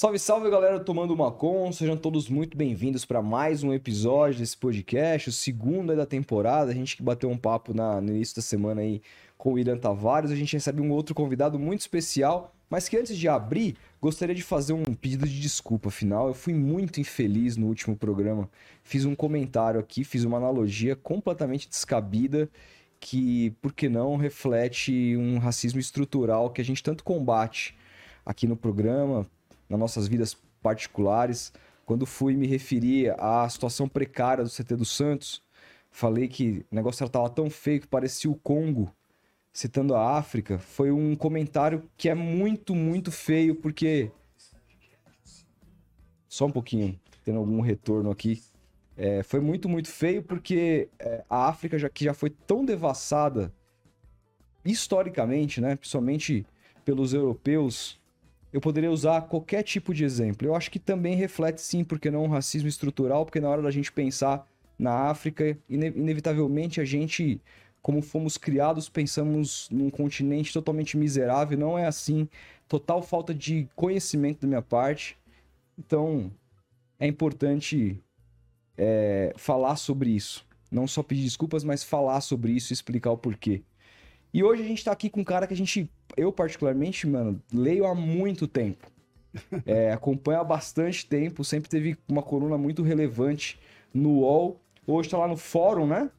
Salve, salve galera tomando uma com, sejam todos muito bem-vindos para mais um episódio desse podcast, o segundo aí da temporada. A gente que bateu um papo na, no início da semana aí com o William Tavares, a gente recebe um outro convidado muito especial, mas que antes de abrir, gostaria de fazer um pedido de desculpa. Afinal, eu fui muito infeliz no último programa, fiz um comentário aqui, fiz uma analogia completamente descabida que, por que não, reflete um racismo estrutural que a gente tanto combate aqui no programa, nas nossas vidas particulares. Quando fui me referir à situação precária do CT do Santos, falei que o negócio estava tão feio que parecia o Congo, citando a África. Foi um comentário que é muito, muito feio, porque. Só um pouquinho, tendo algum retorno aqui. É, foi muito, muito feio, porque é, a África, já, que já foi tão devassada historicamente, né, principalmente pelos europeus, eu poderia usar qualquer tipo de exemplo. Eu acho que também reflete, sim, porque não um racismo estrutural, porque na hora da gente pensar na África, ine inevitavelmente a gente, como fomos criados, pensamos num continente totalmente miserável. Não é assim. Total falta de conhecimento da minha parte. Então, é importante é, falar sobre isso. Não só pedir desculpas, mas falar sobre isso e explicar o porquê. E hoje a gente tá aqui com um cara que a gente, eu particularmente, mano, leio há muito tempo. É, acompanho há bastante tempo, sempre teve uma coluna muito relevante no UOL. Hoje tá lá no Fórum, né?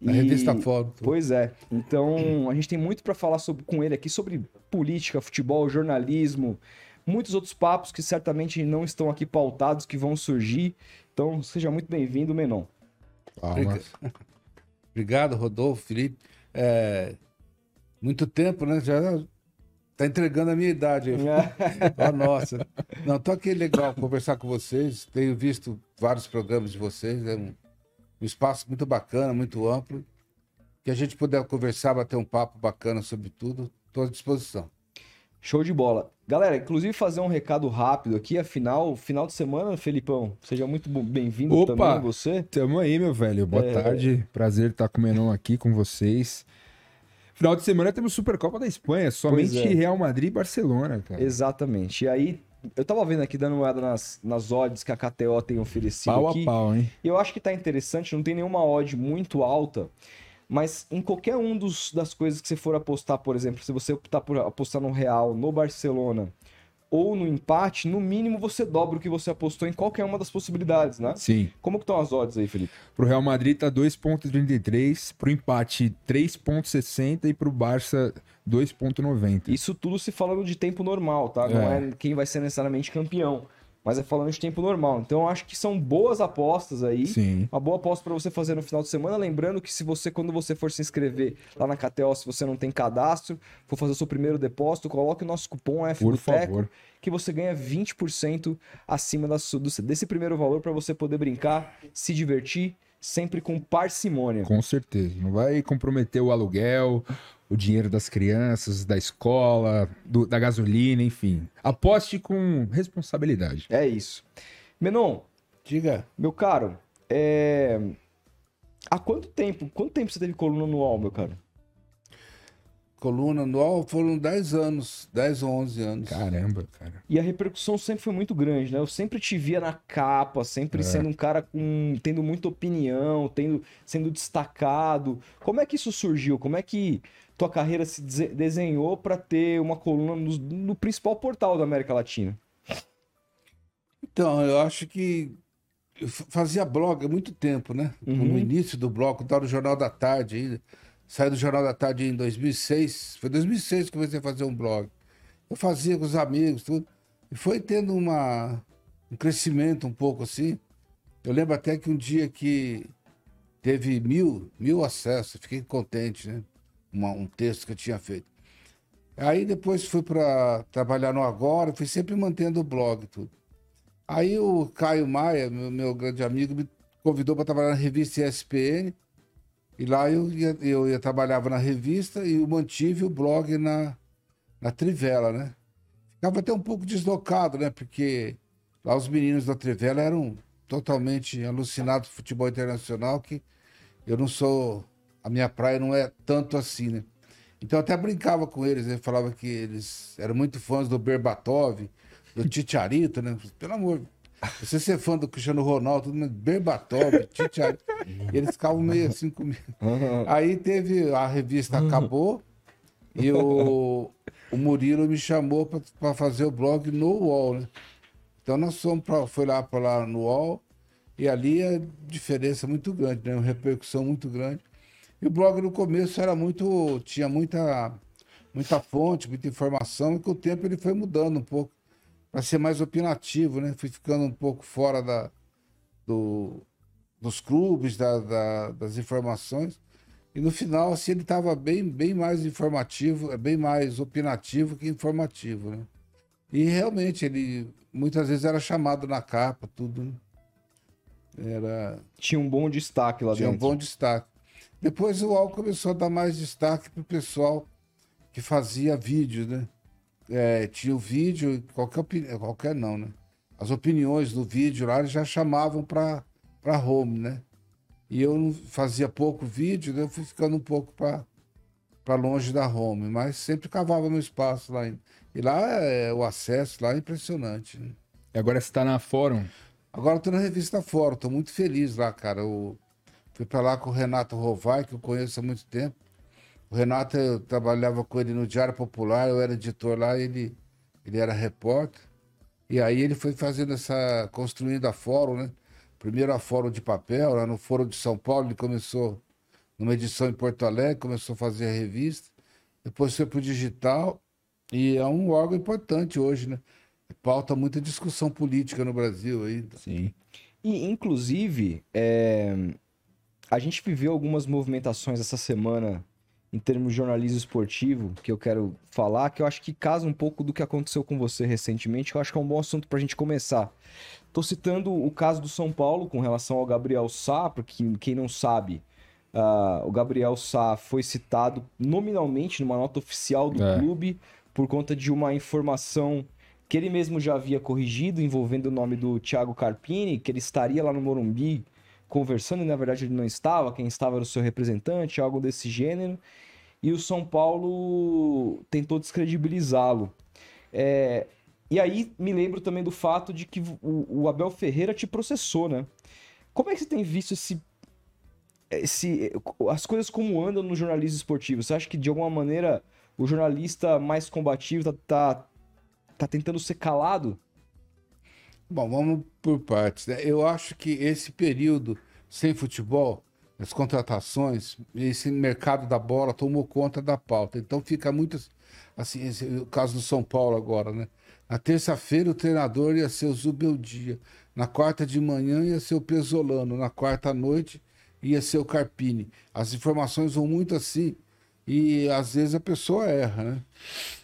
Na e... revista Fórum. Pois é. Então, a gente tem muito para falar sobre, com ele aqui sobre política, futebol, jornalismo, muitos outros papos que certamente não estão aqui pautados, que vão surgir. Então, seja muito bem-vindo, Menon. Obrigado, Rodolfo, Felipe. É, muito tempo, né? Já tá entregando a minha idade. oh, nossa. Não, tô aqui legal conversar com vocês. Tenho visto vários programas de vocês. É um, um espaço muito bacana, muito amplo. Que a gente puder conversar, bater um papo bacana sobre tudo, estou à disposição. Show de bola. Galera, inclusive fazer um recado rápido aqui, afinal, final de semana, Felipão, seja muito bem-vindo também você. Tamo aí, meu velho. Boa é... tarde. Prazer estar com o Menon aqui com vocês. Final de semana temos Supercopa da Espanha, somente é. Real Madrid e Barcelona, cara. Exatamente. E aí, eu tava vendo aqui, dando uma olhada nas, nas odds que a KTO tem oferecido pau aqui. a pau, hein? E eu acho que tá interessante, não tem nenhuma odd muito alta, mas em qualquer um dos, das coisas que você for apostar, por exemplo, se você optar por apostar no Real, no Barcelona ou no empate, no mínimo você dobra o que você apostou em qualquer uma das possibilidades, né? Sim. Como que estão as odds aí, Felipe? Pro Real Madrid tá 2.33, pro empate 3.60 e pro Barça 2.90. Isso tudo se falando de tempo normal, tá? Não é, é quem vai ser necessariamente campeão mas é falando de tempo normal. Então eu acho que são boas apostas aí. Sim. Uma boa aposta para você fazer no final de semana. Lembrando que se você, quando você for se inscrever lá na KTO, se você não tem cadastro, for fazer o seu primeiro depósito, coloque o nosso cupom F Por favor. que você ganha 20% acima da, do, desse primeiro valor para você poder brincar, se divertir sempre com parcimônia. Com certeza. Não vai comprometer o aluguel, o dinheiro das crianças, da escola, do, da gasolina, enfim. Aposte com responsabilidade. É isso. Menon, diga. Meu caro, é... há quanto tempo? Quanto tempo você teve coluna no UOL, meu caro? coluna anual foram 10 anos, 10 ou 11 anos. Caramba, cara. E a repercussão sempre foi muito grande, né? Eu sempre te via na capa, sempre é. sendo um cara com tendo muita opinião, tendo sendo destacado. Como é que isso surgiu? Como é que tua carreira se desenhou para ter uma coluna no, no principal portal da América Latina? Então, eu acho que eu fazia blog há muito tempo, né? Uhum. No início do blog, estava no Jornal da Tarde ainda. Saí do Jornal da Tarde em 2006. Foi 2006 que comecei a fazer um blog. Eu fazia com os amigos, tudo. E foi tendo uma, um crescimento um pouco assim. Eu lembro até que um dia que teve mil, mil acessos, fiquei contente, né? Uma, um texto que eu tinha feito. Aí depois fui para trabalhar no Agora, fui sempre mantendo o blog e tudo. Aí o Caio Maia, meu, meu grande amigo, me convidou para trabalhar na revista ESPN. E lá eu, ia, eu ia, trabalhava na revista e eu mantive o blog na, na Trivela, né? Ficava até um pouco deslocado, né? Porque lá os meninos da Trivela eram totalmente alucinados com futebol internacional, que eu não sou. A minha praia não é tanto assim, né? Então eu até brincava com eles, né? Falava que eles eram muito fãs do Berbatov, do Titiarito, né? Pelo amor. Você ser fã do Cristiano Ronaldo, né? Berbatov, Titiarito. Eles ficavam meio assim comigo. Aí teve. A revista acabou e o, o Murilo me chamou para fazer o blog no UOL, né? Então nós fomos pra, foi lá para lá no UOL e ali a diferença muito grande, né? Uma repercussão muito grande. E o blog no começo era muito. tinha muita, muita fonte, muita informação, e com o tempo ele foi mudando um pouco para ser mais opinativo, né? Fui ficando um pouco fora da, do, dos clubes, da, da, das informações. E no final, assim, ele estava bem, bem mais informativo, bem mais opinativo que informativo, né? E realmente, ele muitas vezes era chamado na capa, tudo, né? Era... Tinha um bom destaque lá Tinha dentro. Tinha um bom destaque. Depois o UOL começou a dar mais destaque para o pessoal que fazia vídeos, né? É, tinha o vídeo, qualquer opinião, qualquer não, né? As opiniões do vídeo lá eles já chamavam para home, né? E eu fazia pouco vídeo, né? eu fui ficando um pouco para longe da home, mas sempre cavava meu espaço lá. E lá é, o acesso lá é impressionante. Né? E agora você está na Fórum? Agora estou na revista Fórum, estou muito feliz lá, cara. Eu fui para lá com o Renato Rovai, que eu conheço há muito tempo. O Renato, eu trabalhava com ele no Diário Popular, eu era editor lá, ele, ele era repórter. E aí ele foi fazendo essa. construindo a fórum, né? Primeiro a fórum de papel, lá no Fórum de São Paulo, ele começou numa edição em Porto Alegre, começou a fazer a revista. Depois foi para o digital. E é um órgão importante hoje, né? pauta muita discussão política no Brasil ainda. Sim. E, inclusive, é... a gente viveu algumas movimentações essa semana em termos de jornalismo esportivo, que eu quero falar, que eu acho que casa um pouco do que aconteceu com você recentemente, que eu acho que é um bom assunto para a gente começar. Estou citando o caso do São Paulo com relação ao Gabriel Sá, porque quem não sabe, uh, o Gabriel Sá foi citado nominalmente numa nota oficial do é. clube por conta de uma informação que ele mesmo já havia corrigido, envolvendo o nome do Thiago Carpini, que ele estaria lá no Morumbi conversando e na verdade ele não estava, quem estava era o seu representante, algo desse gênero. E o São Paulo tentou descredibilizá-lo. É... E aí me lembro também do fato de que o, o Abel Ferreira te processou, né? Como é que você tem visto esse esse, as coisas como andam no jornalismo esportivo. Você acha que de alguma maneira o jornalista mais combativo tá, tá, tá tentando ser calado? Bom, vamos por partes. Né? Eu acho que esse período sem futebol, as contratações, esse mercado da bola tomou conta da pauta. Então fica muito assim, esse, o caso do São Paulo agora, né? Na terça-feira o treinador ia ser o Zubeldia, na quarta de manhã ia ser o Pesolano, na quarta noite ia ser o Carpini. As informações vão muito assim e às vezes a pessoa erra, né?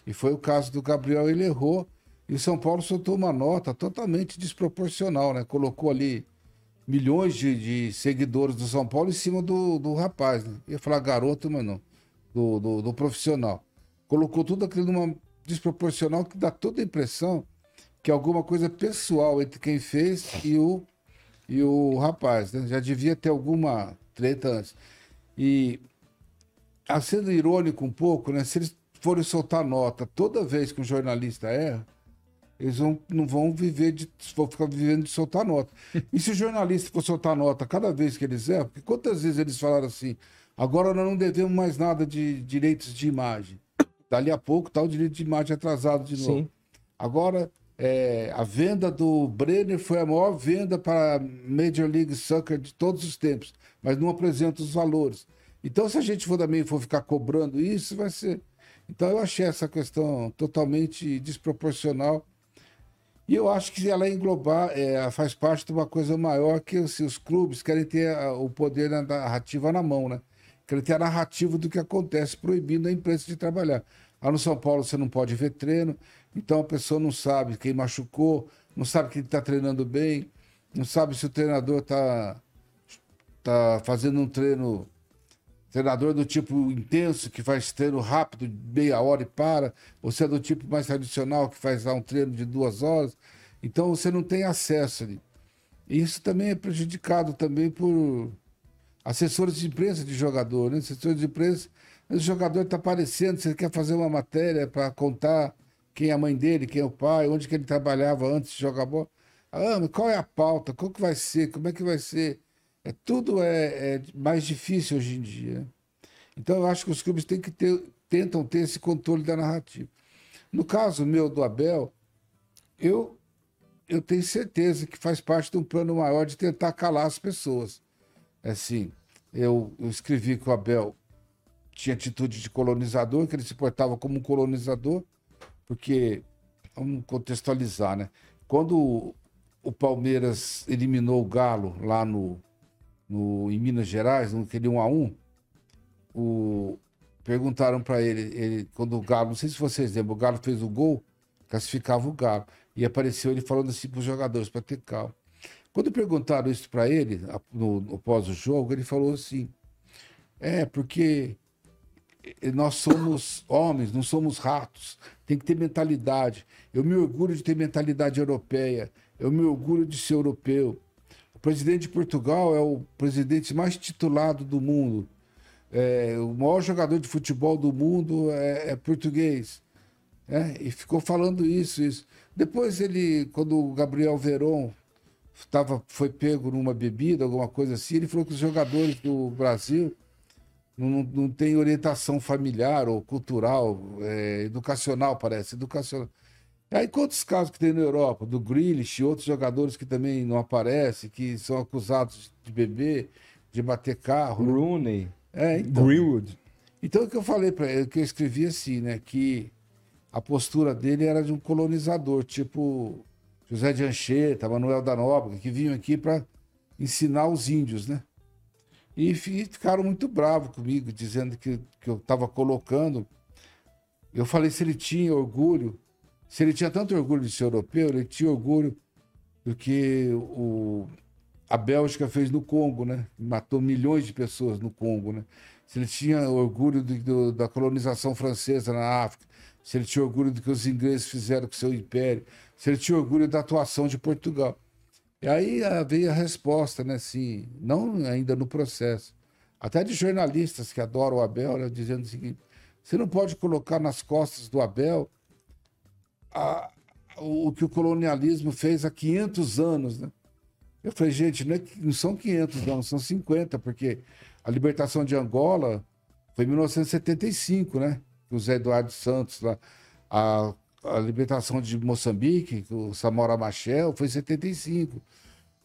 E foi o caso do Gabriel, ele errou e São Paulo soltou uma nota totalmente desproporcional, né? Colocou ali milhões de, de seguidores do São Paulo em cima do, do rapaz, né? Ia falar garoto, mas não. Do, do, do profissional. Colocou tudo aquilo numa desproporcional que dá toda a impressão que é alguma coisa pessoal entre quem fez e o, e o rapaz, né? Já devia ter alguma treta antes. E, a sendo irônico um pouco, né? Se eles forem soltar nota toda vez que um jornalista erra, eles vão, não vão viver de. vão ficar vivendo de soltar nota. E se o jornalista for soltar nota cada vez que eles erram, porque quantas vezes eles falaram assim, agora nós não devemos mais nada de direitos de imagem. Dali a pouco está o direito de imagem atrasado de novo. Sim. Agora, é, a venda do Brenner foi a maior venda para Major League Soccer de todos os tempos, mas não apresenta os valores. Então, se a gente for também for ficar cobrando isso, vai ser. Então, eu achei essa questão totalmente desproporcional e eu acho que ela englobar, é, faz parte de uma coisa maior que assim, os clubes querem ter a, o poder da narrativa na mão, né? Querem ter a narrativa do que acontece, proibindo a imprensa de trabalhar. Lá no São Paulo você não pode ver treino, então a pessoa não sabe quem machucou, não sabe quem está treinando bem, não sabe se o treinador está tá fazendo um treino Treinador do tipo intenso, que faz treino rápido, meia hora e para. Você é do tipo mais tradicional, que faz lá um treino de duas horas. Então você não tem acesso ali. E isso também é prejudicado também por assessores de imprensa de jogador, né? Assessores de imprensa, o jogador está aparecendo, você quer fazer uma matéria para contar quem é a mãe dele, quem é o pai, onde que ele trabalhava antes de jogar bola. Ah, qual é a pauta? Como que vai ser? Como é que vai ser? É, tudo é, é mais difícil hoje em dia. Então eu acho que os clubes têm que ter, tentam ter esse controle da narrativa. No caso meu do Abel, eu, eu tenho certeza que faz parte de um plano maior de tentar calar as pessoas. Assim, eu, eu escrevi que o Abel tinha atitude de colonizador, que ele se portava como um colonizador, porque, vamos contextualizar, né? Quando o Palmeiras eliminou o Galo lá no, no, em Minas Gerais, naquele 1 a 1 o, perguntaram para ele, ele, quando o Galo, não sei se vocês lembram, o Galo fez o gol, classificava o Galo. E apareceu ele falando assim para os jogadores, para ter calma. Quando perguntaram isso para ele, no, no pós-jogo, ele falou assim: é, porque nós somos homens, não somos ratos, tem que ter mentalidade. Eu me orgulho de ter mentalidade europeia, eu me orgulho de ser europeu. Presidente de Portugal é o presidente mais titulado do mundo. É, o maior jogador de futebol do mundo é, é português. É, e ficou falando isso, isso. Depois ele, quando o Gabriel Veron tava, foi pego numa bebida, alguma coisa assim, ele falou que os jogadores do Brasil não, não têm orientação familiar ou cultural, é, educacional, parece, educacional. Aí quantos casos que tem na Europa, do Grealish e outros jogadores que também não aparecem, que são acusados de beber, de bater carro. Né? Rooney. É, então, Greenwood. Então o que eu falei para ele, que eu escrevi assim, né, que a postura dele era de um colonizador, tipo José de Anchieta, Manuel da Nóbrega, que vinham aqui para ensinar os índios, né? E ficaram muito bravos comigo, dizendo que, que eu estava colocando. Eu falei se ele tinha orgulho, se ele tinha tanto orgulho de ser europeu, ele tinha orgulho do que o, a Bélgica fez no Congo, né? Matou milhões de pessoas no Congo, né? Se ele tinha orgulho do, do, da colonização francesa na África, se ele tinha orgulho do que os ingleses fizeram com seu império, se ele tinha orgulho da atuação de Portugal. E aí veio a resposta, né? Assim, não ainda no processo. Até de jornalistas que adoram o Abel, né, dizendo o seguinte: você não pode colocar nas costas do Abel a, o que o colonialismo fez há 500 anos, né? Eu falei, gente, não, é, não são 500 anos, são 50, porque a libertação de Angola foi em 1975, né? o Zé Eduardo Santos lá. A, a libertação de Moçambique, o Samora Machel, foi em 75.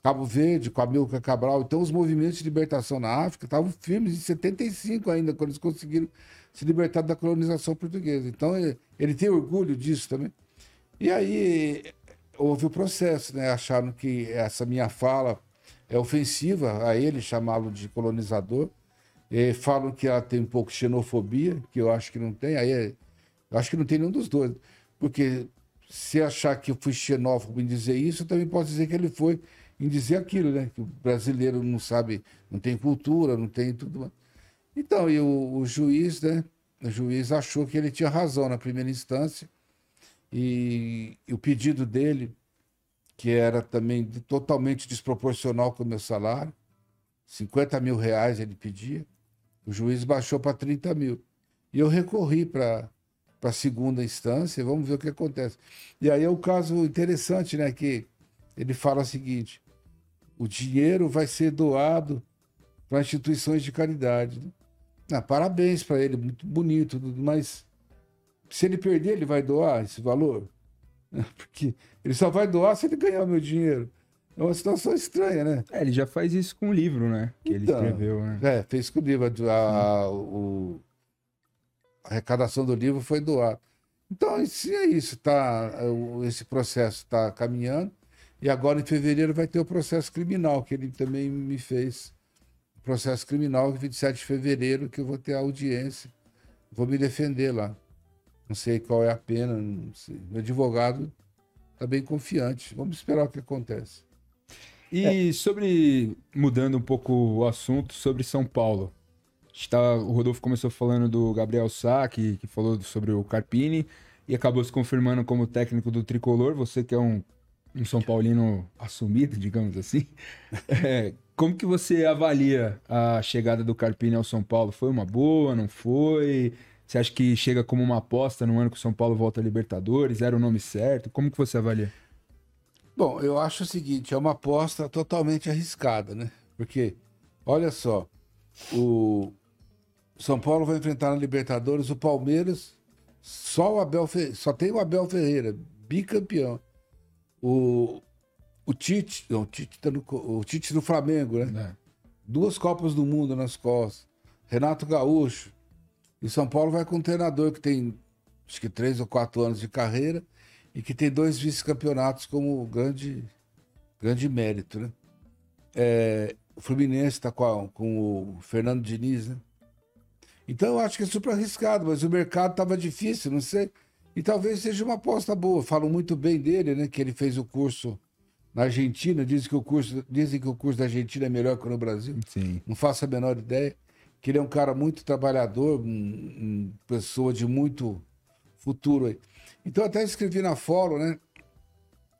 Cabo Verde, com a Milka Cabral. Então, os movimentos de libertação na África estavam firmes em 75 ainda, quando eles conseguiram se libertar da colonização portuguesa. Então, ele, ele tem orgulho disso também. E aí, houve o processo, né? Acharam que essa minha fala é ofensiva a ele, chamá-lo de colonizador. E falam que ela tem um pouco de xenofobia, que eu acho que não tem. Aí acho que não tem nenhum dos dois. Porque se achar que eu fui xenófobo em dizer isso, eu também posso dizer que ele foi em dizer aquilo, né? Que o brasileiro não sabe, não tem cultura, não tem tudo. Então, e o, o juiz, né? O juiz achou que ele tinha razão na primeira instância e, e o pedido dele, que era também totalmente desproporcional com o meu salário, 50 mil reais ele pedia, o juiz baixou para 30 mil. E eu recorri para a segunda instância, vamos ver o que acontece. E aí é o caso interessante, né? Que ele fala o seguinte: o dinheiro vai ser doado para instituições de caridade. Né? Ah, parabéns para ele, muito bonito, mas se ele perder, ele vai doar esse valor? Porque ele só vai doar se ele ganhar o meu dinheiro. É uma situação estranha, né? É, ele já faz isso com o livro, né? Que então, ele escreveu, né? É, fez com o livro. A, a, o, a arrecadação do livro foi doada. Então, se é isso, tá, esse processo está caminhando. E agora, em fevereiro, vai ter o processo criminal, que ele também me fez. Processo criminal, 27 de fevereiro, que eu vou ter a audiência. Vou me defender lá. Não sei qual é a pena, não sei. Meu advogado está bem confiante. Vamos esperar o que acontece. E é. sobre, mudando um pouco o assunto, sobre São Paulo. Tá, o Rodolfo começou falando do Gabriel Sá, que, que falou sobre o Carpini, e acabou se confirmando como técnico do Tricolor. Você que é um, um São Paulino assumido, digamos assim. É, como que você avalia a chegada do Carpini ao São Paulo? Foi uma boa, não foi? Você acha que chega como uma aposta no ano que o São Paulo volta a Libertadores? Era o nome certo? Como que você avalia? Bom, eu acho o seguinte, é uma aposta totalmente arriscada, né? Porque, olha só, o São Paulo vai enfrentar na Libertadores o Palmeiras, só o Abel Fe... só tem o Abel Ferreira, bicampeão. O, o Tite, não, o Tite, tá no... o Tite do Flamengo, né? É. Duas Copas do Mundo nas costas. Renato Gaúcho. E São Paulo vai com um treinador que tem acho que três ou quatro anos de carreira e que tem dois vice-campeonatos como grande, grande mérito, né? É, o Fluminense está com, com o Fernando Diniz, né? Então eu acho que é super arriscado, mas o mercado estava difícil, não sei. E talvez seja uma aposta boa. Falam muito bem dele, né? Que ele fez o curso na Argentina. Dizem que o curso, dizem que o curso da Argentina é melhor que o no Brasil. Sim. Não faço a menor ideia. Que ele é um cara muito trabalhador, uma um pessoa de muito futuro aí. Então, até escrevi na fórum, né?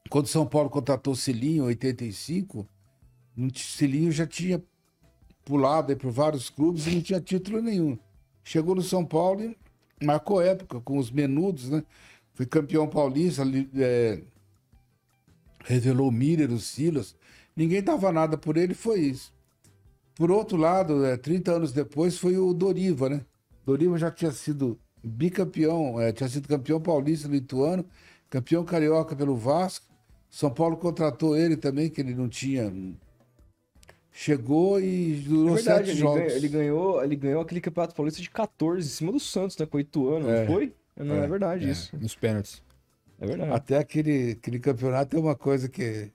Quando São Paulo contratou Cilinho em 85, o Cilinho já tinha pulado por vários clubes e não tinha título nenhum. Chegou no São Paulo e marcou época com os menudos, né? Foi campeão paulista, é, revelou o Miller, o Silas. Ninguém dava nada por ele, foi isso. Por outro lado, é, 30 anos depois, foi o Doriva, né? Doriva já tinha sido bicampeão, é, tinha sido campeão paulista lituano, campeão carioca pelo Vasco. São Paulo contratou ele também, que ele não tinha. Chegou e durou é verdade, sete ele jogos. Ganhou, ele, ganhou, ele ganhou aquele campeonato paulista de 14, em cima do Santos, né? Com 8 anos, é. não foi? Não é, é verdade é, isso. Nos pênaltis. É verdade. Até aquele, aquele campeonato é uma coisa que.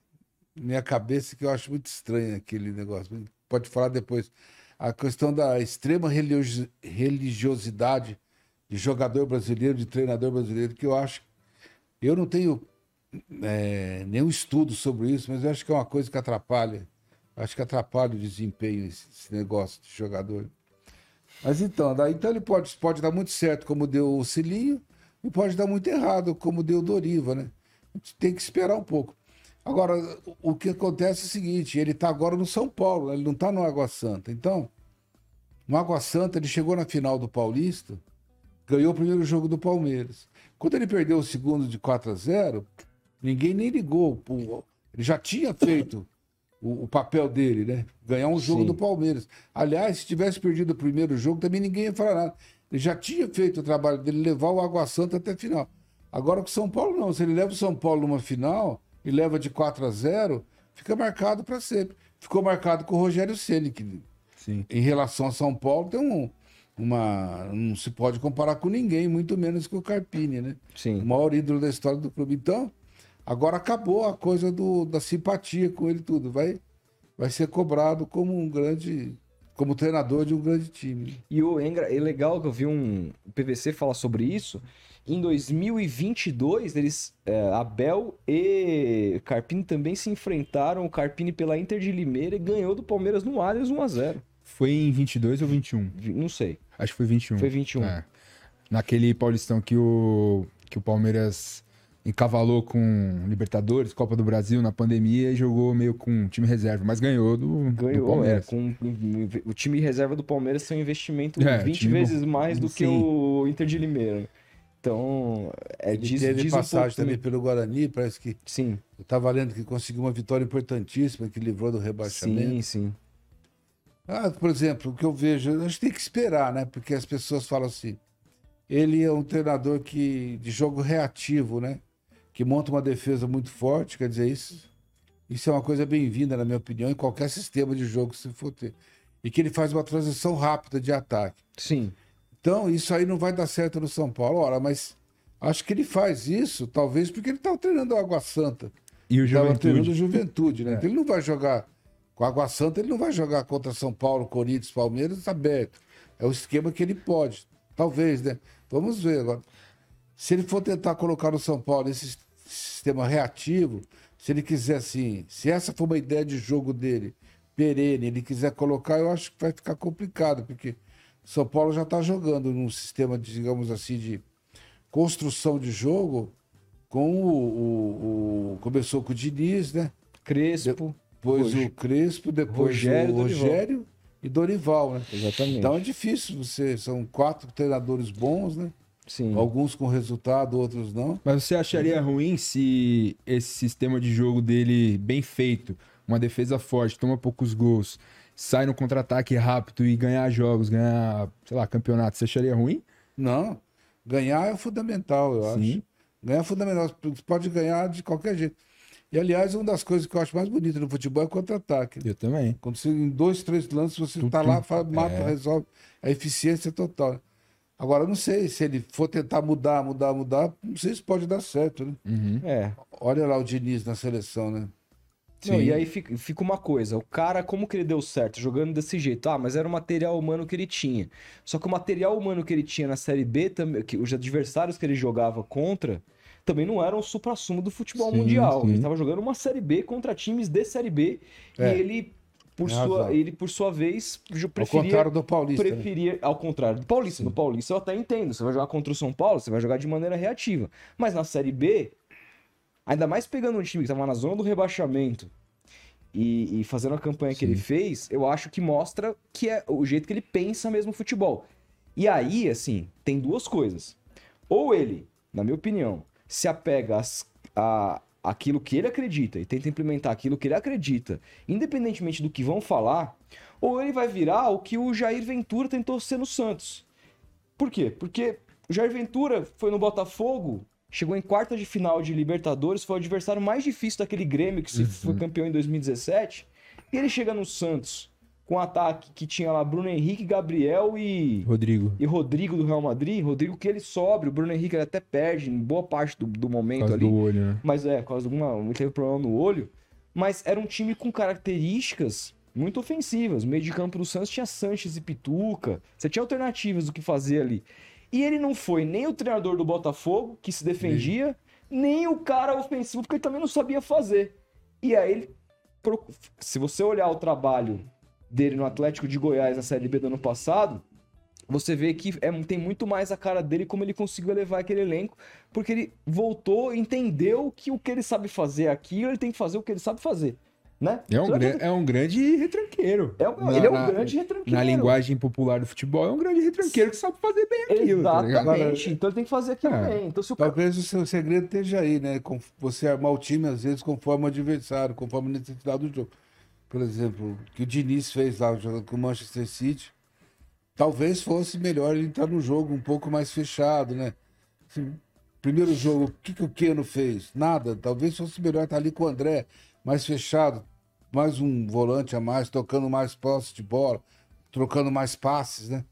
Minha cabeça que eu acho muito estranha aquele negócio. Pode falar depois. A questão da extrema religiosidade de jogador brasileiro, de treinador brasileiro, que eu acho. Eu não tenho é, nenhum estudo sobre isso, mas eu acho que é uma coisa que atrapalha. Acho que atrapalha o desempenho esse, esse negócio de jogador. Mas então, daí então ele pode, pode dar muito certo, como deu o Cilinho, e pode dar muito errado, como deu o Doriva, né? A gente tem que esperar um pouco. Agora, o que acontece é o seguinte: ele está agora no São Paulo, ele não está no Água Santa. Então, no Água Santa, ele chegou na final do Paulista ganhou o primeiro jogo do Palmeiras. Quando ele perdeu o segundo de 4 a 0, ninguém nem ligou. Ele já tinha feito o, o papel dele, né? Ganhar um jogo Sim. do Palmeiras. Aliás, se tivesse perdido o primeiro jogo, também ninguém ia falar nada. Ele já tinha feito o trabalho dele, levar o Água Santa até a final. Agora com o São Paulo, não. Se ele leva o São Paulo numa final e leva de 4 a 0, fica marcado para sempre. Ficou marcado com o Rogério Ceni que Sim. em relação a São Paulo tem um, uma. Não se pode comparar com ninguém, muito menos com o Carpini, né? Sim. O maior ídolo da história do clube. Então, agora acabou a coisa do, da simpatia com ele tudo. Vai, vai ser cobrado como um grande. Como treinador de um grande time. E o Engra, é legal que eu vi um PVC falar sobre isso. Em 2022, eles, é, Abel e Carpini também se enfrentaram. O Carpini pela Inter de Limeira e ganhou do Palmeiras no Allianz 1 a 0 foi em 22 ou 21? Não sei. Acho que foi 21. Foi 21. É. Naquele Paulistão que o, que o Palmeiras encavalou com Libertadores, Copa do Brasil na pandemia e jogou meio com time reserva, mas ganhou do, ganhou, do Palmeiras. É, com, o time reserva do Palmeiras tem um investimento é, 20 vezes bom. mais do Sim. que o Inter de Limeira. Então, é diz, teve diz passagem um também pelo Guarani, parece que. Sim. Eu tava lendo que conseguiu uma vitória importantíssima, que livrou do rebaixamento. Sim, sim. Ah, por exemplo, o que eu vejo, a gente tem que esperar, né? Porque as pessoas falam assim. Ele é um treinador que de jogo reativo, né? Que monta uma defesa muito forte, quer dizer, isso, isso é uma coisa bem-vinda, na minha opinião, em qualquer sistema de jogo que você for ter. E que ele faz uma transição rápida de ataque. Sim. Então, isso aí não vai dar certo no São Paulo. Ora, mas acho que ele faz isso, talvez porque ele estava treinando o Água Santa. E o Juventude. Estava treinando o Juventude, né? É. Então ele não vai jogar com a Água Santa ele não vai jogar contra São Paulo, Corinthians, Palmeiras aberto. É o esquema que ele pode. Talvez, né? Vamos ver agora. Se ele for tentar colocar no São Paulo esse sistema reativo, se ele quiser assim, se essa for uma ideia de jogo dele, perene, ele quiser colocar, eu acho que vai ficar complicado, porque São Paulo já está jogando num sistema, de, digamos assim, de construção de jogo com o, o, o começou com o Diniz, né? Crespo depois o Crespo, depois Rogério o Rogério e Dorival, né? Exatamente. Então é difícil você. São quatro treinadores bons, né? Sim. Alguns com resultado, outros não. Mas você acharia ruim se esse sistema de jogo dele bem feito, uma defesa forte, toma poucos gols, sai no contra-ataque rápido e ganhar jogos, ganhar, sei lá, campeonato, você acharia ruim? Não. Ganhar é fundamental, eu Sim. acho. Ganhar é fundamental. Você pode ganhar de qualquer jeito. E, aliás, uma das coisas que eu acho mais bonita no futebol é o contra-ataque. Eu também. Quando você, em dois, três lances, você tá tum. lá, faz, mata, É. resolve. A eficiência total. Agora, eu não sei se ele for tentar mudar, mudar, mudar, não sei se pode dar certo, né? Uhum. É. Olha lá o Diniz na seleção, né? Não, Sim. e aí fica, fica uma coisa, o cara, como que ele deu certo jogando desse jeito? Ah, mas era o material humano que ele tinha. Só que o material humano que ele tinha na Série B, também, que os adversários que ele jogava contra, também não eram o supra-sumo do futebol Sim, mundial. sim. Ele estava jogando uma Série B contra times de Série B É. e ele, por sua, ele, por sua vez, Ao preferia... contrário do Paulista. né? Preferia, ao contrário do Paulista. No Paulista eu até entendo. Você vai jogar contra o São Paulo, você vai jogar de maneira reativa. Mas na Série B, ainda mais pegando um time que estava na zona do rebaixamento e, e fazendo a campanha que ele fez, eu acho que mostra que é o jeito que ele pensa mesmo o futebol. E aí, assim, tem duas coisas. Ou ele, na minha opinião, se apega às, a aquilo que ele acredita e tenta implementar aquilo que ele acredita, independentemente do que vão falar, ou ele vai virar o que o Jair Ventura tentou ser no Santos. Por quê? Porque o Jair Ventura foi no Botafogo, chegou em quarta de final de Libertadores, foi o adversário mais difícil daquele Grêmio que se foi campeão em 2017, e ele chega no Santos com um ataque que tinha lá Bruno Henrique, Gabriel e Rodrigo. e Rodrigo do Real Madrid, Rodrigo que ele sobe, o Bruno Henrique ele até perde em boa parte do, do Por momento causa ali. do olho, né? Mas é, por causa de alguma. Teve problema no olho. Mas era um time com características muito ofensivas. O meio de campo do Santos tinha Sanches e Pituca. Você tinha alternativas do que fazer ali. E ele não foi nem o treinador do Botafogo, que se defendia, nem o cara ofensivo, porque ele também não sabia fazer. E aí ele. Se você olhar o trabalho dele no Atlético de Goiás na Série B do ano passado, você vê que é, tem muito mais a cara dele como ele conseguiu elevar aquele elenco, porque ele voltou, entendeu que o que ele sabe fazer aqui, ele tem que fazer o que ele sabe fazer, né? É um, gran- é um grande retranqueiro. é um- Na- ele é um na- grande retranqueiro. Na linguagem popular do futebol, é um grande retranqueiro que sabe fazer bem aquilo. tá? Exatamente. então ele tem que fazer aquilo É. bem. Então se o cara... Talvez o seu segredo esteja aí, né? Com você armar o time, às vezes, conforme o adversário, conforme a necessidade do jogo. Por exemplo, o que o Diniz fez lá jogando com o Manchester City. Talvez fosse melhor ele entrar no jogo um pouco mais fechado, né? Assim, primeiro jogo, o que, que o Keno fez? Nada. Talvez fosse melhor estar ali com o André, mais fechado, mais um volante a mais, tocando mais posse de bola, trocando mais passes, né?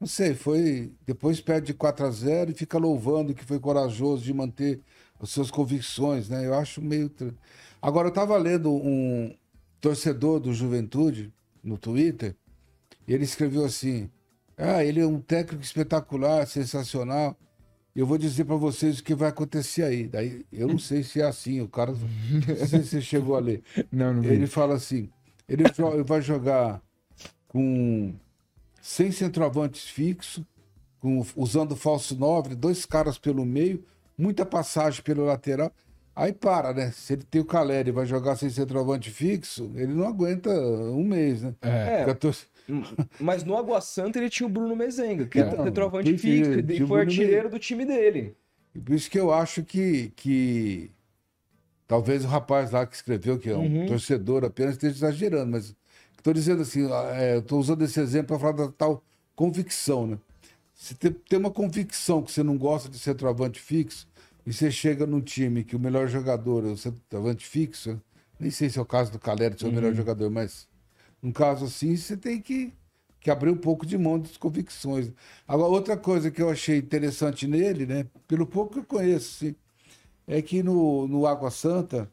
Não sei, foi. Depois perde de 4 a 0 e fica louvando que foi corajoso de manter as suas convicções, né? Eu acho meio. Agora, eu estava lendo um torcedor do Juventude no Twitter, e ele escreveu assim: Ah, ele é um técnico espetacular, sensacional. Eu vou dizer para vocês o que vai acontecer aí. Daí, eu não sei se é assim, o cara. Não sei se você chegou a ler. Não, não vi. Ele fala assim: ele vai jogar com sem centroavantes fixo, com, usando falso 9, dois caras pelo meio, muita passagem pelo lateral. Aí para, né? Se ele tem o Caleri e vai jogar sem centroavante fixo, ele não aguenta um mês, né? É. É, Porque a tor- mas no Água Santa ele tinha o Bruno Mezenga, que é Então, centroavante fixo, e foi artilheiro do time dele. E Por isso que eu acho que, que talvez o rapaz lá que escreveu, que é um Uhum. torcedor apenas, esteja exagerando, mas estou dizendo assim, é, estou usando esse exemplo para falar da tal convicção, né? Se tem, tem uma convicção que você não gosta de centroavante fixo, e você chega num time que o melhor jogador é o centroavante fixo, nem sei se é o caso do Calero ser o melhor jogador, mas num caso assim, você tem que, que abrir um pouco de mão das convicções. Agora, outra coisa que eu achei interessante nele, né, pelo pouco que eu conheço, sim, é que no, no Água Santa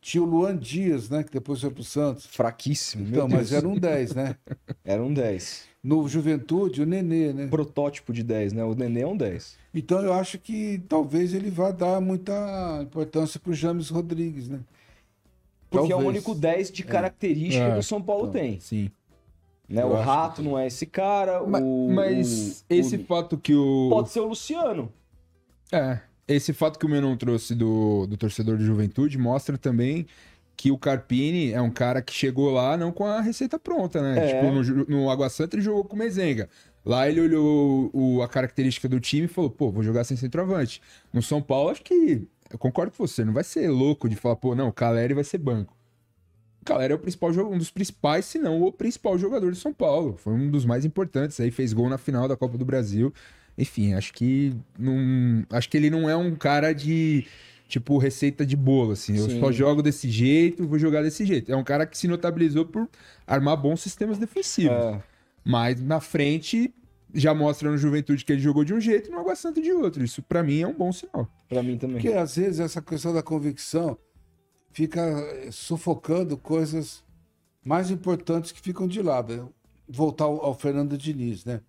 tinha o Luan Dias, né, que depois foi pro Santos. Fraquíssimo, Então, mas era um 10, né? Era um 10. No Juventude, o Nenê, né? Protótipo de 10, né? O Nenê é um 10. Então eu acho que talvez ele vá dar muita importância pro James Rodrigues, né? Porque é o Talvez. único 10 de característica É, que o São Paulo então. tem. Sim. Né? Eu O Rato que- não é esse cara. Ma- o, Mas o- esse o- fato que o. Pode ser o Luciano. É. Esse fato que o Menon trouxe do, do torcedor de juventude mostra também que o Carpini é um cara que chegou lá não com a receita pronta, né? É. Tipo, no, no Água Santa ele jogou com o Mezenga. Lá ele olhou o- a característica do time e falou, pô, vou jogar sem centroavante. No São Paulo, acho que. Eu concordo com você, não vai ser louco de falar, pô, não, o Caleri vai ser banco. O Caleri é o principal um dos principais, se não o principal jogador de São Paulo. Foi um dos mais importantes. Aí fez gol na final da Copa do Brasil. Enfim, acho que não. Acho que ele não é um cara de tipo receita de bolo, assim. Eu Sim. só jogo desse jeito, vou jogar desse jeito. É um cara que se notabilizou por armar bons sistemas defensivos. É. Mas na frente já mostra no Juventude que ele jogou de um jeito e no Água Santa de outro. Isso pra mim é um bom sinal. Pra mim também. Porque às vezes essa questão da convicção fica eh, sufocando coisas mais importantes que ficam de lado. Voltar ao, Fernando Diniz, né?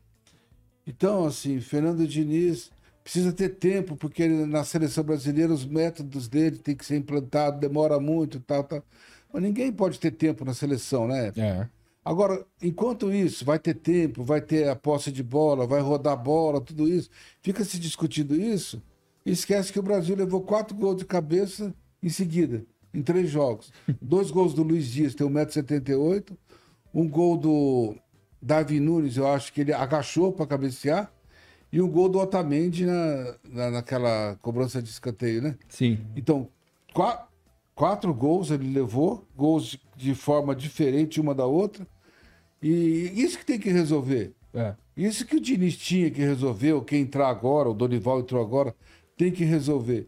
Então, assim, Fernando Diniz precisa ter tempo, porque ele, na seleção brasileira os métodos dele têm que ser implantados, demora muito, tal, tal. Mas ninguém pode ter tempo na seleção, né? É. Agora, enquanto isso, vai ter tempo, vai ter a posse de bola, vai rodar bola, tudo isso. Fica se discutindo isso e esquece que o Brasil levou quatro gols de cabeça em seguida, em três jogos. Dois gols do Luiz Dias, tem 1,78m. Um gol do Davi Nunes, eu acho que ele agachou para cabecear. E um gol do Otamendi na, na, naquela cobrança de escanteio, né? Sim. Então, qua- quatro gols ele levou, gols de, de forma diferente uma da outra. E isso que tem que resolver. É. Isso que o Diniz tinha que resolver, ou quem entrar agora, o Dorival entrou agora, tem que resolver.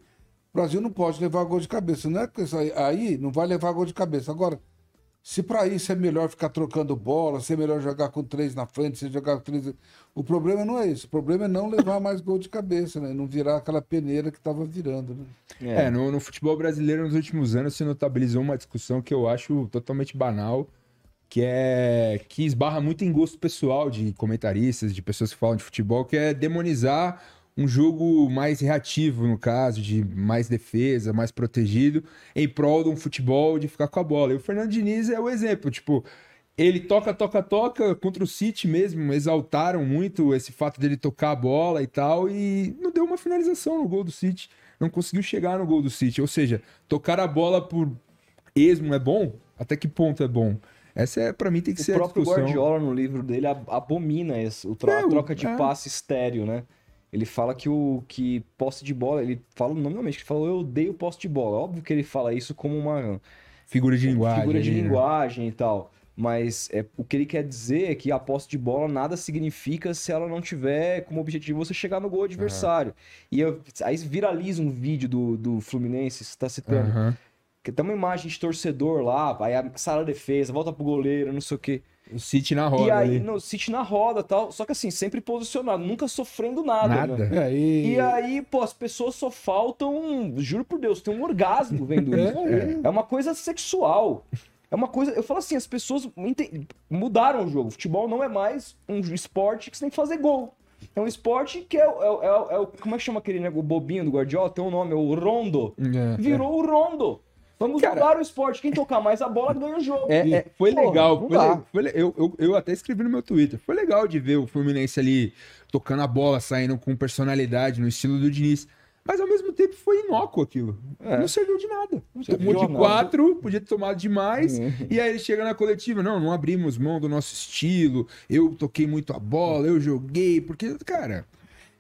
O Brasil não pode levar gol de cabeça. Não é que isso aí, aí não vai levar gol de cabeça. Agora, se para isso é melhor ficar trocando bola, se é melhor jogar com três na frente, se jogar com três. O problema não é isso. O problema é não levar mais gol de cabeça, né? Não virar aquela peneira que estava virando. Né? É, no, no futebol brasileiro nos últimos anos se notabilizou uma discussão que eu acho totalmente banal, que é que esbarra muito em gosto pessoal de comentaristas, de pessoas que falam de futebol, que é demonizar um jogo mais reativo, no caso, de mais defesa, mais protegido, em prol de um futebol de ficar com a bola. E o Fernando Diniz é o exemplo, tipo, ele toca, toca, toca contra o City mesmo, exaltaram muito esse fato dele tocar a bola e tal, e não deu uma finalização no gol do City, não conseguiu chegar no gol do City. Ou seja, tocar a bola por esmo é bom? Até que ponto é bom? Essa é, para mim, tem que O ser próprio a discussão. Guardiola, no livro dele, ab- abomina esse, o tro- É, a o- troca de é. passe estéreo, né? Ele fala que o que posse de bola, ele fala nominalmente, ele fala, eu odeio posse de bola. Óbvio que ele fala isso como uma Figura de linguagem. figura de né? linguagem e tal. Mas é, o que ele quer dizer é que a posse de bola nada significa se ela não tiver como objetivo você chegar no gol adversário. E eu- aí viraliza um vídeo do, do Fluminense, você tá citando, Aham. Que tem uma imagem de torcedor lá, aí a sala de defesa, volta pro goleiro, não sei o quê. O City na roda e aí, ali. no City na roda tal, só que assim, sempre posicionado, nunca sofrendo nada. Nada. né? É, e... E aí, pô, as pessoas só faltam, juro por Deus, tem um orgasmo vendo isso. É, uma coisa sexual. É uma coisa. Eu falo assim, as pessoas ente- mudaram o jogo. Futebol não é mais um esporte que você tem que fazer gol. É um esporte que é, o- é, o- é, o- é o. Como é que chama aquele negócio bobinho do Guardiola? Tem um nome, é o rondo. É, Virou o rondo. Vamos Cara- jogar o esporte. Quem tocar mais a bola ganha o jogo. É, é, foi Porra, legal. Foi foi eu, eu, eu até escrevi no meu Twitter. Foi legal de ver o Fluminense ali tocando a bola, saindo com personalidade, no estilo do Diniz. Mas ao mesmo tempo foi inócuo aquilo. É. Não serviu de nada. serviu Tomou de nada. quatro, podia ter tomado demais. Uhum. E aí ele chega na coletiva: não, não abrimos mão do nosso estilo. Eu toquei muito a bola, eu joguei. Porque, cara,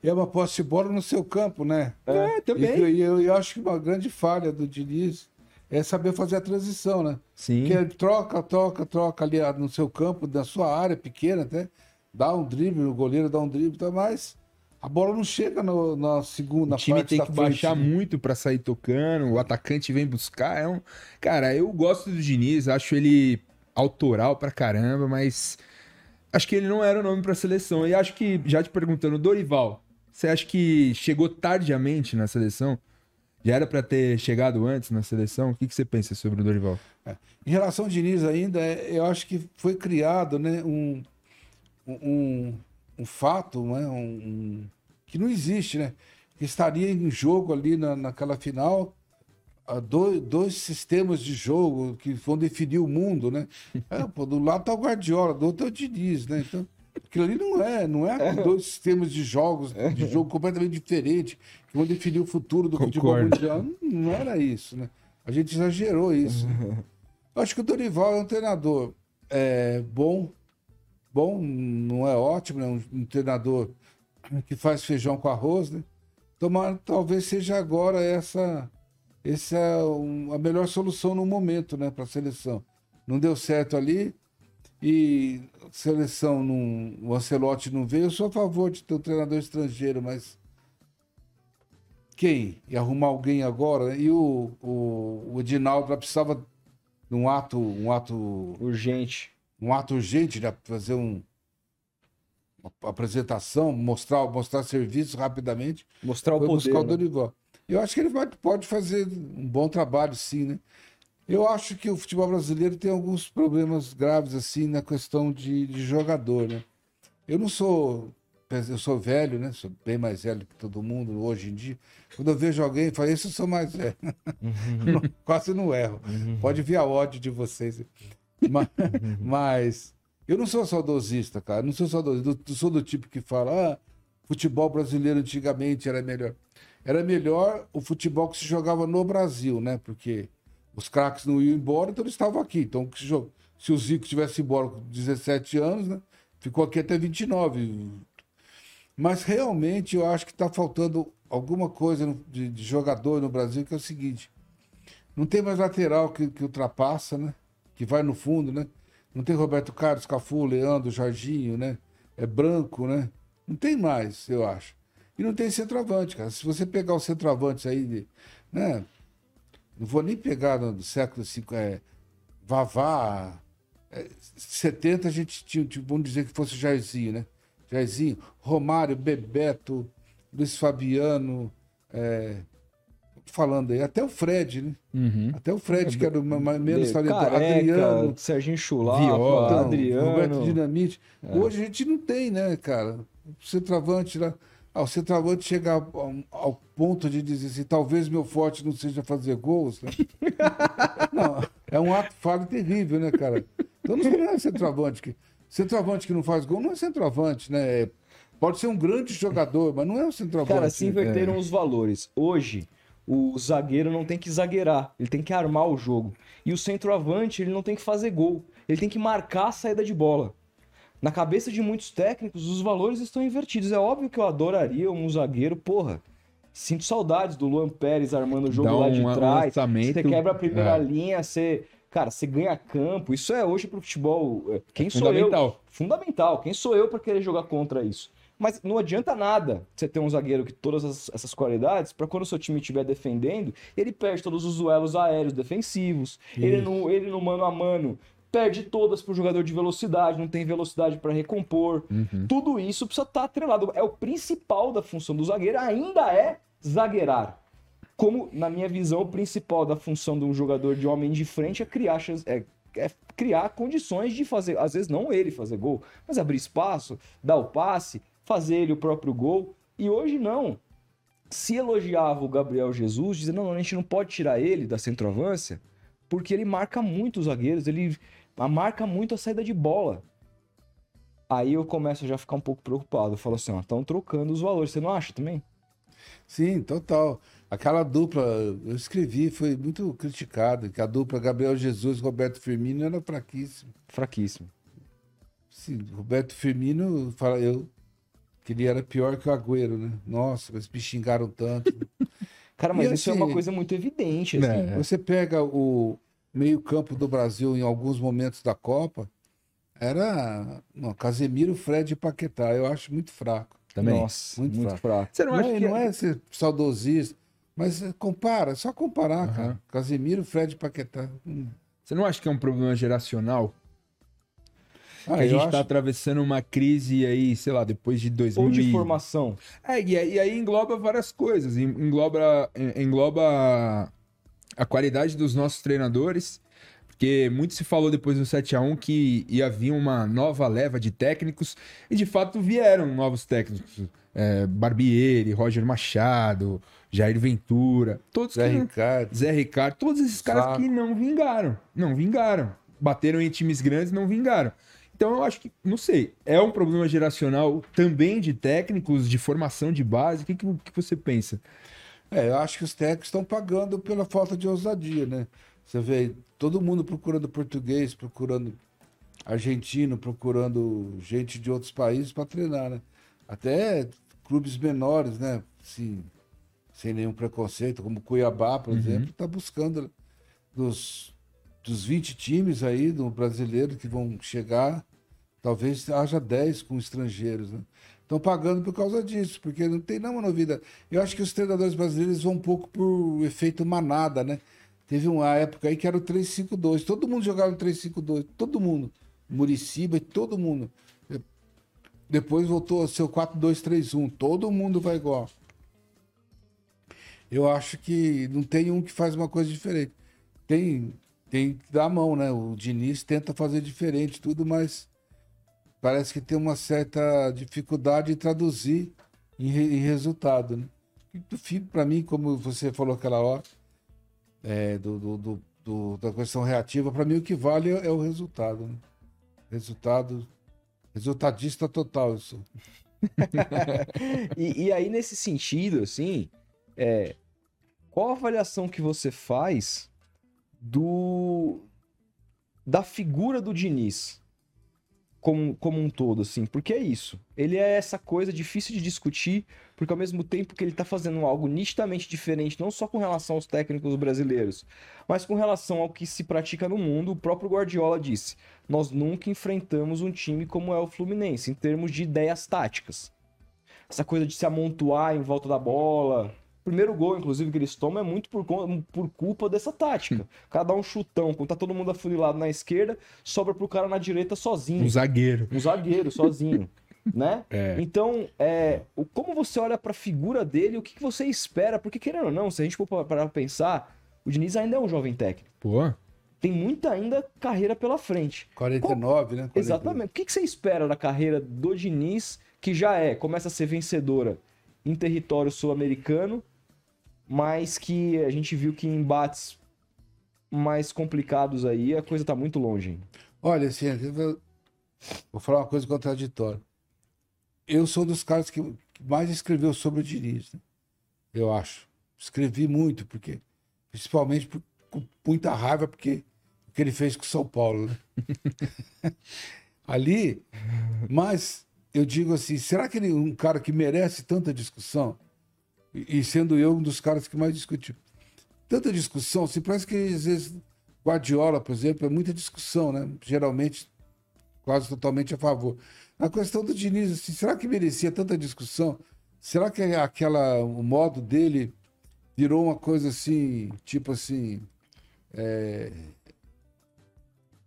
é uma posse de bola no seu campo, né? é, também. e eu, eu acho que uma grande falha do Diniz é saber fazer a transição, né? Sim. Que ele troca, troca, troca ali ah, no seu campo, na sua área pequena até, dá um drible, o goleiro dá um drible, tá, mas a bola não chega no, na segunda O time parte tem que baixar muito pra sair tocando, o atacante vem buscar. É um... Cara, eu gosto do Diniz, acho ele autoral pra caramba, mas acho que ele não era o nome pra seleção. E acho que, já te perguntando, Dorival, você acha que chegou tardiamente na seleção? Já era pra ter chegado antes na seleção? O que, que você pensa sobre o Dorival? Em relação ao Diniz ainda, é, eu acho que foi criado né, um, um, um fato né, um, que não existe, né? Que estaria em jogo ali na, naquela final dois, dois sistemas de jogo que vão definir o mundo, né? É, pô, do lado tá o Guardiola, do outro é o Diniz, né? Então, aquilo ali não é, não é dois sistemas de jogos, de jogo completamente diferentes, que vão definir o futuro do futebol Concordo. mundial. Não era isso, né? A gente exagerou isso. Eu acho que o Dorival é um treinador é, bom, bom, não é ótimo, é um, um treinador que faz feijão com arroz, né? Tomar, talvez seja agora essa, essa é um, a melhor solução no momento, né, para a seleção. Não deu certo ali e seleção não, o Ancelotti não veio. Eu sou a favor de ter um treinador estrangeiro, mas quem? E arrumar alguém agora? E o, o, o Edinaldo precisava de um ato, um ato urgente, um ato urgente de fazer um uma apresentação, mostrar, mostrar serviço rapidamente. Mostrar o poder. Buscar o né? Dorival. Eu acho que ele vai, pode fazer um bom trabalho, sim, né? Eu acho que o futebol brasileiro tem alguns problemas graves, assim, na questão de, de jogador, né? Eu não sou. Eu sou velho, né? Sou bem mais velho que todo mundo hoje em dia. Quando eu vejo alguém, eu falo, esse eu sou mais velho. Uhum. quase não erro. Uhum. Pode vir a ódio de vocês. Mas, uhum. mas eu não sou saudosista, cara. Não sou saudosista. Eu sou do tipo que fala, ah, futebol brasileiro antigamente era melhor. Era melhor o futebol que se jogava no Brasil, né? Porque os craques não iam embora, então eles estavam aqui. Então, se o Zico tivesse embora com 17 anos, né? Ficou aqui até 29. Mas realmente eu acho que está faltando alguma coisa de, de, jogador no Brasil, que é o seguinte: não tem mais lateral que, que ultrapassa, né? Que vai no fundo, né? Não tem Roberto Carlos, Cafu, Leandro, Jorginho, né? É branco, né? Não tem mais, eu acho. E não tem centroavante, cara. Se você pegar os centroavantes aí, né? Não vou nem pegar no século V, é, Vavá. É, 70 a gente tinha, tipo, vamos dizer que fosse Jairzinho, né? Jairzinho, Romário, Bebeto, Luiz Fabiano, é, falando aí, até o Fred, né? Uhum. Até o Fred, que era o menos talentoso. Adriano. Serginho Chulapa, Viola, então, Adriano. Roberto Dinamite. É. Hoje a gente não tem, né, cara? O centroavante lá. Ah, o centroavante chega ao, ao, ponto de dizer assim, talvez meu forte não seja fazer gols. Né? não, é um ato falho terrível, né, cara? Então não é centroavante que. Centroavante que não faz gol não é centroavante, né? Pode ser um grande jogador, mas não é um centroavante. Cara, se inverteram é. os valores. Hoje, o zagueiro não tem que zagueirar, ele tem que armar o jogo. E o centroavante, ele não tem que fazer gol, ele tem que marcar a saída de bola. Na cabeça de muitos técnicos, os valores estão invertidos. É óbvio que eu adoraria um zagueiro, porra. Sinto saudades do Luan Pérez armando o jogo Dá lá de um trás. Você quebra a primeira é. linha, você. Cara, você ganha campo. Isso é hoje pro futebol. É, quem sou Fundamental. eu? Fundamental. Quem sou eu para querer jogar contra isso? Mas não adianta nada você ter um zagueiro que todas essas qualidades, para quando o seu time estiver defendendo, ele perde todos os duelos aéreos defensivos, ele no, ele no mano a mano perde todas pro jogador de velocidade, não tem velocidade para recompor. Uhum. Tudo isso precisa estar tá atrelado. É o principal da função do zagueiro, ainda é zagueirar. Como, na minha visão, o principal da função de um jogador de homem de frente é criar, é, é criar condições de fazer, às vezes não ele fazer gol, mas abrir espaço, dar o passe, fazer ele o próprio gol. E hoje não. Se elogiava o Gabriel Jesus, dizendo, não, a gente não pode tirar ele da centroavância, porque ele marca muito os zagueiros, ele marca muito a saída de bola. Aí eu começo a já ficar um pouco preocupado. Eu falo assim, ó, estão trocando os valores, você não acha também? Sim, total. Aquela dupla, eu escrevi, foi muito criticada, que a dupla Gabriel Jesus e Roberto Firmino era fraquíssimo. Fraquíssimo. Sim, Roberto Firmino, fala, eu que ele era pior que o Agüero, né? Nossa, eles me xingaram tanto. Cara, mas e isso assim, é uma coisa muito evidente. Assim. É. Você pega o meio-campo do Brasil em alguns momentos da Copa, era não, Casemiro, Fred e Paquetá. Eu acho muito fraco. Também. Nossa, muito, muito fraco. fraco. Você não, não, é, que... não é ser saudosista, mas compara, só comparar, uhum. cara. Casemiro, Fred e Paquetá. Hum. Você não acha que é um problema geracional? Ah, a gente está acho... atravessando uma crise aí, sei lá, depois de 2000 Ou de formação. É, e, e aí engloba várias coisas. Engloba, engloba a qualidade dos nossos treinadores, porque muito se falou depois do 7 a 1 que ia vir uma nova leva de técnicos, e de fato vieram novos técnicos. É, Barbieri, Roger Machado, Jair Ventura, todos Zé que Ricardo. Zé Ricardo, todos esses caras que não vingaram. Não vingaram. Bateram em times grandes não vingaram. Então eu acho que, não sei, é um problema geracional também de técnicos, de formação de base. O que, que, que você pensa? É, eu acho que os técnicos estão pagando pela falta de ousadia, né? Você vê todo mundo procurando português, procurando argentino, procurando gente de outros países para treinar, né? Até clubes menores, né? Assim, sem nenhum preconceito, como Cuiabá, por uhum. exemplo, está buscando dos, dos 20 times aí do brasileiro que vão chegar, talvez haja 10 com estrangeiros, né? Estão pagando por causa disso, porque não tem nenhuma novidade. Eu acho que os treinadores brasileiros vão um pouco por efeito manada, né? Teve uma época aí que era o 3-5-2. Todo mundo jogava no 3-5-2. Todo mundo. Muriciba e todo mundo. Depois voltou a ser o 4-2-3-1. Todo mundo vai igual. Eu acho que não tem um que faz uma coisa diferente. Tem, tem que dar a mão, né? O Diniz tenta fazer diferente, tudo, mas parece que tem uma certa dificuldade em traduzir em, em resultado, né? Para mim, como você falou aquela hora, é, do, do, do, do, da questão reativa, para mim o que vale é, é o resultado. Né? Resultado. Resultadista total, isso. e, e, aí, nesse sentido, assim, é, qual a avaliação que você faz do da figura do Diniz? Como, como um todo, assim. Porque é isso. Ele é essa coisa difícil de discutir, porque ao mesmo tempo que ele tá fazendo algo nitidamente diferente, não só com relação aos técnicos brasileiros, mas com relação ao que se pratica no mundo, o próprio Guardiola disse: nós nunca enfrentamos um time como é o Fluminense, em termos de ideias táticas. Essa coisa de se amontoar em volta da bola, primeiro gol, inclusive, que eles tomam é muito por, por culpa dessa tática. O cara dá um chutão, quando tá todo mundo afunilado na esquerda, sobra pro cara na direita sozinho. Um zagueiro. Um zagueiro, sozinho. né? É. Então, é, o, como você olha pra figura dele, o que, que você espera? Porque, querendo ou não, se a gente for parar pra pensar, o Diniz ainda é um jovem técnico. Pô. Tem muita ainda carreira pela frente. 49, né? 49. Exatamente. O que, que você espera da carreira do Diniz, que já é, começa a ser vencedora em território sul-americano, mas que a gente viu que em embates mais complicados aí a coisa tá muito longe. Olha, assim, eu vou falar uma coisa contraditória. Eu sou dos caras que mais escreveu sobre o Diniz, né? eu acho. Escrevi muito, porque principalmente por, com muita raiva, porque o que ele fez com São Paulo, né? Ali, mas eu digo assim, será que ele é um cara que merece tanta discussão? E, sendo eu um dos caras que mais discutiu. Tanta discussão, se parece que às vezes Guardiola, por exemplo, é muita discussão, né? Geralmente quase totalmente a favor. A questão do Diniz, assim, será que merecia tanta discussão? Será que aquela, o modo dele virou uma coisa assim, tipo assim, é,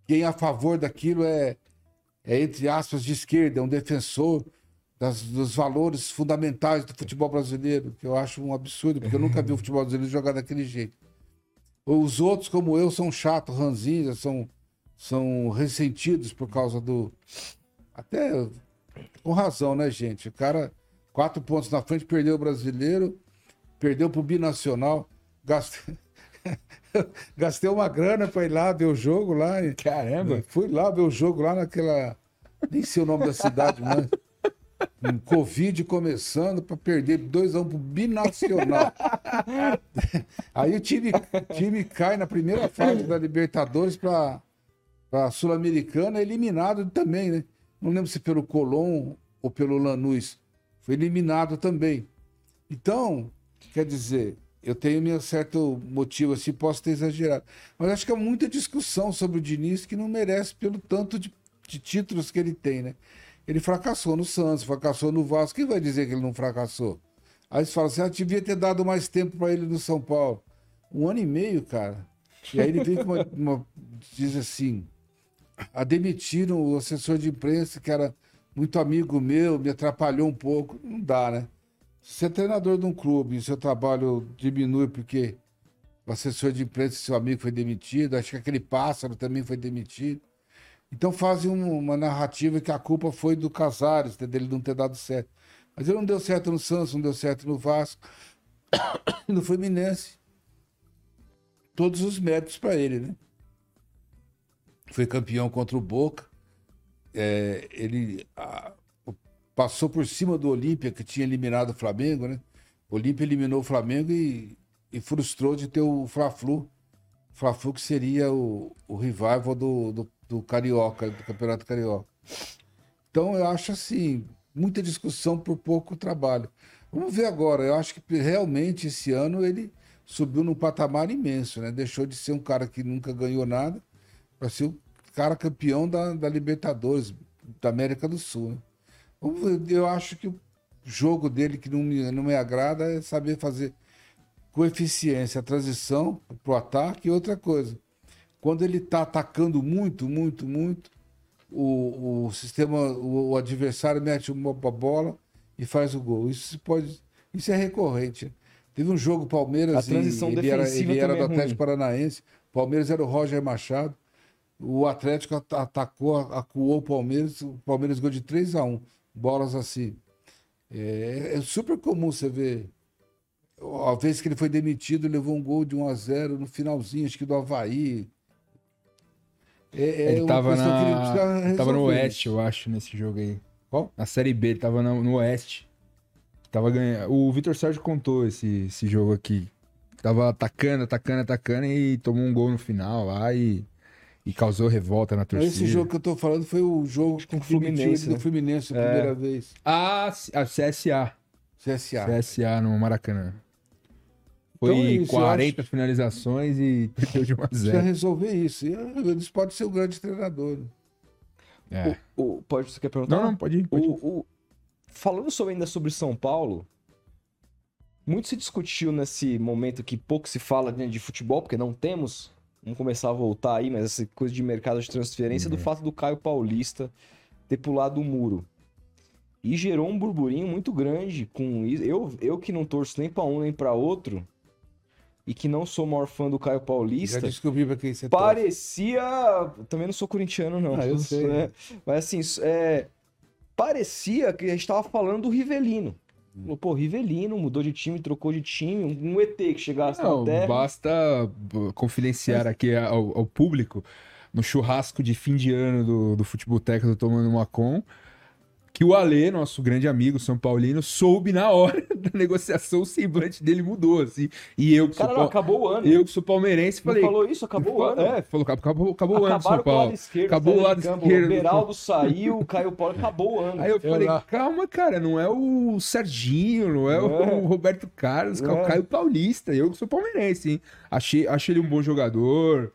quem é a favor daquilo é, é, entre aspas, de esquerda, é um defensor das, dos valores fundamentais do futebol brasileiro, que eu acho um absurdo, porque eu nunca vi o futebol brasileiro jogar daquele jeito. Os outros, como eu, são chatos, ranzinhos, são, são ressentidos por causa do. Até com razão, né, gente? O cara, quatro pontos na frente, perdeu o brasileiro, perdeu pro binacional, gastei. Gastei uma grana para ir lá ver o jogo lá. Caramba! Fui lá ver o jogo lá naquela. Nem sei o nome da cidade, mas um Covid começando para perder 2 a 1 um pro Binacional. Aí o time, time cai na primeira fase da Libertadores para a Sul-Americana, eliminado também, né? Não lembro se pelo Colón ou pelo Lanús. Foi eliminado também. Então, quer dizer, eu tenho meu certo motivo assim, posso ter exagerado. Mas acho que há muita discussão sobre o Diniz que não merece pelo tanto de, de títulos que ele tem, né? Ele fracassou no Santos, fracassou no Vasco. Quem vai dizer que ele não fracassou? Aí você fala assim: ah, devia ter dado mais tempo para ele no São Paulo. Um ano e meio, cara. E aí ele vem com uma, uma, diz assim: a demitiram o assessor de imprensa, que era muito amigo meu, me atrapalhou um pouco. Não dá, né? Se você é treinador de um clube e seu trabalho diminui porque o assessor de imprensa, seu amigo, foi demitido, acho que aquele pássaro também foi demitido. Então fazem uma narrativa que a culpa foi do Casares, dele não ter dado certo. Mas ele não deu certo no Santos, não deu certo no Vasco, no Fluminense. Todos os méritos para ele, né? Foi campeão contra o Boca. É, ele a, passou por cima do Olímpia, que tinha eliminado o Flamengo, né? O Olímpia eliminou o Flamengo e, e frustrou de ter o Fla-Flu. Fla-Flu que seria o, o revival do, do, do Carioca, do Campeonato Carioca. Então eu acho assim, muita discussão por pouco trabalho. Vamos ver agora. Eu acho que realmente esse ano ele subiu num patamar imenso, né? Deixou de ser um cara que nunca ganhou nada para ser o cara campeão da, da Libertadores, da América do Sul. Né? Ver, eu acho que o jogo dele que não me, não me agrada é saber fazer com eficiência a transição para o ataque e outra coisa. Quando ele está atacando muito, muito, muito, o, o sistema, o, o adversário mete uma bola e faz o gol. Isso pode, isso é recorrente. Teve um jogo Palmeiras a transição e ele era, ele era do é Atlético Paranaense. Palmeiras era o Roger Machado. O Atlético atacou, acuou o Palmeiras. O Palmeiras ganhou de 3 a 1 Bolas assim. É, é super comum você ver. A vez que ele foi demitido, levou um gol de 1 a 0 no finalzinho, acho que do Havaí. É, é ele tava, na... tava no Oeste, eu acho, nesse jogo aí. Qual? Na Série B, ele tava no, no Oeste. Tava ganhando. O Vitor Sérgio contou esse, esse jogo aqui. Tava atacando, atacando, atacando e tomou um gol no final lá e, e causou revolta na torcida. Esse jogo que eu tô falando foi o jogo com o Fluminense, né? do Fluminense, a é. primeira vez. Ah, a CSA. CSA. CSA no Maracanã. Foi então é isso, 40 acho... finalizações e perdeu de 1 a 0. Precisa resolver isso. E eles podem ser o grande treinador. É. O, o, pode, você quer perguntar? Não, não, pode ir. Pode ir. O, falando sobre, ainda sobre São Paulo, muito se discutiu nesse momento que pouco se fala né, de futebol, porque não temos. Vamos começar a voltar aí, mas essa coisa de mercado de transferência, uhum. do fato do Caio Paulista ter pulado o muro. E gerou um burburinho muito grande com isso. Eu, eu que não torço nem para um nem para outro, e que não sou o maior fã do Caio Paulista. Já descobri pra quem você Parecia. Também não sou corintiano, não. Ah, eu sei. É... Mas assim, é... parecia que a gente tava falando do Rivelino. Hum. Pô, Rivelino mudou de time, trocou de time, um ET que chegasse não, na terra. Basta confidenciar Mas... aqui ao, ao, público, no churrasco de fim de ano do, do futebol técnico tomando uma com que o Alê, nosso grande amigo São Paulino, soube na hora da negociação, o semblante dele mudou, assim. E eu que Cara, sou. Não, acabou o ano. Eu que sou palmeirense, falei. falou isso, acabou o ano. É, falou, acabou, acabou o ano, São Paulo. Esquerdo, acabou o lado esquerdo. O Beraldo saiu, o Caio Paulo, acabou o ano. Aí eu falei, eu calma, cara, não é o Serginho, não é, é. o Roberto Carlos, é o Caio Paulista. Eu que sou palmeirense, hein? Achei, achei ele um bom jogador.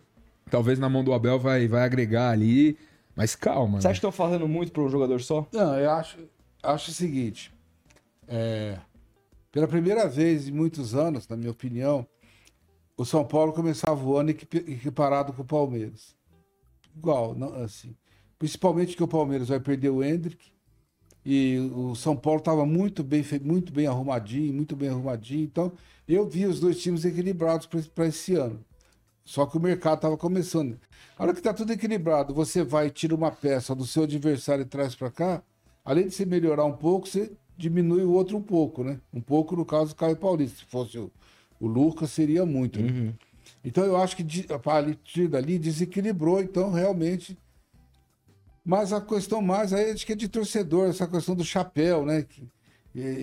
Talvez na mão do Abel vai, vai agregar ali. Mas calma. Você né? acha que estão fazendo muito para um jogador só? Não, eu acho acho o seguinte: é, pela primeira vez em muitos anos, na minha opinião, o São Paulo começava o ano equiparado com o Palmeiras. Igual, não, assim. Principalmente que o Palmeiras vai perder o Hendrick e o São Paulo estava muito bem, muito bem arrumadinho, muito bem arrumadinho. Então, eu vi os dois times equilibrados para esse ano. Só que o mercado estava começando. A hora que está tudo equilibrado, você vai tira uma peça do seu adversário e traz para cá, além de você melhorar um pouco, você diminui o outro um pouco, né? Um pouco no caso do Caio Paulista. Se fosse o, o Lucas, seria muito. Né? Uhum. Então eu acho que a partir dali desequilibrou, então realmente. Mas a questão mais aí acho que é de torcedor, essa questão do chapéu, né? Que,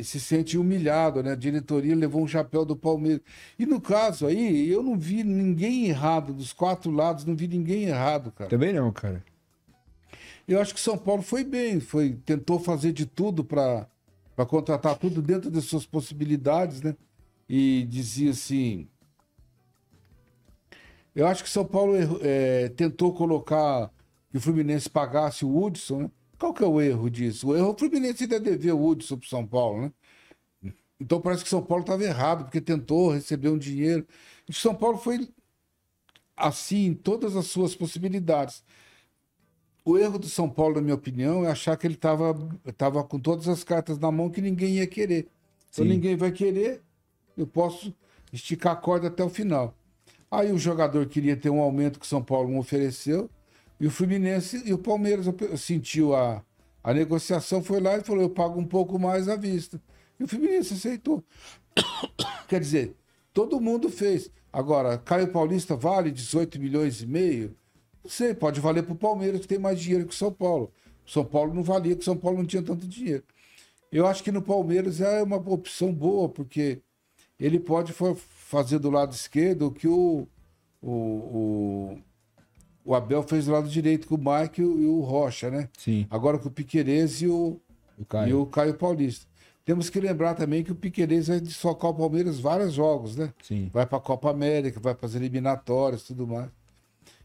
se sente humilhado, né? A diretoria levou um chapéu do Palmeiras. E no caso aí, eu não vi ninguém errado, dos quatro lados, não vi ninguém errado, cara. Também não, cara. Eu acho que São Paulo foi bem, foi tentou fazer de tudo para contratar tudo dentro das suas possibilidades, né? E dizia assim. Eu acho que São Paulo é, tentou colocar que o Fluminense pagasse o Hudson, né? Qual que é o erro disso? O erro o Fluminense ainda devia o Hudson para São Paulo, né? Então parece que São Paulo estava errado, porque tentou receber um dinheiro. E São Paulo foi assim em todas as suas possibilidades. O erro do São Paulo, na minha opinião, é achar que ele estava tava com todas as cartas na mão que ninguém ia querer. Então ninguém vai querer, eu posso esticar a corda até o final. Aí o jogador queria ter um aumento que o São Paulo não ofereceu, e o Fluminense e o Palmeiras sentiu a, a negociação, foi lá e falou: eu pago um pouco mais à vista. E o Fluminense aceitou. Quer dizer, todo mundo fez. Agora, Caio Paulista vale 18 milhões e meio? Não sei, pode valer para o Palmeiras, que tem mais dinheiro que o São Paulo. São Paulo não valia, que São Paulo não tinha tanto dinheiro. Eu acho que no Palmeiras é uma opção boa, porque ele pode fazer do lado esquerdo o que o, o, o, o Abel fez do lado direito com o Mike e o, Rocha, né? Sim. Agora com o Piquerez e o, o Caio. e o Caio Paulista. Temos que lembrar também que o Piquerez vai desfocar o Palmeiras vários jogos, né? Sim. Vai para a Copa América, vai para as eliminatórias tudo mais.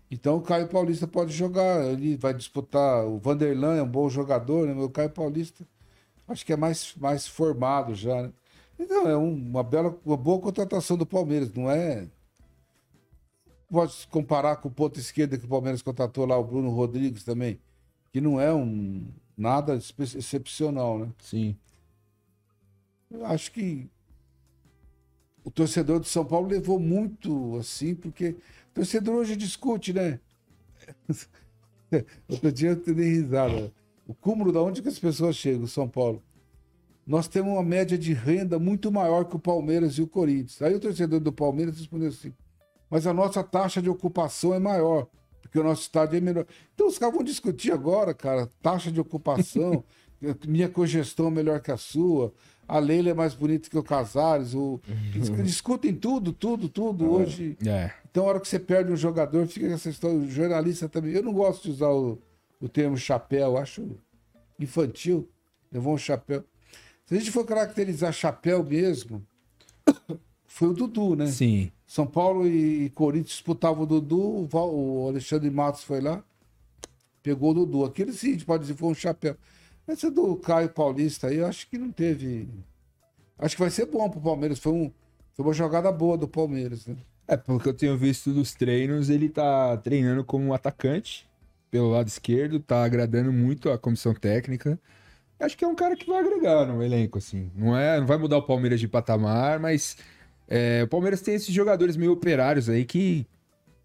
Então o Caio Paulista pode jogar, ele vai disputar. O Vanderlan é um bom jogador, né? O Caio Paulista acho que é mais, mais formado já, né? Então, é uma bela, uma boa contratação do Palmeiras, não é? Pode comparar com o ponto esquerda que o Palmeiras contratou lá, o Bruno Rodrigues também, que não é um nada excepcional, né? Sim. Eu acho que o torcedor de São Paulo levou muito assim, porque o torcedor hoje discute, né? Outro dia eu dei risada. O cúmulo da onde que as pessoas chegam, São Paulo. Nós temos uma média de renda muito maior que o Palmeiras e o Corinthians. Aí o torcedor do Palmeiras respondeu assim: mas a nossa taxa de ocupação é maior, porque o nosso estádio é menor. Então os caras vão discutir agora, cara, taxa de ocupação, minha congestão é melhor que a sua, a Leila é mais bonita que o Casares. O... Uhum. Discutem tudo, tudo, tudo é. hoje. É. Então, a hora que você perde um jogador, fica essa história. O jornalista também. Eu não gosto de usar o, o termo chapéu, acho infantil. Levou um chapéu. Se a gente for caracterizar chapéu mesmo, foi o Dudu, né? Sim. São Paulo e Corinthians disputavam o Dudu, o Alexandre Matos foi lá, pegou o Dudu. Aquele sim, a gente pode dizer foi um chapéu. Essa do Caio Paulista aí, eu acho que não teve. Acho que vai ser bom pro Palmeiras. Foi, um, foi uma jogada boa do Palmeiras, né? É, porque eu tenho visto dos treinos, ele tá treinando como atacante pelo lado esquerdo, tá agradando muito a comissão técnica. Acho que é um cara que vai agregar no elenco, assim. Não, é, não vai mudar o Palmeiras de patamar, mas é, o Palmeiras tem esses jogadores meio operários aí que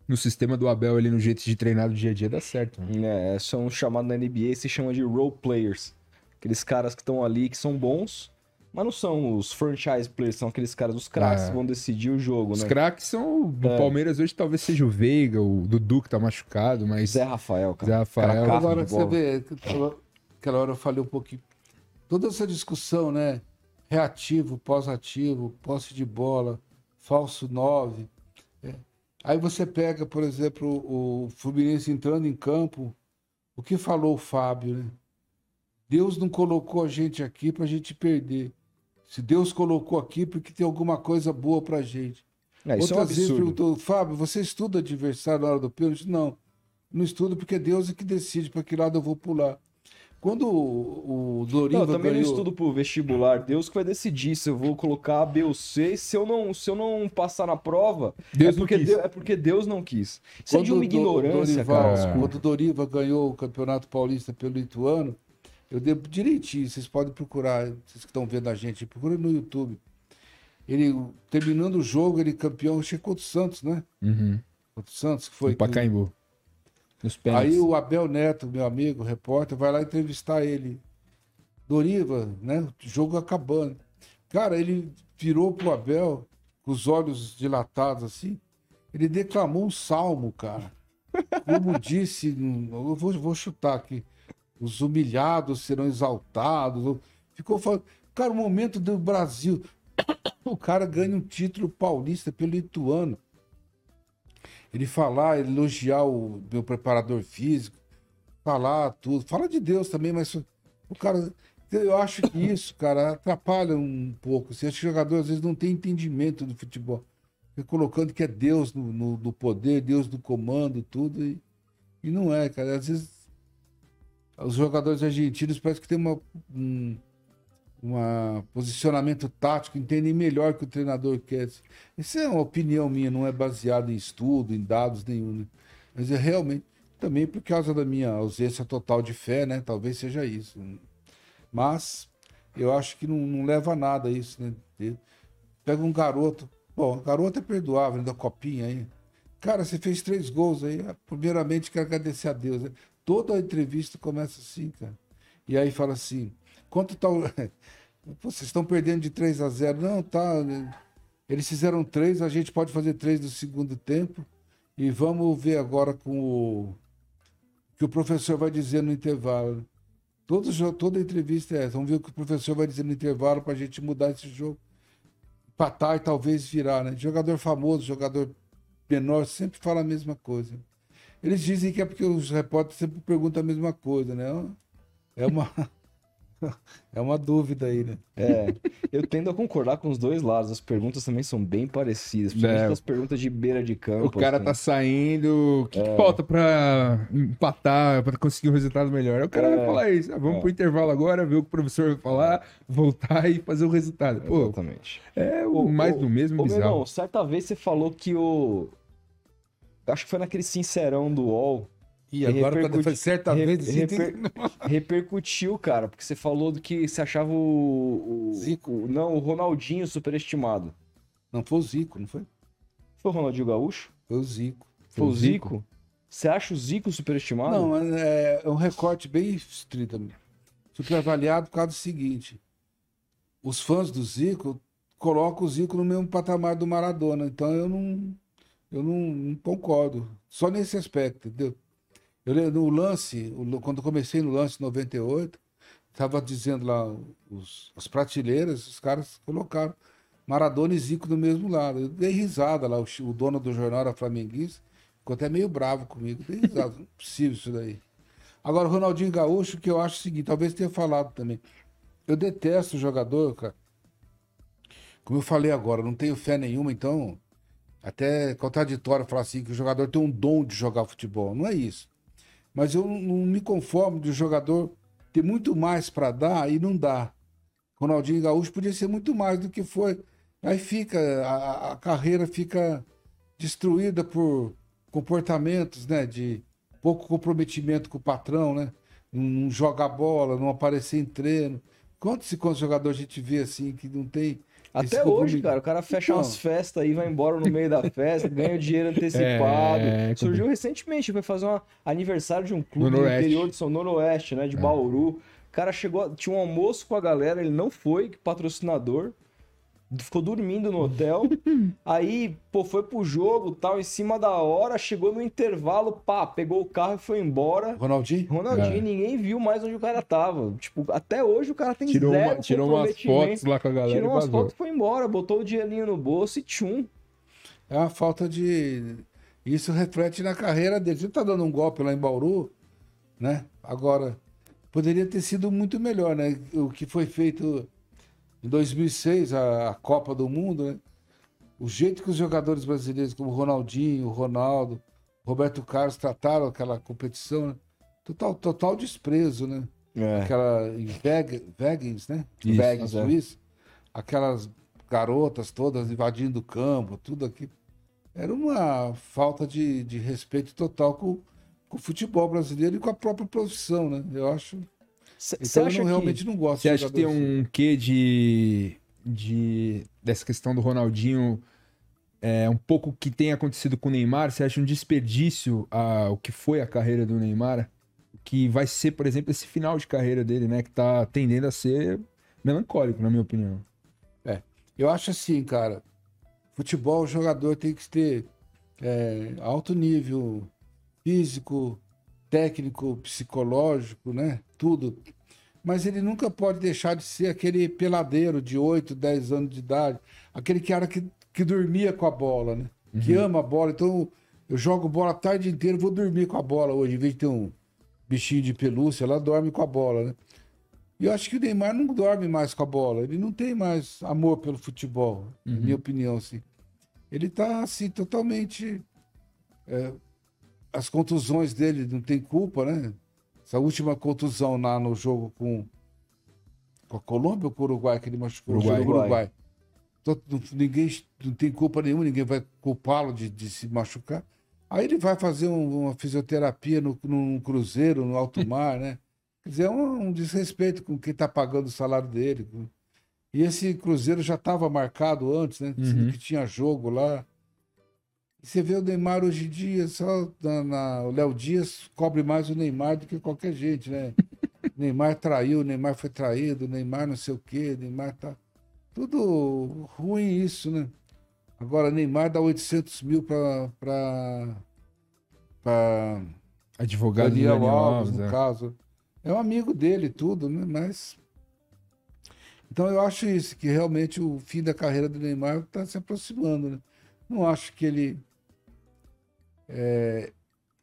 no sistema do Abel ali no jeito de treinar do dia a dia dá certo. Né? É, são chamados na NBA, se chama de role players. Aqueles caras que estão ali que são bons, mas não são os franchise players, são aqueles caras, os craques é. que vão decidir o jogo, os né? Os craques são do é. Palmeiras hoje, talvez seja o Veiga, o Dudu que tá machucado, mas. Zé Rafael, cara. Zé Rafael. Cara, Agora você vê, aquela hora eu falei um pouquinho. Toda essa discussão, né? Reativo, pós-ativo, posse de bola, falso 9. Aí você pega, por exemplo, o Fluminense entrando em campo, o que falou o Fábio, né? Deus não colocou a gente aqui para a gente perder. Se Deus colocou aqui, porque tem alguma coisa boa para a gente. É, Outras é um vezes perguntou, Fábio, você estuda adversário na hora do pênalti? Não, não estudo porque Deus é que decide para que lado eu vou pular. Quando o, Doriva não, eu também ganhou... não estudo pro vestibular. Deus que vai decidir se eu vou colocar A, B ou C. Se eu não, se eu não passar na prova, Deus é, porque Deus, é porque Deus não quis. Isso quando é de uma ignorância, Dorival, cara. Quando o Doriva ganhou o Campeonato Paulista pelo Ituano, eu dei direitinho. Vocês podem procurar, vocês que estão vendo a gente, procura no YouTube. Ele, terminando o jogo, ele campeão, achei contra o Santos, né? Uhum. Contra o Santos, que foi... O Pacaembu. Aí o Abel Neto, meu amigo, repórter, vai lá entrevistar ele. Doriva, né? O jogo acabando. Cara, ele virou pro Abel com os olhos dilatados assim. Ele declamou um salmo, cara. Como disse, eu vou, vou chutar aqui. Os humilhados serão exaltados. Ficou falando. Cara, o momento do Brasil. O cara ganha um título paulista pelo Ituano ele falar, elogiar o meu preparador físico, falar tudo. Fala de Deus também, mas o cara. Eu acho que isso, cara, atrapalha um pouco. Assim, esse jogador às vezes não tem entendimento do futebol. Fica colocando que é Deus no, no, no poder, Deus no comando, tudo. E, e não é, cara. Às vezes os jogadores argentinos parece que tem uma, um, um posicionamento tático, entendem melhor que o treinador quer. Isso é uma opinião minha, não é baseado em estudo, em dados nenhum. Né? Mas é realmente também por causa da minha ausência total de fé, né? Talvez seja isso. Mas eu acho que não, não leva a nada isso, né? Pega um garoto, bom, garoto é perdoável, né? da copinha aí. Cara, você fez três gols aí. Primeiramente, quero agradecer a Deus. Né? Toda a entrevista começa assim, cara. E aí fala assim: Quanto tá. Vocês estão perdendo de 3 a 0. Não, tá. Eles fizeram 3, a gente pode fazer 3 no segundo tempo. E vamos ver agora com o que o professor vai dizer no intervalo. Todo jogo, toda entrevista é essa. Vamos ver o que o professor vai dizer no intervalo para a gente mudar esse jogo. Empatar e talvez virar, né? Jogador famoso, jogador menor, sempre fala a mesma coisa. Eles dizem que é porque os repórteres sempre perguntam a mesma coisa, né? É uma. É uma dúvida aí, né? É, eu tendo a concordar com os dois lados. As perguntas também são bem parecidas, principalmente É. as perguntas de beira de campo. O cara assim. tá saindo. O que, É. que falta pra empatar, pra conseguir um resultado melhor? O cara É. vai falar isso. Ah, vamos É. pro intervalo agora, ver o que o professor vai falar, voltar e fazer o resultado. Pô, Exatamente. é o Ô, mais ô, do mesmo Ô, meu bizarro. irmão, certa vez você falou que o. Acho que foi naquele sincerão do UOL. E agora, quando repercute- foi certa re- vez, assim, reper- Repercutiu, cara, porque você falou do que você achava o. o- Zico. não, o Ronaldinho superestimado. Não foi o Zico, não foi? Foi o Ronaldinho Gaúcho? Foi o Zico. Foi o o Zico? Zico? Você acha o Zico superestimado? Não, é, é um recorte bem estrito. Superavaliado por causa do seguinte: os fãs do Zico colocam o Zico no mesmo patamar do Maradona. Então eu não, eu não, não concordo. Só nesse aspecto, entendeu? Eu no lance, quando comecei no lance em 98, estava dizendo lá os, as prateleiras, os caras colocaram Maradona e Zico do mesmo lado. Eu dei risada lá, o, o dono do jornal era flamenguista, ficou até meio bravo comigo. Dei risada, não é possível isso daí. Agora, o Ronaldinho Gaúcho, que eu acho o seguinte, talvez tenha falado também. Eu detesto o jogador, cara. Como eu falei agora, não tenho fé nenhuma, então até contraditório falar assim que o jogador tem um dom de jogar futebol. Não é isso. Mas eu não, me conformo de o jogador ter muito mais para dar e não dá. Ronaldinho Gaúcho podia ser muito mais do que foi. Aí fica, a, a- carreira fica destruída por comportamentos, né? De pouco comprometimento com o patrão, né? Não, não joga bola, não aparecer em treino. Quantos e quantos jogadores a gente vê assim que não tem. Esse Até hoje, comprometimento? cara, o cara fecha Então. umas festas aí, vai embora no meio da festa, ganha o dinheiro antecipado. É, Surgiu recentemente, foi fazer um aniversário de um clube No interior de São Noroeste, né, de Bauru. O cara chegou, tinha um almoço com a galera, ele não foi, patrocinador. Ficou dormindo no hotel. aí, pô, foi pro jogo, tal, em cima da hora, chegou no intervalo, pá, pegou o carro e foi embora. Ronaldinho? Ronaldinho, É. ninguém viu mais onde o cara tava. Tipo, até hoje o cara tem Tirou, zero uma- tirou umas fotos lá com a galera Tirou e umas fotos e foi embora, botou o dinheirinho no bolso e tchum. É uma falta de. Isso reflete na carreira dele. Você tá dando um golpe lá em Bauru, né? Agora, poderia ter sido muito melhor, né? O que foi feito em 2006, a, a Copa do Mundo, né? O jeito que os jogadores brasileiros, como Ronaldinho, Ronaldo, Roberto Carlos, trataram aquela competição, né? Total, total desprezo, né? É. Aquela em Veg- Vegas, né? Isso, Vegas, é. Aquelas garotas todas invadindo o campo, tudo aqui. Era uma falta de, de respeito total com, com o futebol brasileiro e com a própria profissão, né? Eu acho. Você Então eu acha não- que... realmente não gosto Você acha que tem jogador assim. um quê de, de dessa questão do Ronaldinho é, um pouco que tem acontecido com o Neymar? Você acha um desperdício a, o que foi a carreira do Neymar? Que vai ser, por exemplo, esse final de carreira dele, né? Que tá tendendo a ser melancólico, na minha opinião. Eu acho assim, cara. Futebol, o jogador tem que ter é, alto nível físico, técnico, psicológico, né? Tudo. Mas ele nunca pode deixar de ser aquele peladeiro de 8, 10 anos de idade, aquele cara que, que dormia com a bola, né? Que ama a bola. Então, eu jogo bola a tarde inteira, vou dormir com a bola hoje, em vez de ter um bichinho de pelúcia, ela dorme com a bola, né? E eu acho que o Neymar não dorme mais com a bola. Ele não tem mais amor pelo futebol, na minha opinião, assim. Ele tá, assim, totalmente... é, as contusões dele não tem culpa, né? Essa última contusão lá no jogo com, com a Colômbia ou com o Uruguai, que ele machucou? Uruguai. O Uruguai. Então, não- ninguém não tem culpa nenhuma, ninguém vai culpá-lo de, de se machucar. Aí ele vai fazer um- uma fisioterapia no, num cruzeiro, no alto mar, né? Quer dizer, é um, um desrespeito com quem está pagando o salário dele. E esse cruzeiro já estava marcado antes, né? Uhum. que tinha jogo lá. Você vê o Neymar hoje em dia, só na, na- o Léo Dias cobre mais o Neymar do que qualquer gente, né? Neymar traiu, Neymar foi traído, Neymar não sei o quê, Neymar tá. Tudo ruim isso, né? Agora, Neymar dá 800 mil para Advogado Daniel, Daniel Alves, Alves, no é. caso. É um amigo dele tudo, né? Mas. Então eu acho isso, que realmente o fim da carreira do Neymar está se aproximando, né? Não acho que ele. É,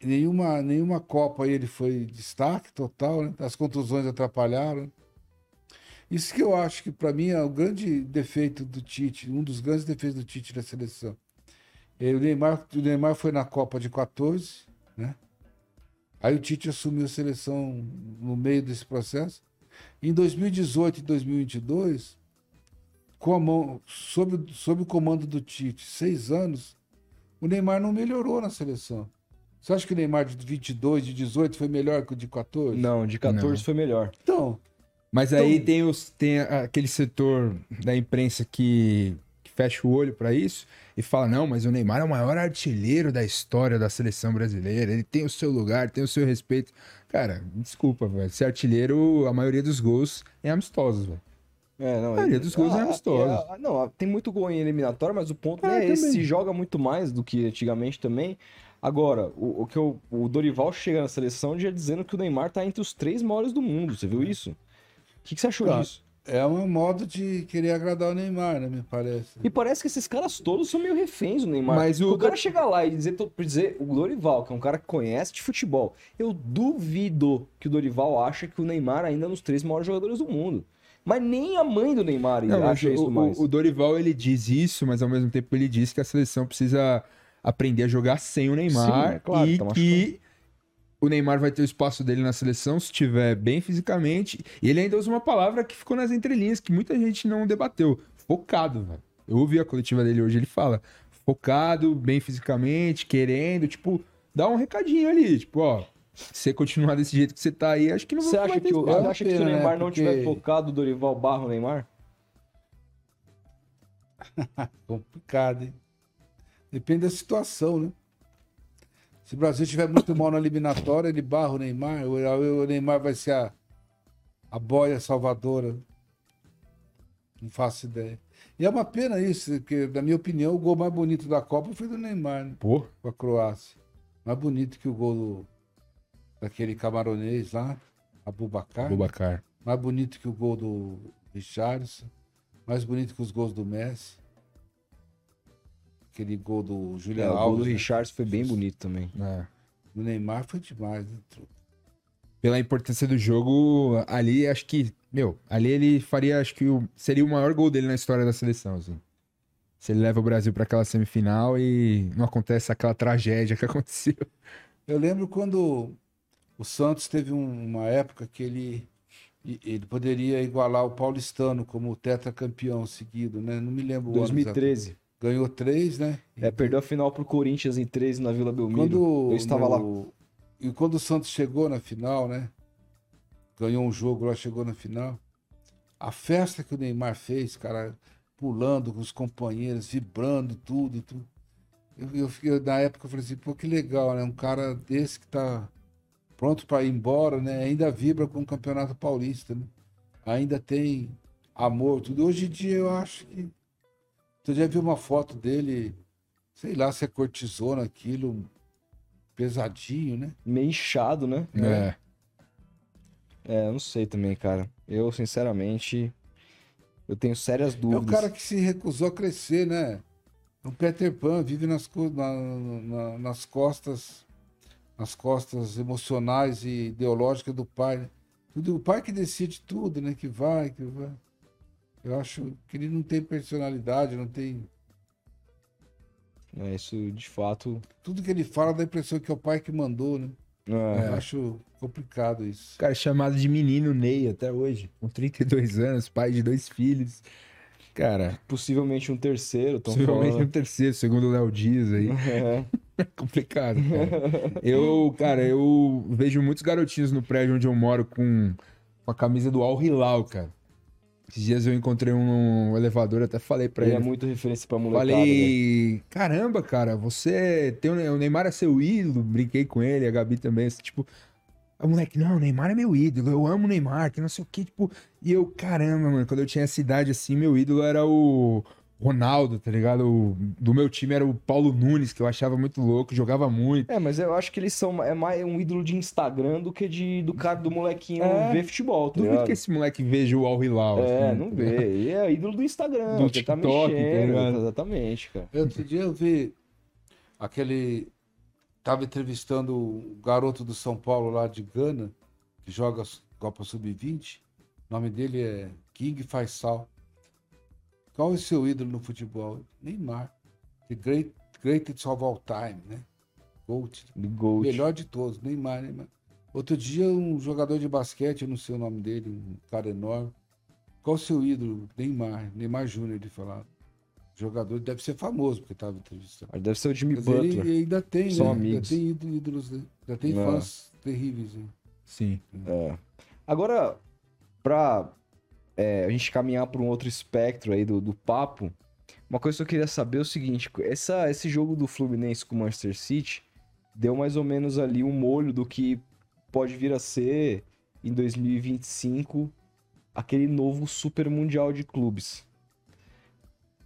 nenhuma, nenhuma Copa ele foi destaque total, né? As contusões atrapalharam. Isso que eu acho que, para mim, é o grande defeito do Tite, um dos grandes defeitos do Tite na seleção. E o, Neymar, o Neymar foi na Copa de 14, né? Aí o Tite assumiu a seleção no meio desse processo. Em 2018 e 2022, com a mão, sob, sob o comando do Tite, seis anos, o Neymar não melhorou na seleção. Você acha que o Neymar de 22, de 18 foi melhor que o de 14? Não, de 14 não. foi melhor. Então. Mas aí então... tem, os, tem aquele setor da imprensa que, que fecha o olho para isso e fala: não, mas o Neymar é o maior artilheiro da história da seleção brasileira, ele tem o seu lugar, tem o seu respeito. Cara, desculpa, velho. Ser artilheiro, a maioria dos gols é amistosos, velho. É, não, a maioria dos gols é é amistosos. É, não, tem muito gol em eliminatório, mas o ponto é, é esse. Se joga muito mais do que antigamente também. Agora, o, o que eu, o Dorival chega na seleção já dizendo que o Neymar tá entre os três maiores do mundo. Você viu isso? O que, que você achou tá. disso? É um modo de querer agradar o Neymar, né? Me parece. E parece que esses caras todos são meio reféns do Neymar. Mas o, o cara chegar lá e dizer, dizer o Dorival, que é um cara que conhece de futebol, eu duvido que o Dorival acha que o Neymar ainda é um dos três maiores jogadores do mundo. Mas nem a mãe do Neymar Não, acha isso o, mais. O, Dorival ele diz isso, mas ao mesmo tempo ele diz que a seleção precisa aprender a jogar sem o Neymar Sim, é claro, e tá que o Neymar vai ter o espaço dele na seleção se estiver bem fisicamente. E ele ainda usa uma palavra que ficou nas entrelinhas, que muita gente não debateu. Focado, velho. Eu ouvi a coletiva dele hoje, ele fala focado, bem fisicamente, querendo, tipo, dá um recadinho ali, tipo, ó, você continuar desse jeito que você tá aí, acho que não você vai acha que o, Você acha que se o Neymar né? não Porque... tiver focado, o Dorival barra o Neymar? Complicado, hein? Depende da situação, né? Se o Brasil estiver muito mal na eliminatória, ele barra o Neymar, o Neymar vai ser a, a boia salvadora. Não faço ideia. E é uma pena isso, porque, na minha opinião, o gol mais bonito da Copa foi do Neymar, né? Pô. Com a Croácia. Mais bonito que o gol do, daquele camaronês lá, Abubacar. Abubacar. Mais bonito que o gol do Richardson. Mais bonito que os gols do Messi. Aquele gol do Julian é, Alves. O gol do né? Richardson foi bem bonito também. É. O Neymar foi demais, né, Pela importância do jogo, ali acho que, meu, ali ele faria, acho que o, seria o maior gol dele na história da seleção, assim. Se ele leva o Brasil para aquela semifinal e não acontece aquela tragédia que aconteceu. Eu lembro quando o Santos teve um, uma época que ele, ele poderia igualar o Paulistano como tetracampeão seguido, né? Não me lembro 2013. Ganhou três, né? É, perdeu a final pro Corinthians em 13 na Vila Belmiro. Quando, Eu estava no... lá. E quando o Santos chegou na final, né? Ganhou um jogo lá, chegou na final. A festa que o Neymar fez, cara, pulando com os companheiros, vibrando tudo e tudo. Eu, eu, na época eu falei assim, pô, que legal, né? Um cara desse que tá pronto para ir embora, né? Ainda vibra com o Campeonato Paulista, né? Ainda tem amor, tudo. Hoje em dia eu acho que. Você já viu uma foto dele, sei lá se é cortisona aquilo, pesadinho, né? Meio inchado, né? É. É, não sei também, cara. Eu, sinceramente, eu tenho sérias dúvidas. É o cara que se recusou a crescer, né? O Peter Pan vive nas, na, na, nas costas nas costas emocionais e ideológicas do pai. Né? Tudo, o pai que decide tudo, né? Que vai, que vai. Eu acho que ele não tem personalidade, não tem. É, isso de fato. Tudo que ele fala dá a impressão que é o pai que mandou, né? É. Eu acho complicado isso. Cara, chamado de menino Ney até hoje, com 32 anos, pai de dois filhos. Cara. Possivelmente um terceiro, Possivelmente falando. um terceiro, segundo o Léo Dias aí. É. complicado, cara. eu, cara, eu vejo muitos garotinhos no prédio onde eu moro com, com a camisa do Al Hilal, cara. Esses dias eu encontrei um, um elevador, até falei pra ele. Ele é muito referência pra molecada. Falei, né? caramba, cara, você tem o Neymar é seu ídolo, brinquei com ele, a Gabi também, tipo, o moleque, não, o Neymar é meu ídolo, eu amo o Neymar, que não sei o que, tipo. E eu, caramba, mano, quando eu tinha essa idade assim, meu ídolo era o, Ronaldo, tá ligado? O- do meu time era o Paulo Nunes, que eu achava muito louco, jogava muito. É, mas eu acho que eles são é mais um ídolo de Instagram do que de do cara do molequinho É. ver futebol, tá Duvido ligado? que esse moleque veja o Al Hilal. É, assim, não tá vê. Ele é ídolo do Instagram, Do tá TikTok, tá mexendo. ligado? exatamente, cara. Outro dia eu vi aquele. Tava entrevistando o garoto do São Paulo lá de Gana, que joga Copa Sub-20. O nome dele é King Faisal. Qual é o seu ídolo no futebol? Neymar. The great, greatest of all time, né? Gold. Gold. Melhor de todos, Neymar, Neymar. Outro dia, um jogador de basquete, eu não sei o nome dele, um cara enorme. Qual o seu ídolo? Neymar. Neymar Júnior, ele falava. Jogador deve ser famoso, porque estava entrevistando. Mas Deve ser o Jimmy dizer, Butler. ele ainda tem, São né? amigos. Ainda tem ídolo- ídolos, né? Ainda tem É. fãs terríveis. Né? Sim. É. Agora, pra é, a gente caminhar para um outro espectro aí do, do papo, uma coisa que eu queria saber é o seguinte: essa, esse jogo do Fluminense com o Manchester City deu mais ou menos ali um molho do que pode vir a ser em 2025 aquele novo Super Mundial de Clubes.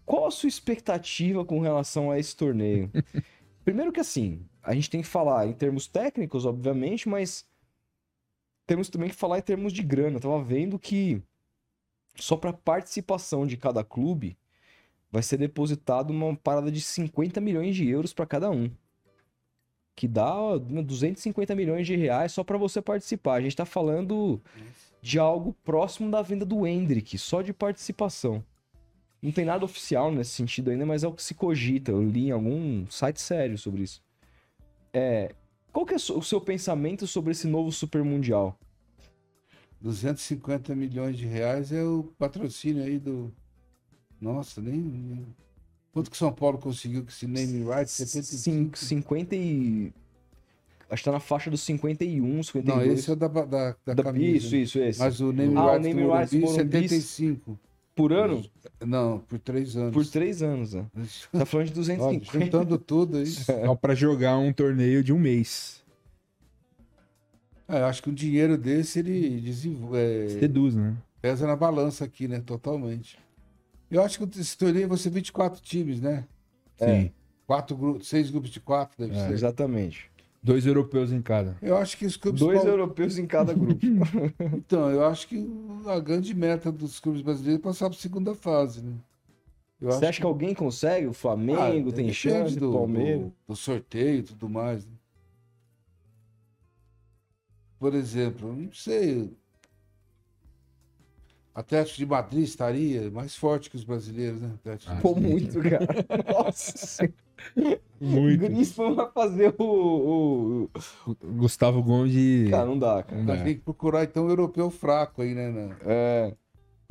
Qual a sua expectativa com relação a esse torneio? Primeiro que assim, a gente tem que falar em termos técnicos, obviamente, mas temos também que falar em termos de grana. Eu tava vendo que só para participação de cada clube vai ser depositado uma parada de 50 milhões de euros para cada um. Que dá ó, 250 milhões de reais só para você participar. A gente tá falando de algo próximo da venda do Hendrick, só de participação. Não tem nada oficial nesse sentido ainda, mas é o que se cogita. Eu li em algum site sério sobre isso. É, qual que é o seu pensamento sobre esse novo Super Mundial? 250 milhões de reais é o patrocínio aí do. Nossa, nem. Quanto que São Paulo conseguiu com esse name right? 75? Cin- 50 e... Acho que tá na faixa dos 51, 52. Não, esse é da, da, da, Da- camisa. Isso, isso, esse. Mas o name Ah, rights do rights Morumbi, Morumbi, 75. Por ano? Não, por três anos. Por três anos, né? Tá falando de Olha, 250. juntando tudo aí. Só pra jogar um torneio de um mês. É, eu acho que um dinheiro desse ele desenvol- é, Seduz, né? pesa na balança aqui, né? Totalmente. Eu acho que esse torneio vai ser 24 times, né? Sim. Quatro grupos, seis grupos de quatro, deve ser. Exatamente. Dois europeus em cada. Eu acho que os clubes. Dois europeus em cada grupo. Então, eu acho que a grande meta dos clubes brasileiros é passar para a segunda fase, né? Eu Você acha que alguém consegue? O Flamengo Ah, tem chance, do, Palmeiras. do, do sorteio e tudo mais. né? Por exemplo, não sei. Atlético de Madrid estaria mais forte que os brasileiros, né? Atlético Ah, Pô, Madrid. muito, cara. Nossa Senhora. Muito. Griezmann vai fazer o... o- o- Gustavo Gomes. Cara, não dá, cara. Não dá. Tem que procurar então um europeu fraco aí, né? na- É...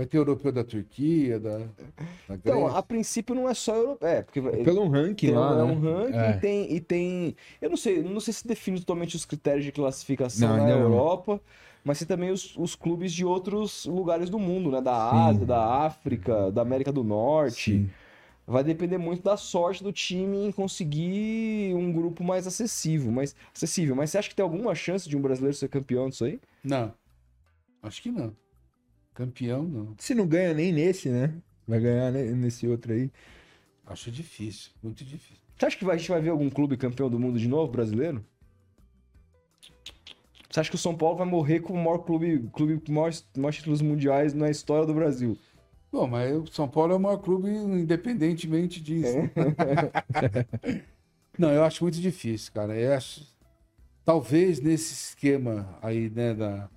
Vai ter europeu da Turquia, da, da Então, a princípio não é só europeu. É, porque Pelo ranking tem, lá, é né? um ranking É. e, tem, e tem. Eu não sei, não sei se define totalmente os critérios de classificação Não, na não. Europa, mas tem também os, os clubes de outros lugares do mundo, né? Da Ásia, da África, da América do Norte. Sim. Vai depender muito da sorte do time em conseguir um grupo mais acessível, mais acessível. Mas você acha que tem alguma chance de um brasileiro ser campeão disso aí? Não. Acho que não. Campeão, não. Se não ganha nem nesse, né? Vai ganhar ne- nesse outro aí. Acho difícil, muito difícil. Você acha que a gente vai ver algum clube campeão do mundo de novo, brasileiro? Você acha que o São Paulo vai morrer como o maior clube, clube com maiores, maiores títulos mundiais na história do Brasil? Bom, mas o São Paulo é o maior clube independentemente disso. Não, eu acho muito difícil, cara. Eu acho... Talvez nesse esquema aí, né, da...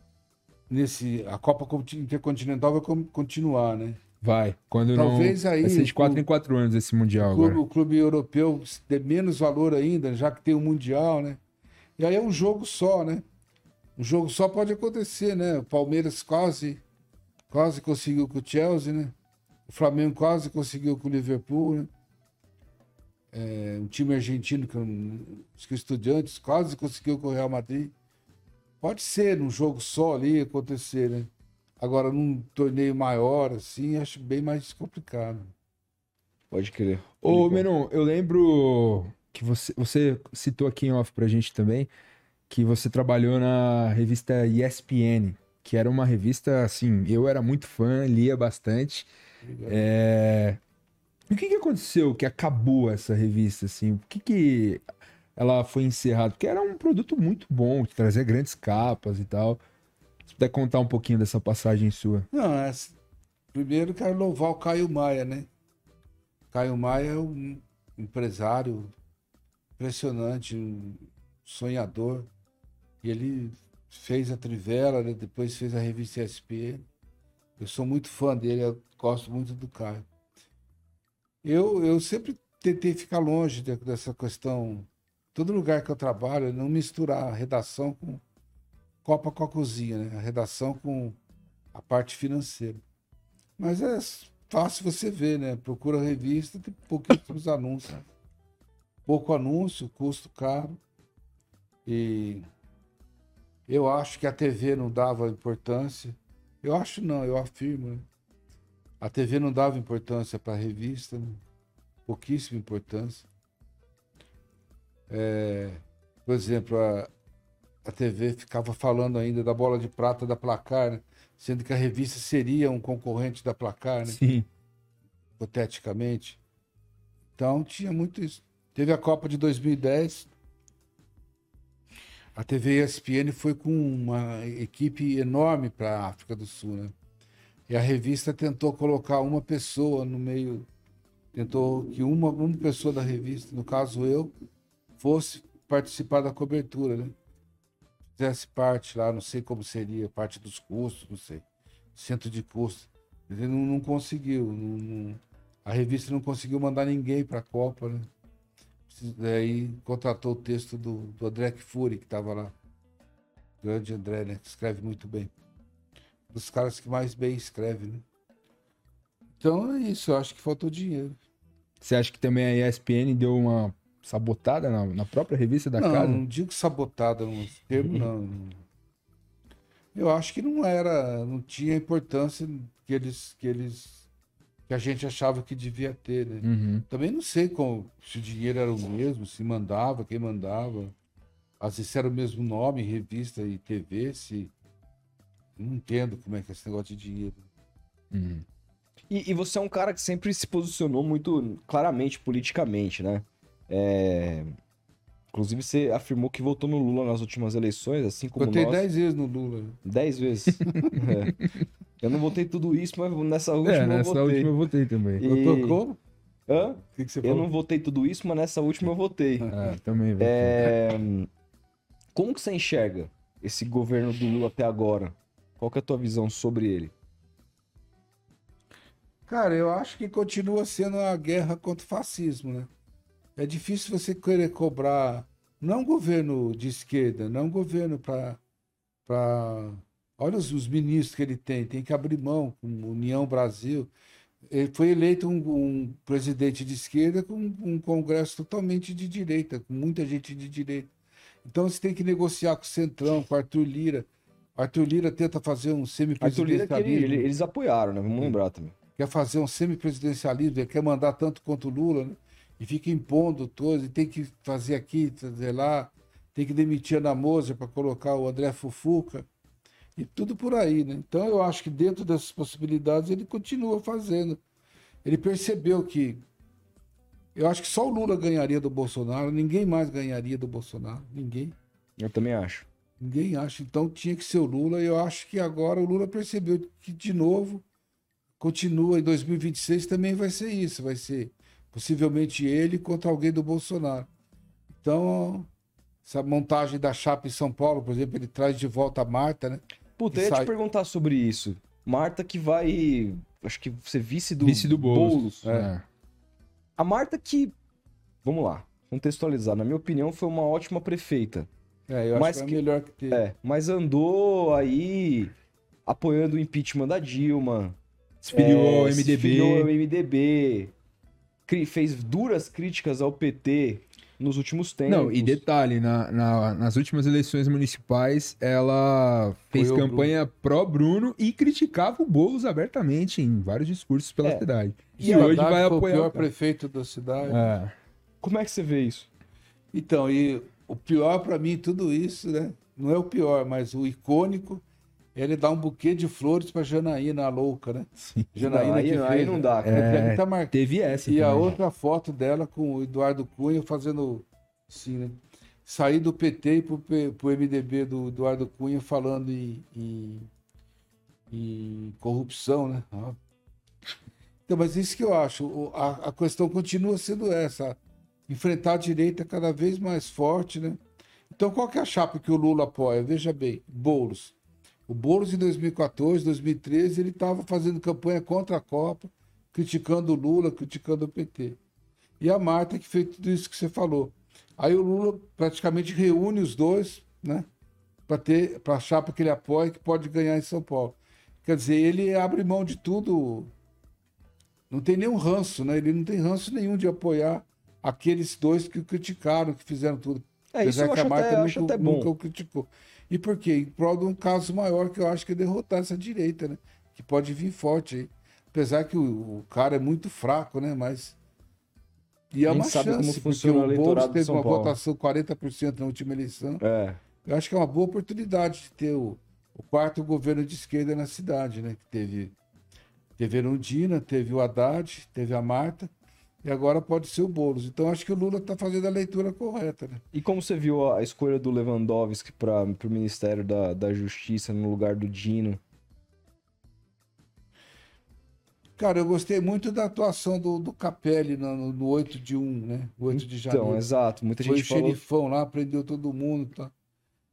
Nesse... A Copa Conti- Intercontinental vai con- continuar, né? Vai. Quando Talvez não. aí Vai ser de o 4 clube- em 4 anos esse Mundial O clube, agora. o clube europeu dê menos valor ainda, já que tem o Mundial, né? E aí é um jogo só, né? Um jogo só pode acontecer, né? O Palmeiras quase, quase conseguiu com o Chelsea, né? O Flamengo quase conseguiu com o Liverpool, né? É, um time argentino, que que o Estudiantes quase conseguiu com o Real Madrid. Pode ser num jogo só ali acontecer, né? Agora, num torneio maior, assim, acho bem mais complicado. Pode crer. Ô, Menon, eu lembro que você, você citou aqui em off pra gente também que você trabalhou na revista ESPN, que era uma revista, assim, eu era muito fã, lia bastante. É, O que, que aconteceu que acabou essa revista, assim? Por que, que ela foi encerrada? Porque era um produto muito bom, que trazia grandes capas e tal. Se puder contar um pouquinho dessa passagem sua. Não, é, primeiro quero louvar o Caio Maia, né? Caio Maia é um empresário impressionante, um sonhador. E ele fez a Trivela, né? depois fez a revista SP. Eu sou muito fã dele, eu gosto muito do Caio. Eu, eu sempre tentei ficar longe de, dessa questão. Todo lugar que eu trabalho, não misturar a redação com copa com a cozinha, né? A redação com a parte financeira. Mas é fácil você ver, né? Procura revista, tem pouquíssimos anúncios. Pouco anúncio, custo caro. E eu acho que a TV não dava importância. Eu acho não, eu afirmo. Né? A TV não dava importância para a revista, né? pouquíssima importância. É, por exemplo, a, a TV ficava falando ainda da bola de prata da placar, né? sendo que a revista seria um concorrente da placar, né? Sim. hipoteticamente. Então tinha muito isso. Teve a Copa de 2010. A TV ESPN foi com uma equipe enorme para a África do Sul, né? E a revista tentou colocar uma pessoa no meio, tentou que uma, uma pessoa da revista, no caso eu, fosse participar da cobertura, né? Fizesse parte lá, não sei como seria, parte dos custos, não sei, centro de custos. Ele não, não conseguiu, não, não, a revista não conseguiu mandar ninguém para a Copa, né? Daí contratou o texto do, do André Fury, que estava lá. Grande André, né? Que escreve muito bem dos caras que mais bem escrevem, né? Então é isso, eu acho que faltou dinheiro. Você acha que também a ESPN deu uma sabotada na, na própria revista da não, casa? Não, digo sabotada no termo, não. Eu acho que não era, não tinha a importância que eles, que eles, que a gente achava que devia ter, né? Uhum. Também não sei como, se o dinheiro era o mesmo, se mandava, quem mandava. Às vezes era o mesmo nome, revista e TV, se não entendo como é que é esse negócio de dinheiro. Uhum. E, e, você é um cara que sempre se posicionou muito claramente politicamente, né? É... Inclusive, você afirmou que votou no Lula nas últimas eleições, assim como Votei nós. dez vezes no Lula. Dez vezes. é. Eu não votei tudo isso, mas nessa última é, eu nessa votei. última eu votei também. E- Votou como? Hã? Que, que Eu não votei tudo isso, mas nessa última eu votei. Ah, também, votei. É... Como que você enxerga esse governo do Lula até agora? Qual que é a tua visão sobre ele? Cara, eu acho que continua sendo a guerra contra o fascismo, né? É difícil você querer cobrar, não um governo de esquerda, não um governo para. Pra... Olha os, os ministros que ele tem, tem que abrir mão, com União Brasil. Ele foi eleito um, um presidente de esquerda com um congresso totalmente de direita, com muita gente de direita. Então você tem que negociar com o Centrão, com o Arthur Lira. Arthur Lira tenta fazer um ele- semipresidencialismo ele- eles apoiaram, né? Vamos lembrar também. quer fazer um semipresidencialismo, ele quer mandar tanto quanto o Lula, né? E fica impondo todos, e tem que fazer aqui, fazer lá, tem que demitir a Ana Moser para colocar o André Fufuca, e tudo por aí, né? Então eu acho que dentro dessas possibilidades ele continua fazendo. Ele percebeu que eu acho que só o Lula ganharia do Bolsonaro, ninguém mais ganharia do Bolsonaro, ninguém. Eu também acho. Ninguém acha. Então tinha que ser o Lula. E eu acho que agora o Lula percebeu que, de novo, continua em 2026 também vai ser isso. Vai ser possivelmente ele contra alguém do Bolsonaro. Então, essa montagem da chapa em São Paulo, por exemplo, ele traz de volta a Marta, né? Puta, eu ia Sai- te perguntar sobre isso. Marta que vai. Acho que ser vice do, Vice do Boulos. Boulos. É. A Marta que. Vamos lá, contextualizar. Na minha opinião, foi uma ótima prefeita. É, eu Mas acho que, que- é melhor que ter. É, mas andou aí apoiando o impeachment da Dilma. Esfiliou é, o se MDB. filiou ao MDB. Fez duras críticas ao PT nos últimos tempos. Não, e detalhe, na, na- nas últimas eleições municipais, ela fez Foi campanha pró-Bruno e criticava o Boulos abertamente em vários discursos pela É. cidade. E, E, hoje vai foi apoiar. o pior o prefeito da cidade. É. Como é que você vê isso? Então, e o pior para mim, tudo isso, né? Não é o pior, mas o icônico ele dá um buquê de flores pra Janaína, a louca, né? Sim. Janaína Não, aí, que não- fez, aí não né? dá, cara. É, É, tá mar- Teve essa. E a também. outra foto dela com o Eduardo Cunha fazendo assim, né? Sair do PT e pro, pro MDB do Eduardo Cunha falando em, em- em corrupção, né? Então, mas isso que eu acho. A, a questão continua sendo essa. Enfrentar a direita cada vez mais forte, né? Então, qual que é a chapa que o Lula apoia? Veja bem, Boulos. O Boulos em 2014, 2013, ele estava fazendo campanha contra a Copa, criticando o Lula, criticando o PT. E a Marta que fez tudo isso que você falou. Aí o Lula praticamente reúne os dois, né? Para ter para a chapa que ele apoia que pode ganhar em São Paulo. Quer dizer, ele abre mão de tudo. Não tem nenhum ranço, né? Ele não tem ranço nenhum de apoiar aqueles dois que o criticaram, que fizeram tudo. É, isso eu acho até, acho nunca, até bom. nunca o criticou. E por quê? Em prol de um caso maior que eu acho que é derrotar essa direita, né? Que pode vir forte aí. Apesar que o, o cara é muito fraco, né? Mas. E é uma sabe como chance, porque funciona o o Boulos teve uma Paulo. votação 40% na última eleição. É. Eu acho que é uma boa oportunidade de ter o, o quarto governo de esquerda na cidade, né? Que teve, teve Erundina, teve o Haddad, teve a Marta, e agora pode ser o Boulos. Então acho que o Lula está fazendo a leitura correta, né? E como você viu a escolha do Lewandowski para o Ministério da, da Justiça no lugar do Dino? Cara, eu gostei muito da atuação do, do Capelli no, no, no 8 de 1, né? O 8 de janeiro. Então, exato. Muita Foi o gente falou. xerifão lá, prendeu todo mundo. Tá?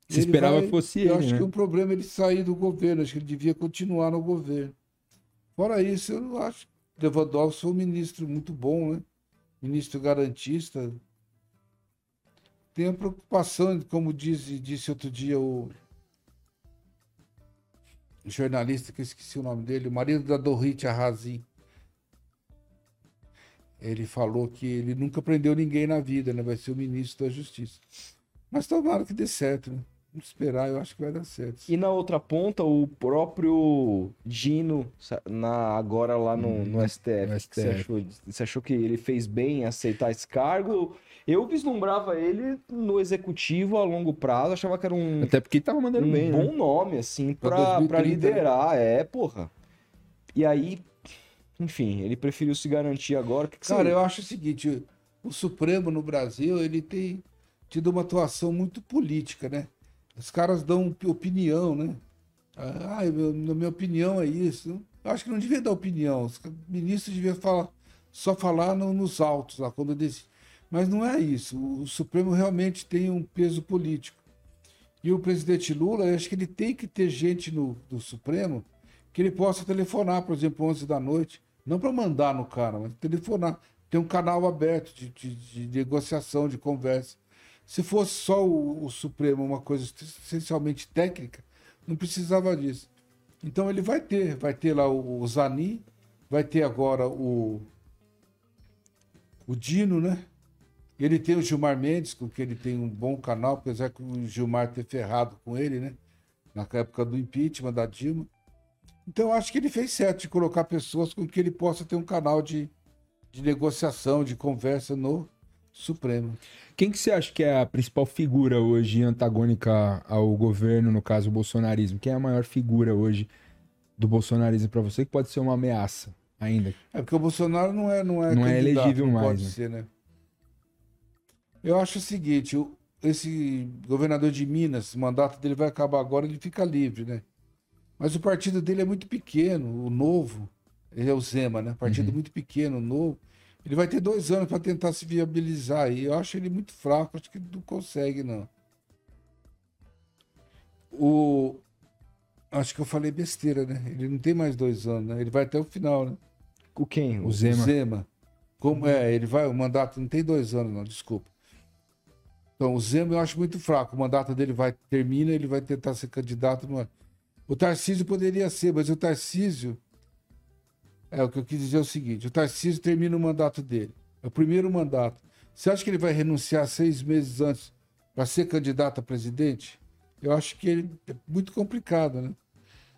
Se Ele esperava vai- fosse Eu ele, acho né? que o problema é ele sair do governo. Acho que ele devia continuar no governo. Fora isso, eu não acho que Lewandowski foi um ministro muito bom, né? Ministro garantista. Tem a preocupação, como disse, disse outro dia o jornalista, que eu esqueci o nome dele, o marido da Dorit Arrazin. Ele falou que ele nunca prendeu ninguém na vida, né? Vai ser o ministro da Justiça. Mas tomara que dê certo, né? Vamos esperar, eu acho que vai dar certo. E na outra ponta, o próprio Dino, na, agora lá no, no STF. no que Você STF. achou, você achou que ele fez bem em aceitar esse cargo? Eu vislumbrava ele no executivo a longo prazo, achava que era um, Até porque tava mandando um bem, né? bom nome, assim, Pra pra, 2030, pra liderar. É, porra. E aí, enfim, ele preferiu se garantir agora. Que que Cara, você... eu acho o seguinte, o Supremo no Brasil, ele tem tido uma atuação muito política, né? Os caras dão op- opinião, né? Ah, eu- na minha opinião é isso. Eu acho que não devia dar opinião. Os ministros deviam falar, só falar no- nos autos, lá, quando decide. Mas não é isso. O Supremo realmente tem um peso político. E o presidente Lula, eu acho que ele tem que ter gente no, do Supremo que ele possa telefonar, por exemplo, 11 da noite. Não para mandar no cara, mas telefonar. Tem um canal aberto de, de- de negociação, de conversa. Se fosse só o, o Supremo uma coisa essencialmente técnica, não precisava disso. Então ele vai ter, vai ter lá o, o Zani, vai ter agora o, o Dino, né? Ele tem o Gilmar Mendes, com que ele tem um bom canal, apesar que o Gilmar ter ferrado com ele, né? Na época do impeachment da Dilma. Então acho que ele fez certo de colocar pessoas com que ele possa ter um canal de, de negociação, de conversa no Supremo. Quem que você acha que é a principal figura hoje antagônica ao governo, no caso o bolsonarismo? Quem é a maior figura hoje do bolsonarismo para você que pode ser uma ameaça ainda? É porque o Bolsonaro não é não é, Não é elegível não mais, pode né? ser, né? Eu acho o seguinte, esse governador de Minas, o mandato dele vai acabar agora, ele fica livre, né? Mas o partido dele é muito pequeno, o novo, ele é o Zema, né? Partido Uhum. muito pequeno, novo. Ele vai ter dois anos para tentar se viabilizar e eu acho ele muito fraco, acho que ele não consegue, não. O... Acho que eu falei besteira, né? Ele não tem mais dois anos, né? Ele vai até o final, né? O quem? O O Zema. Zema. Como, é, ele vai, o mandato não tem dois anos, não, desculpa. Então, o Zema eu acho muito fraco. O mandato dele vai termina, ele vai tentar ser candidato. É. O Tarcísio poderia ser, mas o Tarcísio. É, o que eu quis dizer é o seguinte: o Tarcísio termina o mandato dele. É o primeiro mandato. Você acha que ele vai renunciar seis meses antes para ser candidato a presidente? Eu acho que ele, é muito complicado, né?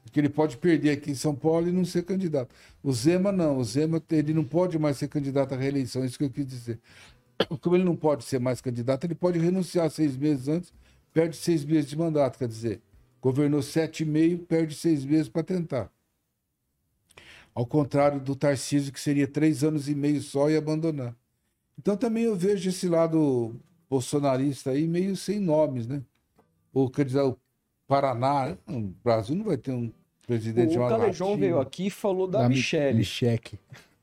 Porque ele pode perder aqui em São Paulo e não ser candidato. O Zema não. O Zema ele não pode mais ser candidato à reeleição. É isso que eu quis dizer. Como ele não pode ser mais candidato, ele pode renunciar seis meses antes, perde seis meses de mandato. Quer dizer, Governou sete e meio, perde seis meses para tentar. Ao contrário do Tarcísio, que seria três anos e meio só e abandonar. Então também eu vejo esse lado bolsonarista aí meio sem nomes, né? Ou quer dizer, o Paraná, o Brasil não vai ter um presidente O Calejão veio aqui e falou da, Da Mi- Michelle. Micheque.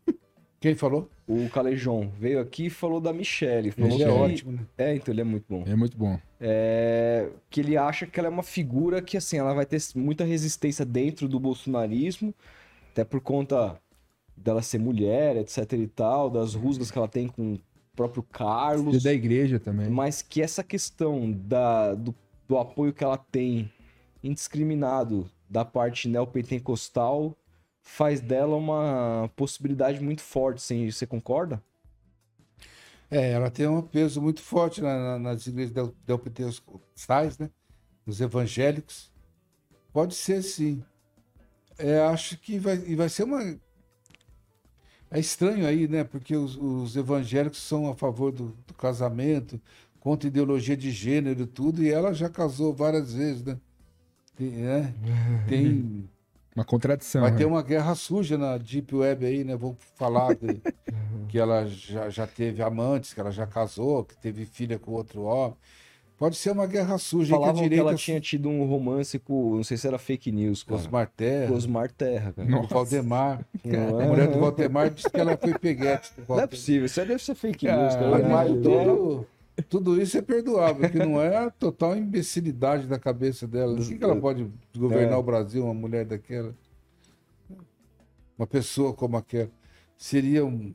Quem falou? O Calejão veio aqui e falou da Michelle. Falou Ele é que... ótimo, né? É, então ele é muito bom. É muito bom. É, que ele acha que ela é uma figura que, assim, ela vai ter muita resistência dentro do bolsonarismo, até por conta dela ser mulher, etc e tal, das rusgas que ela tem com o próprio E Carlos, da igreja também. mas que essa questão da, do, do apoio que ela tem indiscriminado da parte neopentecostal faz dela uma possibilidade muito forte, sim. Você concorda? É, ela tem um peso muito forte na- na- nas igrejas neopentecostais, né? Nos evangélicos. Pode ser, sim. É, acho que vai, vai ser uma. É estranho aí, né? Porque os, os evangélicos são a favor do, do casamento, contra ideologia de gênero e tudo, e ela já casou várias vezes, né? Tem, né? Tem- Uma contradição. vai né? ter uma guerra suja na Deep Web aí, né? Vou falar de- que ela já, já teve amantes, que ela já casou, que teve filha com outro homem. Pode ser uma guerra suja. Falavam que a que direita ela tinha tido um romance com, não sei se era fake news, com cara. Osmar Terra, Com Osmar Terra, cara. o Nossa. Valdemar. Não A é? mulher do Valdemar disse que ela foi peguete. Não é possível, isso aí deve ser fake news, cara. Mas tudo, tudo, isso é perdoável, que não é a total imbecilidade da cabeça dela. Por que, que ela pode governar É. o Brasil, uma mulher daquela? Uma pessoa como aquela. Seria um.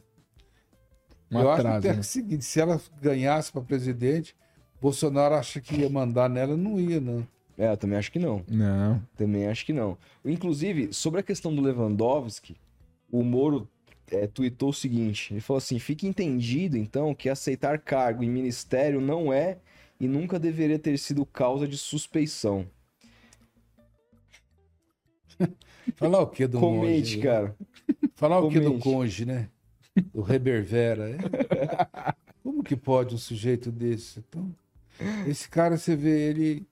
Um eu acho atraso, até né? que é o seguinte: se ela ganhasse para presidente, Bolsonaro acha que ia mandar nela, não ia, não. É, eu também acho que não. Não. Também acho que não. Inclusive, sobre a questão do Lewandowski, o Moro é, tweetou o seguinte: ele falou assim: fique entendido, então, que aceitar cargo em ministério não é e nunca deveria ter sido causa de suspeição. Falar o que do Comente, monge? cara. Falar o que do Comente. conge, né? Do Rebervera. é? Como que pode um sujeito desse? Então, esse cara, você vê, ele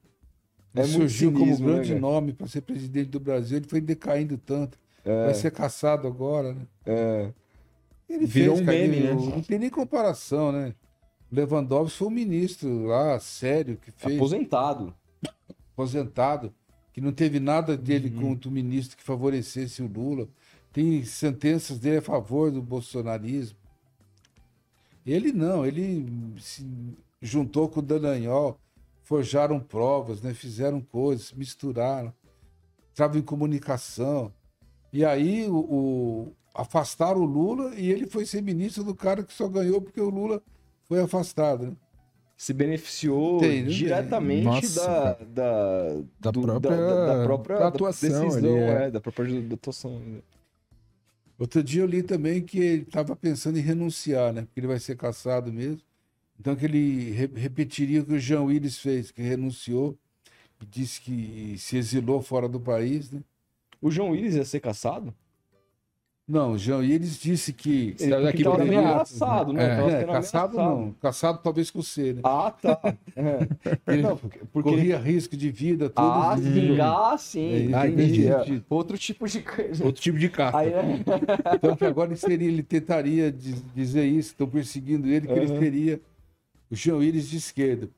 É surgiu como cinismo, né, grande cara? nome para ser presidente do Brasil. Ele foi decaindo tanto. Vai ser caçado agora, né? É, Ele Virou fez, um meme, né? Não tem nem comparação, né? Lewandowski foi um ministro lá, sério, que fez, aposentado. aposentado, que não teve nada dele Uhum. contra o ministro que favorecesse o Lula. Tem sentenças dele a favor do bolsonarismo. Ele não, ele se juntou com o Dallagnol, forjaram provas, né? fizeram coisas, misturaram, estavam em comunicação. E aí o, o- afastaram o Lula e ele foi ser ministro do cara que só ganhou porque o Lula foi afastado. né? Se beneficiou Tem, né? diretamente Nossa, da, da, Da do- própria- da, da própria da atuação decisão, ali, é. é, da própria da atuação. Outro dia eu li também que ele estava pensando em renunciar, né? Porque ele vai ser caçado mesmo. Então que ele re- repetiria o que o Jean Willis fez, que renunciou e disse que se exilou fora do país, né? O João Willis ia ser caçado? Não, o Jean Willis disse que Saiu daqui sendo ameaças, ameaçado, né? É. É, caçado ameaçado. não, caçado talvez com C, né? Ah, tá. É. Ele Não, porque, porque ele... corria risco de vida, tudo. Ah, sim, ah, É, sim. ah, entendi. entendi. É. Outro tipo de coisa. Outro tipo de caça. Aí, é... Então que agora ele seria, ele tentaria diz- dizer isso, estão perseguindo ele, que ele Aham. O Jean Willis de esquerda.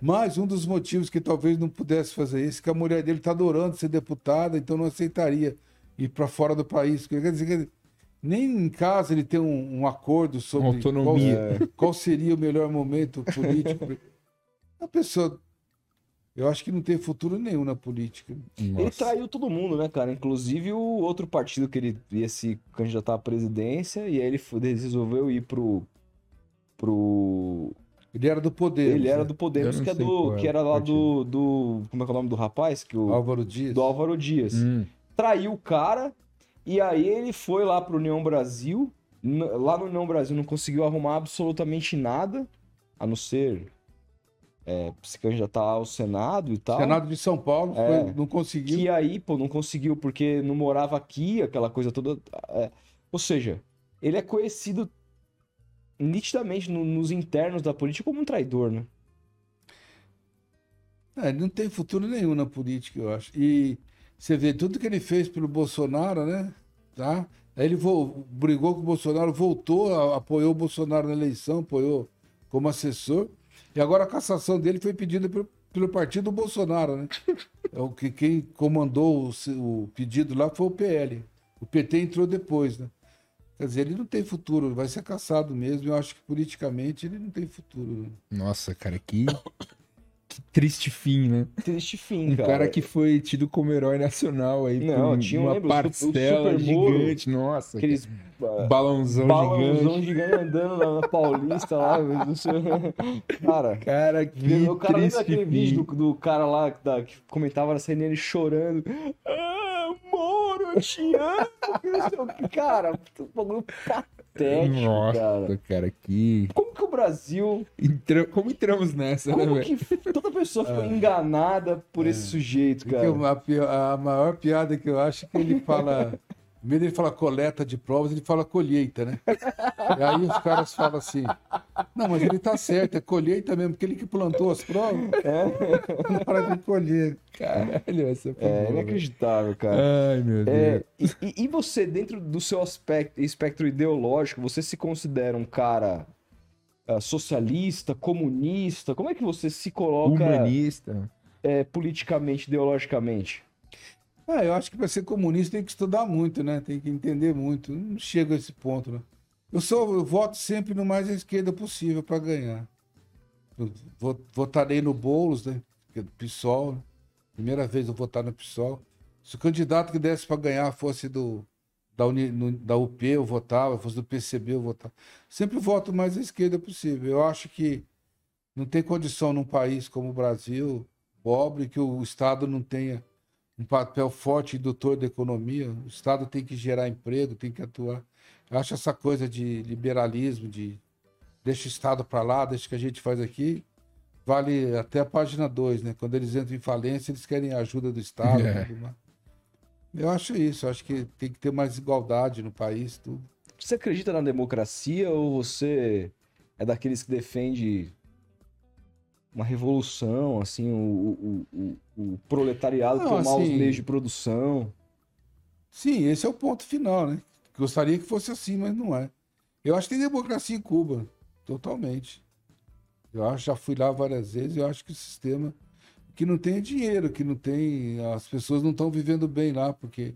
Mas um dos motivos que talvez não pudesse fazer isso é que a mulher dele está adorando ser deputada, então não aceitaria ir para fora do país. Quer dizer, quer dizer, nem em casa ele tem um, um acordo sobre autonomia. Qual, qual seria o melhor momento político. A pessoa, eu acho que não tem futuro nenhum na política. ele Nossa. traiu todo mundo, né, cara? Inclusive o outro partido que ele ia se candidatar à presidência, e aí ele foi- resolveu ir pro. pro. Ele era do poder. Ele era né? do Podemos, não que, é do, que era lá do, do. Como é que é o nome do rapaz? Que o, Álvaro Dias. do Álvaro Dias. Hum. traiu o cara e aí ele foi lá pro União Brasil. Lá no União Brasil não conseguiu arrumar absolutamente nada, a não ser é, se candidatar ao Senado e tal. Senado de São Paulo, É. foi- não conseguiu. Que aí, pô, não conseguiu porque não morava aqui, aquela coisa toda. é. Ou seja, ele é conhecido nitidamente no- nos internos da política como um traidor, né? É, ele não tem futuro nenhum na política, eu acho. E você vê tudo que ele fez pelo Bolsonaro, né? Tá? Aí ele brigou com o Bolsonaro, voltou, apoiou o Bolsonaro na eleição, apoiou como assessor. E agora a cassação dele foi pedida pelo, pelo partido do Bolsonaro, né? É o que quem comandou o, o pedido lá foi o PL. O PT entrou depois, né? Quer dizer, ele não tem futuro, vai ser caçado mesmo. Eu acho que politicamente ele não tem futuro. né? Nossa, cara, que, que triste fim, né? Triste fim, Um cara. cara que foi tido como herói nacional aí Não, por tinha, uma lembra, o Super- o parcela gigante. Nossa, Aqueles ah, balãozão, balãozão gigante. gigante andando na, na Paulista lá. cara, Cara, que o cara lembra triste daquele fim. vídeo do, do cara lá da, que comentava na CNN ele chorando. Ah, eu te amo. o. Cara, um bagulho patético, Nossa, cara. cara, que. Como que o Brasil. Entra- Como entramos nessa, né, Como velho? que toda pessoa foi enganada por esse sujeito, Porque cara? a, a maior piada que eu acho é que ele fala. Em vez de ele falar coleta de provas, ele fala colheita, né? E aí os caras falam assim: não, mas ele tá certo, é colheita mesmo, porque ele que plantou as provas. Na hora de colher. Caralho, essa foi É boa, velho. inacreditável, cara. Ai, meu Deus. É, e, e- e você, dentro do seu aspecto, espectro ideológico, você se considera um cara ah, socialista, comunista? Como é que você se coloca Humanista. é, politicamente, ideologicamente? Ah, eu acho que para ser comunista tem que estudar muito, né? Tem que entender muito. Não chego a esse ponto, né? Eu sou, eu voto sempre no mais à esquerda possível para ganhar. Eu vo- votarei no Boulos, né? É do PSOL. né? Primeira vez eu votar no PSOL. Se o candidato que desse para ganhar fosse do da, Uni, no- da UP, eu votava, fosse do PCB, eu votava. Sempre voto mais à esquerda possível. Eu acho que não tem condição num país como o Brasil, pobre, que o Estado não tenha um papel forte indutor da economia. O Estado tem que gerar emprego, tem que atuar. Eu acho essa coisa de liberalismo, de deixa o Estado para lá, deixa o que a gente faz aqui, vale até a página 2, né? Quando eles entram em falência, eles querem a ajuda do Estado. É. tudo mais. Eu acho isso, eu acho que tem que ter mais igualdade no país, tudo. Você acredita na democracia ou você é daqueles que defende uma revolução, assim, o, o, o, o proletariado Não, tomar os assim- meios de produção? Sim, esse é o ponto final, né? Gostaria que fosse assim, mas não é. Eu acho que tem democracia em Cuba, totalmente. Eu acho, já fui lá várias vezes, eu acho que o sistema que não tem dinheiro, que não tem, as pessoas não estão vivendo bem lá, porque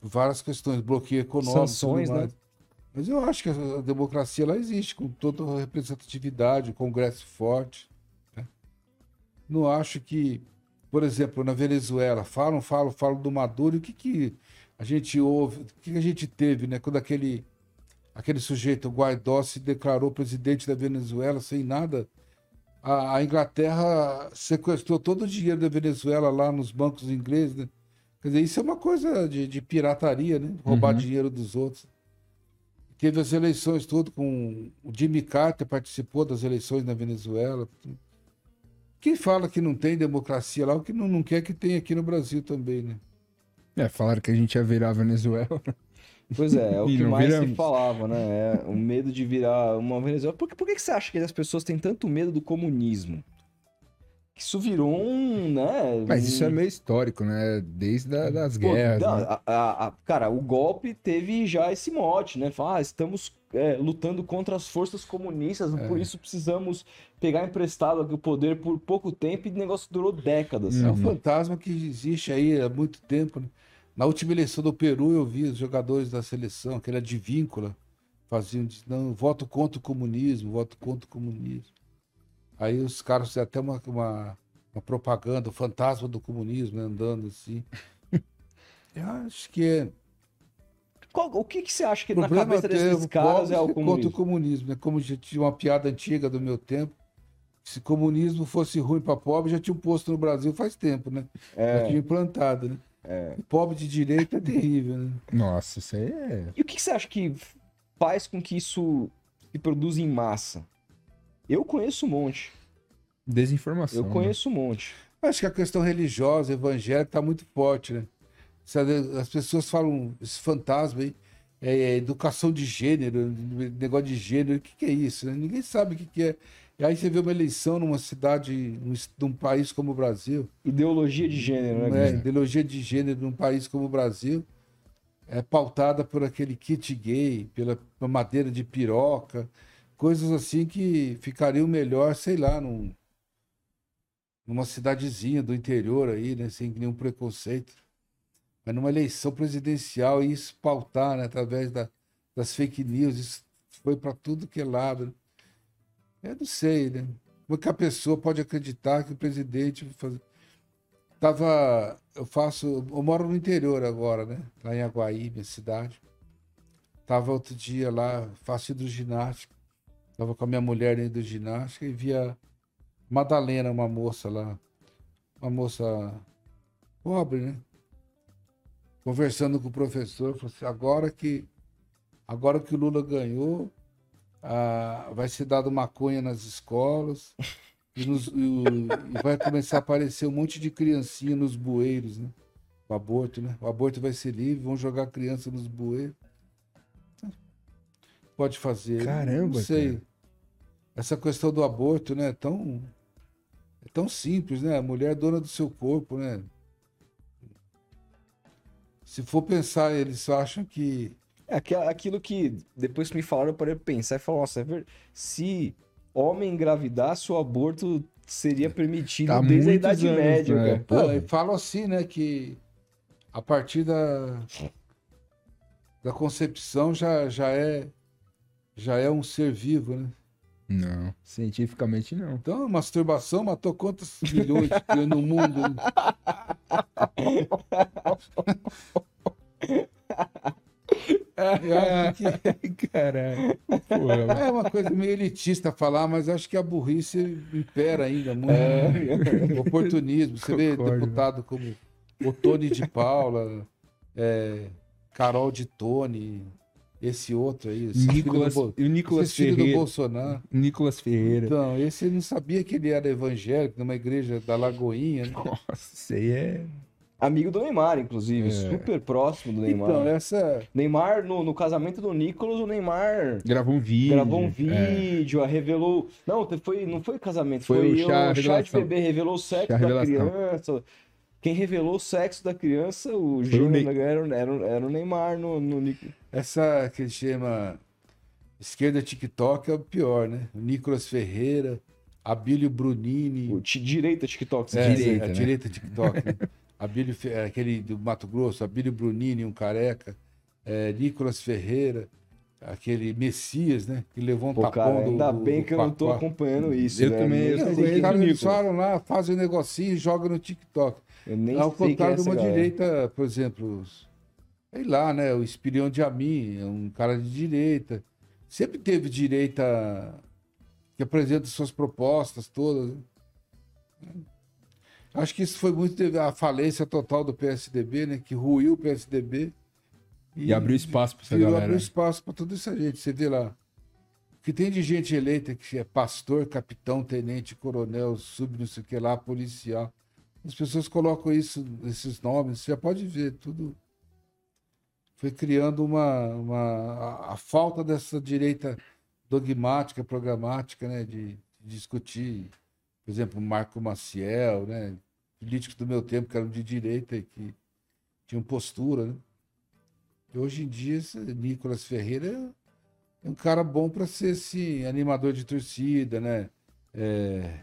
por várias questões, bloqueio econômico, Sanções, né? Mas eu acho que a democracia lá existe, com toda a representatividade, o Congresso forte. né? Não acho que, por exemplo, na Venezuela, falam, falam, falam do Maduro, e o que, que a gente ouve, o que, que a gente teve, né? Quando aquele, aquele sujeito, o Guaidó, se declarou presidente da Venezuela sem nada, a, a Inglaterra sequestrou todo o dinheiro da Venezuela lá nos bancos ingleses, né? Quer dizer, isso é uma coisa de, de pirataria, né? Roubar Uhum. dinheiro dos outros. Teve as eleições tudo com o Jimmy Carter participou das eleições na Venezuela. Quem fala que não tem democracia lá, o que não, não quer que tenha aqui no Brasil também, né? É, falaram que a gente ia virar a Venezuela. Pois é, é o que mais se viramos. falava, né? É o medo de virar uma Venezuela. Por, que- por que que você acha que as pessoas têm tanto medo do comunismo? Que Isso virou um, né? Mas isso é meio histórico, né? Desde a, das Pô, guerras. não, né? a- a- a- cara, o golpe teve já esse mote, né? Falar, ah, estamos é, lutando contra as forças comunistas, É. por isso precisamos pegar emprestado o poder por pouco tempo e o negócio durou décadas. É um Uhum. fantasma que existe aí há muito tempo. né? Na última eleição do Peru, eu vi os jogadores da seleção, aquele advíncula, faziam, de- não, voto contra o comunismo, voto contra o comunismo. Aí os caras fizeram até uma, uma, uma propaganda, o fantasma do comunismo, né, andando assim. Eu acho que é. Qual- o que, que você acha que O na cabeça é desses caras é o contra o comunismo? comunismo. né? Como já tinha uma piada antiga do meu tempo. Se comunismo fosse ruim para pobre, já tinha um posto no Brasil faz tempo, né? Já tinha implantado, né? E Pobre de direita é terrível, né? Nossa, isso aí é. E o que que você acha que faz com que isso se produza em massa? Eu conheço um monte. Desinformação. Eu né? conheço um monte. Acho que a questão religiosa, evangélica, está muito forte, né? As pessoas falam esse fantasma aí. é, educação de gênero, negócio de gênero. O que, que é isso? Né? Ninguém sabe o que, que é. E aí você vê uma eleição numa cidade, num, país como o Brasil. Ideologia de gênero, né? É, ideologia de gênero num país como o Brasil é pautada por aquele kit gay, pela madeira de piroca, coisas assim que ficariam melhor, sei lá, num, numa cidadezinha do interior aí, né, sem nenhum preconceito. Mas numa eleição presidencial, isso pautar né, através da, das fake news, isso foi para tudo que é lado. Né? Eu não sei, né? Como é que a pessoa pode acreditar que o presidente fazer... tava eu faço, eu moro no interior agora, né? Lá em Aguaí, minha cidade. Tava outro dia lá, faço hidroginástica. Tava com a minha mulher dentro do ginástica e via Madalena, uma moça lá, uma moça pobre, né? Conversando com o professor, falou assim, agora que agora que o Lula ganhou, ah, vai ser dado maconha nas escolas e, nos, e, e, vai começar a aparecer um monte de criancinha nos bueiros, né? O aborto, né? O aborto vai ser livre, vão jogar criança nos bueiros. Pode fazer. Caramba, não sei. Cara. Essa questão do aborto, né? É tão, é tão simples, né? A mulher é dona do seu corpo, né? Se for pensar, eles acham que é aquilo que depois que me falaram, eu parei pensar e falar, nossa, é verdade. Se homem engravidasse, o aborto seria permitido tá desde a Idade anos, Média. Né? Pô, falam assim, né, que a partir da, da concepção já, já, é, já é um ser vivo, né? Não, cientificamente não. Então, a masturbação matou quantos milhões no mundo? É, que... Caralho. É uma coisa meio elitista falar, mas acho que a burrice impera ainda muito. É. Oportunismo. Você Concordo. vê deputado como o Tony de Paula, é, Carol de Tony, esse outro aí. Esse Nicolas, do, o Nicolas esse filho Ferreira. do Bolsonaro. Nicolas Ferreira. Então, esse não sabia que ele era evangélico numa igreja da Lagoinha. Né? Nossa, isso aí é. Amigo do Neymar, inclusive, é. super próximo do Neymar. Então, essa. Neymar, no, no casamento do Nicolas, o Neymar. Gravou um vídeo. Gravou um vídeo, é. revelou. Não, foi, não foi casamento, foi, foi o, chá, o chá de bebê, revelou o sexo chá da criança. Quem revelou o sexo da criança, o gênio, era, era, era o Neymar no, no Nicolas. Essa que chama esquerda TikTok é o pior, né? O Nicolas Ferreira, Abílio Brunini. O direita TikTok, é, direita, a né? direita TikTok. Né? Abílio, é, aquele do Mato Grosso, Abílio Brunini, um careca, é, Nicolas Ferreira, aquele Messias, né? Que levou um Pô, tapão cara, ainda do, bem do que eu não tô acompanhando isso. Eu né? também. Eu sei que eles falam lá, fazem um negocinho e jogam no TikTok. Eu nem Ao sei contrário é de uma galera. direita, por exemplo, sei lá, né? O Espirião de Amin, é um cara de direita. Sempre teve direita que apresenta suas propostas todas. Né? Acho que isso foi muito a falência total do PSDB, né? Que ruiu o PSDB. E, e abriu espaço para essa galera. abriu espaço para toda essa gente. Você vê lá. O que tem de gente eleita que é pastor, capitão, tenente, coronel, sub, não sei o que lá, policial. As pessoas colocam isso, esses nomes, você já pode ver, tudo foi criando uma, uma a, a falta dessa direita dogmática, programática, né, de, de discutir, por exemplo, Marco Maciel, né, políticos do meu tempo que eram de direita e que tinham postura, né? E hoje em dia, esse Nicolas Ferreira é um cara bom para ser assim, animador de torcida, né? É...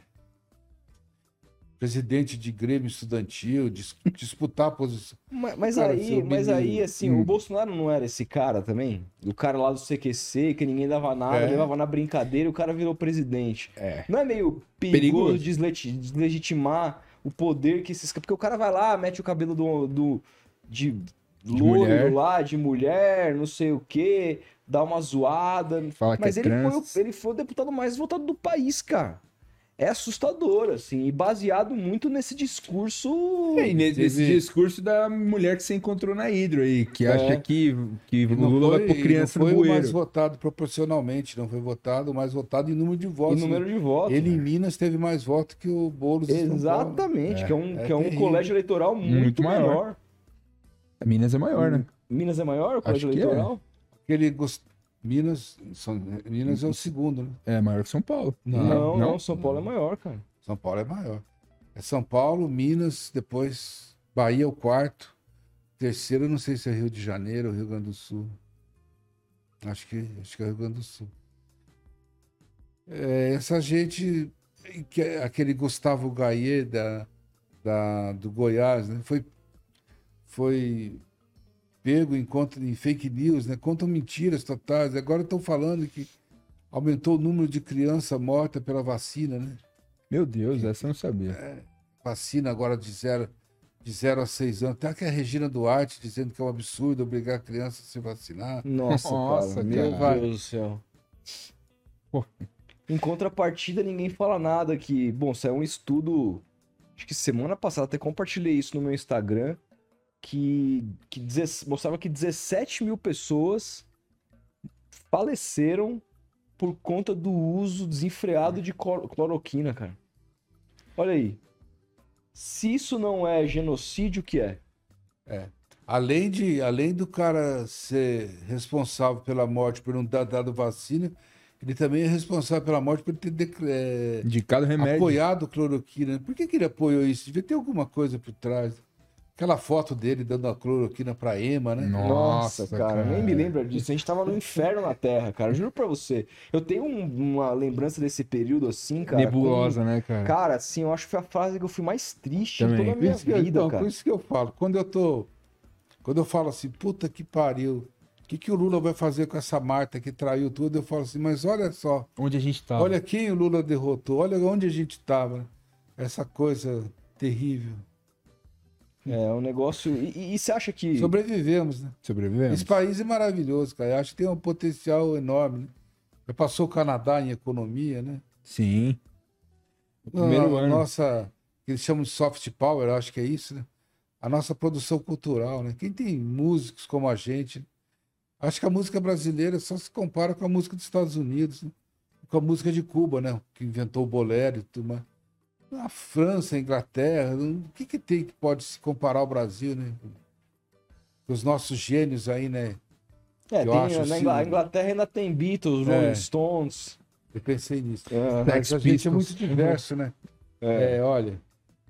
Presidente de Grêmio Estudantil, dis... disputar a posição. Mas, mas cara, aí, mas aí, assim, hum. o Bolsonaro não era esse cara também? O cara lá do CQC, que ninguém dava nada, é. levava na brincadeira e o cara virou presidente. É. Não é meio perigoso, perigoso. deslegitimar o poder que esses. Porque o cara vai lá, mete o cabelo do. do de, de loiro lá, de mulher, não sei o quê, dá uma zoada. Fala Mas é ele, foi, ele foi o deputado mais votado do país, cara é assustador, assim, e baseado muito nesse discurso. É, nesse, discurso da mulher que você encontrou na Hidro aí, que é. acha que, que o Lula vai por criança não foi o mais votado proporcionalmente, não foi votado, mais votado em número de votos. Em número né? de votos. Ele né? em Minas teve mais votos que o Boulos Exatamente, que é um, é que é um colégio eleitoral muito, muito maior. maior. Minas é maior, né? Minas é maior o colégio Acho eleitoral? Aquele. Minas, São... Minas é o segundo, né? É maior que São Paulo. Não, não, não, São Paulo é maior, cara. São Paulo é maior. É São Paulo, Minas, depois Bahia é o quarto. Terceiro, não sei se é Rio de Janeiro ou Rio Grande do Sul. Acho que, acho que é Rio Grande do Sul. É, essa gente, que, é aquele Gustavo Gaie da, da, do Goiás, né? Foi, foi pego em, conta, em fake news, né? Contam mentiras totais. Agora estão falando que aumentou o número de criança morta pela vacina, né? Meu Deus, essa eu não sabia. É, vacina agora de zero, de zero a seis anos. Até que a Regina Duarte dizendo que é um absurdo obrigar a criança a se vacinar. Nossa, Nossa cara, meu cara. Deus do céu. Pô. Em contrapartida, ninguém fala nada que... Bom, isso é um estudo... Acho que semana passada até compartilhei isso no meu Instagram que, que mostrava que 17 mil pessoas faleceram por conta do uso desenfreado de cloroquina, cara. Olha aí. Se isso não é genocídio, o que é? É. Além, de, além do cara ser responsável pela morte por não ter dado vacina, ele também é responsável pela morte por ter é, indicado remédio. apoiado cloroquina. Por que, que ele apoiou isso? Devia ter alguma coisa por trás. Aquela foto dele dando a cloroquina pra Ema, né? Nossa, Nossa cara, cara, nem me lembra disso. A gente tava no inferno na Terra, cara. Juro pra você. Eu tenho um, uma lembrança desse período assim, cara. Nebulosa, né, cara? Cara, assim, eu acho que foi a fase que eu fui mais triste Também. em toda a minha vida, então, cara. Por isso que eu falo. Quando eu tô. Quando eu falo assim, puta que pariu. O que, que o Lula vai fazer com essa Marta que traiu tudo? Eu falo assim, mas olha só. Onde a gente tá. Olha quem o Lula derrotou. Olha onde a gente tava. Essa coisa terrível. É um negócio. E, e, você acha que. Sobrevivemos, né? Sobrevivemos. Esse país é maravilhoso, cara. Eu acho que tem um potencial enorme, né? Já passou o Canadá em economia, né? Sim. O primeiro a, ano. Nossa, que eles chamam de soft power, eu acho que é isso, né? A nossa produção cultural, né? Quem tem músicos como a gente. Acho que a música brasileira só se compara com a música dos Estados Unidos, né? com a música de Cuba, né? Que inventou o bolero e tudo mais a França, a Inglaterra, o que, que tem que pode se comparar ao Brasil, né? Os nossos gênios aí, né? É, tem, acho, na assim, a Inglaterra ainda tem Beatles, é. Rolling Stones. Eu pensei nisso. É, Mas a gente é muito diverso, né? É. é, olha,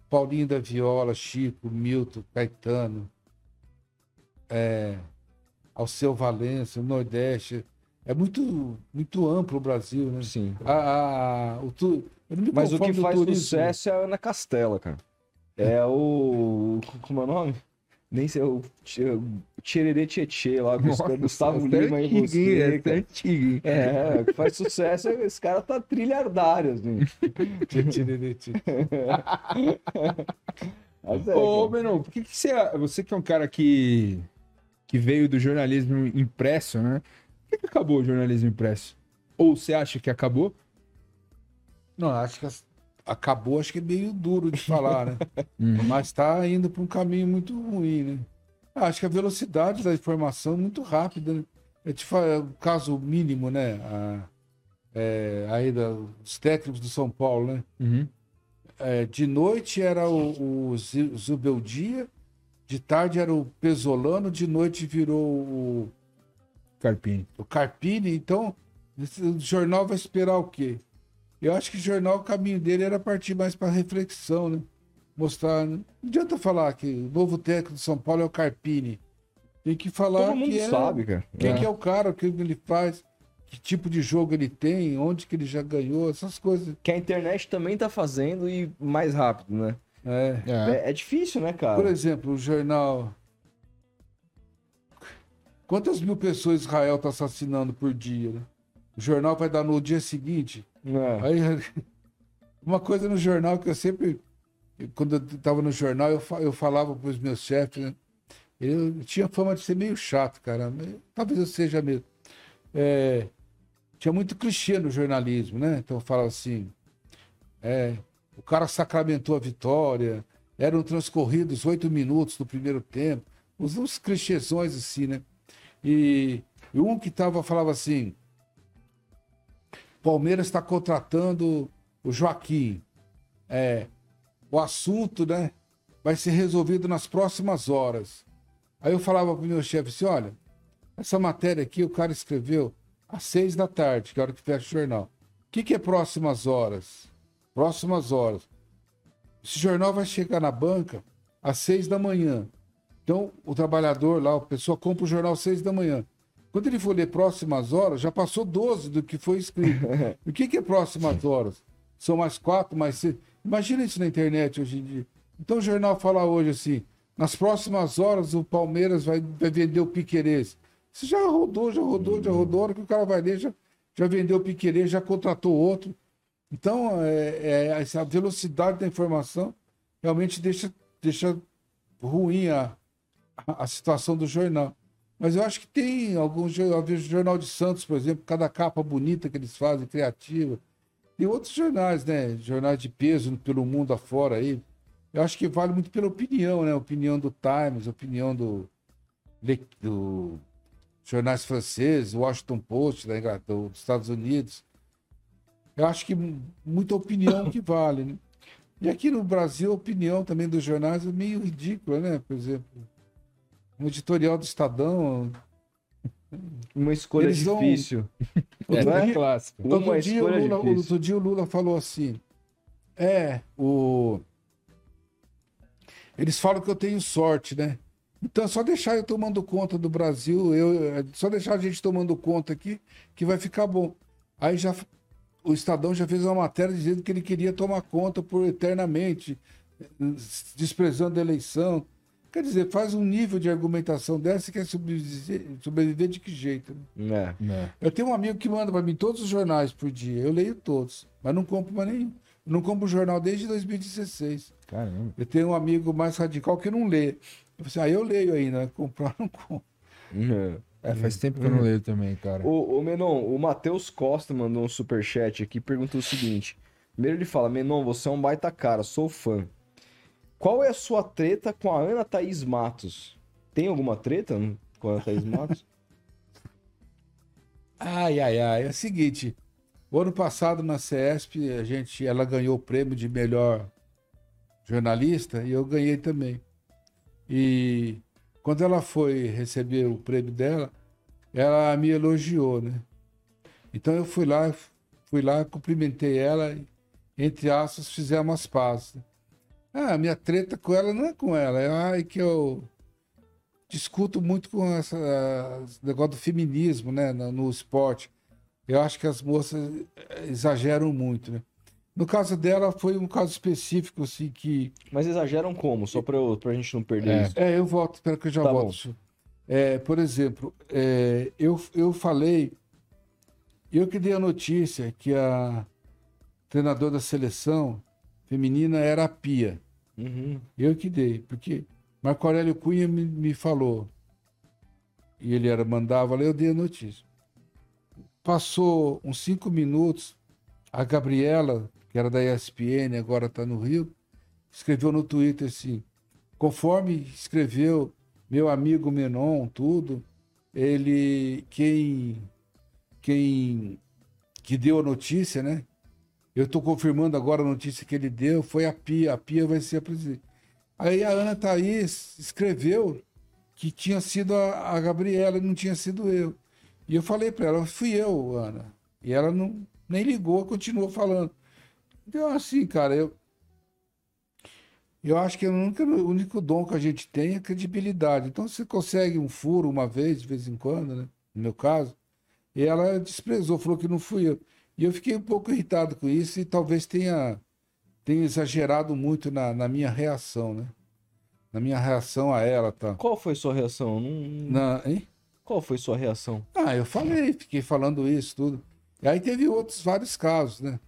Paulinho da Viola, Chico, Milton, Caetano, é, Alceu Valença, o Nordeste. É muito, muito amplo o Brasil, né? Sim. A, a, o, mas o que faz sucesso é a Ana Castela, cara. É o. Como é o nome? Nem sei, o Tchererê Tietê lá, Nossa, Gustavo é Lima e você. É, é antigo. É, o que faz sucesso, é, esse cara tá trilhardário, assim. Tchererê Tietê. É, Ô, Benon, por que, que você, você que é um cara que, que veio do jornalismo impresso, né? Por que, que acabou o jornalismo impresso? Ou você acha que acabou? Não, acho que acabou, acho que é meio duro de falar, né? Uhum. Mas está indo para um caminho muito ruim, né? Acho que a velocidade da informação é muito rápida, né? Eu te falo, é o caso mínimo, né? A, é, aí da, os técnicos do São Paulo, né? Uhum. É, de noite era o, o Zubeldia, de tarde era o Pesolano, de noite virou o Carpini. O Carpini, então o jornal vai esperar o quê? Eu acho que o jornal, o caminho dele era partir mais para reflexão, né? Mostrar. Né? Não adianta falar que o novo técnico de São Paulo é o Carpini. Tem que falar. Todo mundo que é, sabe, cara. Quem é. que é o cara, o que ele faz, que tipo de jogo ele tem, onde que ele já ganhou, essas coisas. Que a internet também tá fazendo e mais rápido, né? É. É, é, é difícil, né, cara? Por exemplo, o jornal. Quantas mil pessoas Israel tá assassinando por dia, né? O jornal vai dar no dia seguinte é. Aí, uma coisa no jornal que eu sempre, quando eu estava no jornal, eu, eu falava para os meus chefes, né? eu tinha fama de ser meio chato, cara. Talvez eu seja mesmo. É, tinha muito clichê no jornalismo, né? Então eu falava assim: é, o cara sacramentou a vitória, eram transcorridos oito minutos do primeiro tempo, uns, uns clichêsões assim, né? E, e um que tava falava assim: Palmeiras está contratando o Joaquim. É, o assunto, né, vai ser resolvido nas próximas horas. Aí eu falava para o meu chefe assim, olha, essa matéria aqui o cara escreveu às seis da tarde, que é a hora que fecha o jornal. O que, que é próximas horas? Próximas horas. Esse jornal vai chegar na banca às seis da manhã. Então, o trabalhador lá, a pessoa compra o jornal às seis da manhã. Quando ele for ler próximas horas, já passou 12 do que foi escrito. o que, que é próximas horas? São mais quatro, mais seis. Imagina isso na internet hoje em dia. Então o jornal fala hoje assim: nas próximas horas o Palmeiras vai, vai vender o Piquerez. Você já rodou, já rodou, já rodou. A hora que o cara vai ler, já, já vendeu o Piquerez, já contratou outro. Então, é, é, essa velocidade da informação realmente deixa, deixa ruim a, a situação do jornal. Mas eu acho que tem alguns. Eu vejo o Jornal de Santos, por exemplo, cada capa bonita que eles fazem, criativa. Tem outros jornais, né? Jornais de peso pelo mundo afora aí. Eu acho que vale muito pela opinião, né? Opinião do Times, opinião do, do jornais franceses, Washington Post, da dos Estados Unidos. Eu acho que muita opinião que vale, né? E aqui no Brasil, a opinião também dos jornais é meio ridícula, né? Por exemplo, um editorial do Estadão. Uma escolha Eles difícil. Vão... é, é clássico. Outro dia, Lula, outro dia o Lula falou assim: é, o. Eles falam que eu tenho sorte, né? Então, é só deixar eu tomando conta do Brasil, eu, é só deixar a gente tomando conta aqui, que vai ficar bom. Aí já o Estadão já fez uma matéria dizendo que ele queria tomar conta por eternamente, desprezando a eleição. Quer dizer, faz um nível de argumentação dessa e quer sobreviver, sobreviver de que jeito? Né? É. É. Eu tenho um amigo que manda para mim todos os jornais por dia. Eu leio todos, mas não compro mais nenhum. Não compro jornal desde 2016. Caramba. Eu tenho um amigo mais radical que não lê. Eu falei assim, ah, eu leio ainda, comprar não compro. É, faz tempo que eu não leio também, cara. O, o Menon, o Matheus Costa mandou um superchat aqui e perguntou o seguinte. Primeiro ele fala, Menon, você é um baita cara, sou fã. Qual é a sua treta com a Ana Thaís Matos? Tem alguma treta com a Ana Thaís Matos? ai, ai, ai. É o seguinte. O ano passado na CESP, a gente, ela ganhou o prêmio de melhor jornalista e eu ganhei também. E quando ela foi receber o prêmio dela, ela me elogiou, né? Então eu fui lá, fui lá, cumprimentei ela, e, entre aspas, fizemos as pazes. Ah, a minha treta com ela não é com ela, é que eu discuto muito com essa, esse negócio do feminismo, né, no, no esporte. Eu acho que as moças eh, exageram muito, né? No caso dela, foi um caso específico, assim, que... Mas exageram como? Só para a gente não perder é. isso. É, eu volto, espera que eu já tá volto. É, por exemplo, é, eu, eu falei, eu que dei a notícia que a treinadora da seleção feminina era a Pia. Uhum. Eu que dei, porque Marco Aurélio Cunha me, me falou, e ele era mandava lá, eu dei a notícia. Passou uns cinco minutos, a Gabriela, que era da ESPN, agora está no Rio, escreveu no Twitter assim: conforme escreveu meu amigo Menon, tudo, ele, quem, quem que deu a notícia, né? Eu estou confirmando agora a notícia que ele deu, foi a Pia. A Pia vai ser a presidente. Aí a Ana Thaís escreveu que tinha sido a, a Gabriela e não tinha sido eu. E eu falei para ela, fui eu, Ana. E ela não, nem ligou, continuou falando. Então, assim, cara, eu. Eu acho que é o único, o único dom que a gente tem é credibilidade. Então, você consegue um furo uma vez, de vez em quando, né? No meu caso. E ela desprezou, falou que não fui eu. E eu fiquei um pouco irritado com isso e talvez tenha, tenha exagerado muito na, na minha reação, né? Na minha reação a ela, tá? Qual foi sua reação? Não... Na, hein? Qual foi sua reação? Ah, eu falei, fiquei falando isso, tudo. E aí teve outros vários casos, né?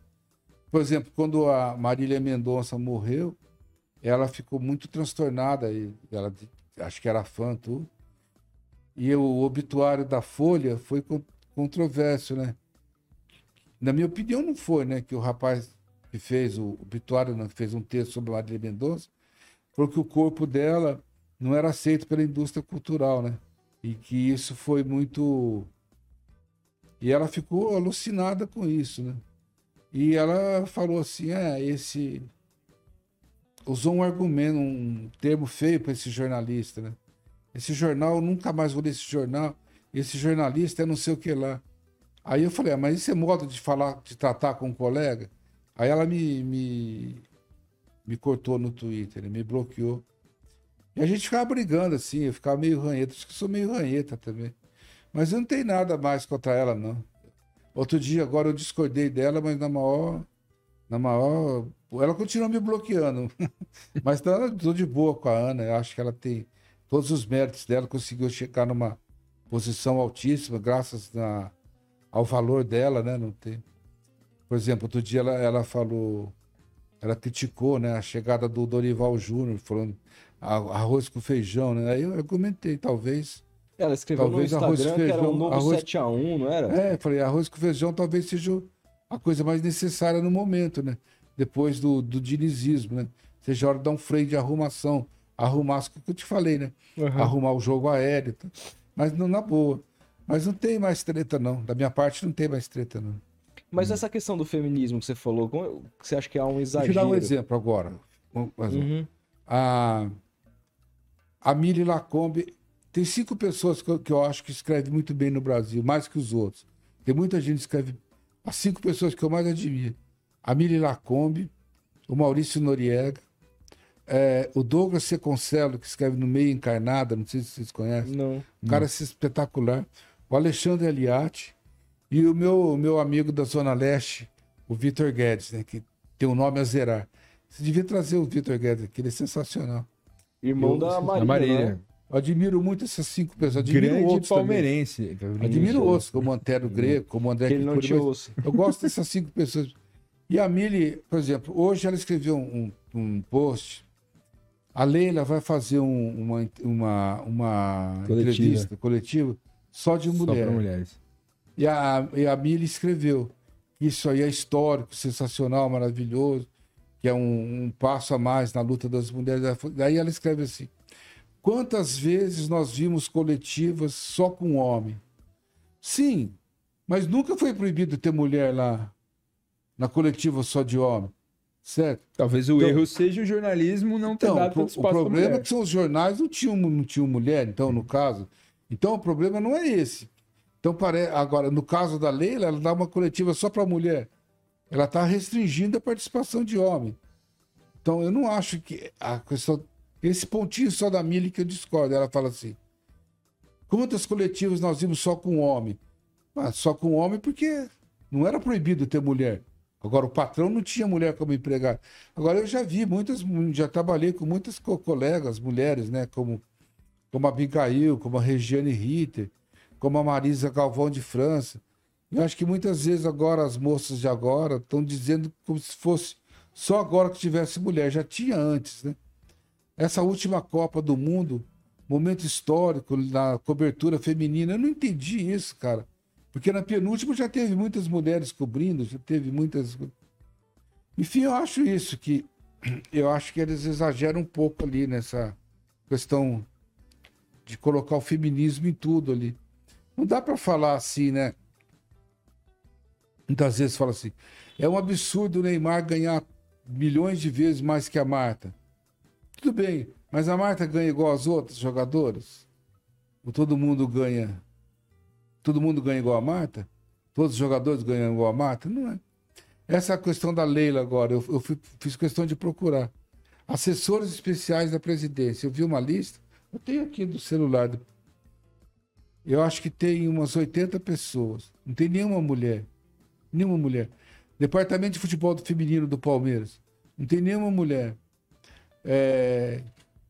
Por exemplo, quando a Marília Mendonça morreu, ela ficou muito transtornada, e ela acho que era fã, tudo. E o obituário da Folha foi controverso, né? Na minha opinião, não foi, né? Que o rapaz que fez o obituário, né, fez um texto sobre Marília Mendonça, falou que o corpo dela não era aceito pela indústria cultural, né? E que isso foi muito. E ela ficou alucinada com isso, né? E ela falou assim: é, esse. Usou um argumento, um termo feio para esse jornalista, né? Esse jornal, eu nunca mais vou ler esse jornal. esse jornalista é não sei o que lá. Aí eu falei, ah, mas esse é modo de falar, de tratar com um colega? Aí ela me, me, me cortou no Twitter, me bloqueou. E a gente ficava brigando assim, eu ficava meio ranheta. Acho que eu sou meio ranheta também. Mas eu não tenho nada mais contra ela, não. Outro dia, agora eu discordei dela, mas na maior. Na maior. Ela continua me bloqueando. mas tá, tô de boa com a Ana. Eu acho que ela tem todos os méritos dela, conseguiu chegar numa posição altíssima, graças na, ao valor dela, né? Não tem. Por exemplo, outro dia ela, ela falou. Ela criticou né, a chegada do Dorival Júnior, falando arroz com feijão, né? Aí eu argumentei, talvez. Ela escreveu talvez no Instagram feijão, que era um novo arroz... 7x1, não era? É, falei, arroz com feijão talvez seja a coisa mais necessária no momento, né? Depois do, do dinizismo, né? Seja hora de dar um freio de arrumação. Arrumar o que eu te falei, né? Uhum. Arrumar o jogo aéreo. Tá? Mas não na boa. Mas não tem mais treta, não. Da minha parte, não tem mais treta, não. Mas hum. essa questão do feminismo que você falou, como você acha que há um exagero? Deixa eu dar um exemplo agora. Uhum. A, a Mili Lacombe. Tem cinco pessoas que eu, que eu acho que escrevem muito bem no Brasil, mais que os outros. Tem muita gente que escreve. As cinco pessoas que eu mais admiro: a Mili Lacombe, o Maurício Noriega, é, o Douglas Seconcelo, que escreve no Meio Encarnada, não sei se vocês conhecem. Não. Um cara não. espetacular. O Alexandre Eliatti e o meu, meu amigo da Zona Leste, o Vitor Guedes, né, que tem o um nome a zerar. Você devia trazer o Vitor Guedes aqui, ele é sensacional. Irmão eu, da Marília. Marília. Né? Admiro muito essas cinco pessoas. Admiro Grande outros palmeirense. Admiro outros, como Antero Greco, como André que ele não te Eu gosto dessas cinco pessoas. E a Mili, por exemplo, hoje ela escreveu um, um post. A Leila vai fazer um, uma, uma, uma coletiva. entrevista coletiva só de mulher. Só mulheres. E a, e a Mili escreveu. Isso aí é histórico, sensacional, maravilhoso, que é um, um passo a mais na luta das mulheres. Daí ela escreve assim: Quantas vezes nós vimos coletivas só com homem? Sim, mas nunca foi proibido ter mulher lá na coletiva só de homem. Certo? Talvez o então, erro seja o jornalismo não ter então, dado tanto espaço O problema é que são os jornais não tinham, não tinham mulher, então, no caso. Então, o problema não é esse. Então, pare... agora, no caso da Leila, ela dá uma coletiva só para mulher. Ela está restringindo a participação de homem. Então, eu não acho que a questão. Esse pontinho só da Mili que eu discordo. Ela fala assim: quantas coletivas nós vimos só com homem? Ah, só com homem porque não era proibido ter mulher. Agora, o patrão não tinha mulher como empregada. Agora, eu já vi muitas, já trabalhei com muitas colegas, mulheres, né? Como, como a Abigail, como a Regiane Ritter como a Marisa Galvão de França. Eu acho que muitas vezes agora as moças de agora estão dizendo como se fosse só agora que tivesse mulher, já tinha antes, né? Essa última Copa do Mundo, momento histórico na cobertura feminina, eu não entendi isso, cara. Porque na penúltima já teve muitas mulheres cobrindo, já teve muitas. Enfim, eu acho isso, que eu acho que eles exageram um pouco ali nessa questão de colocar o feminismo em tudo ali. Não dá para falar assim, né? Muitas vezes fala assim: é um absurdo o Neymar ganhar milhões de vezes mais que a Marta. Tudo bem, mas a Marta ganha igual aos outros jogadores? Ou todo mundo ganha? Todo mundo ganha igual a Marta? Todos os jogadores ganham igual a Marta? Não é. Essa é a questão da Leila agora. Eu, eu fiz questão de procurar. Assessores especiais da presidência. Eu vi uma lista. Eu tenho aqui do celular eu acho que tem umas 80 pessoas. Não tem nenhuma mulher. Nenhuma mulher. Departamento de futebol do feminino do Palmeiras. Não tem nenhuma mulher. É...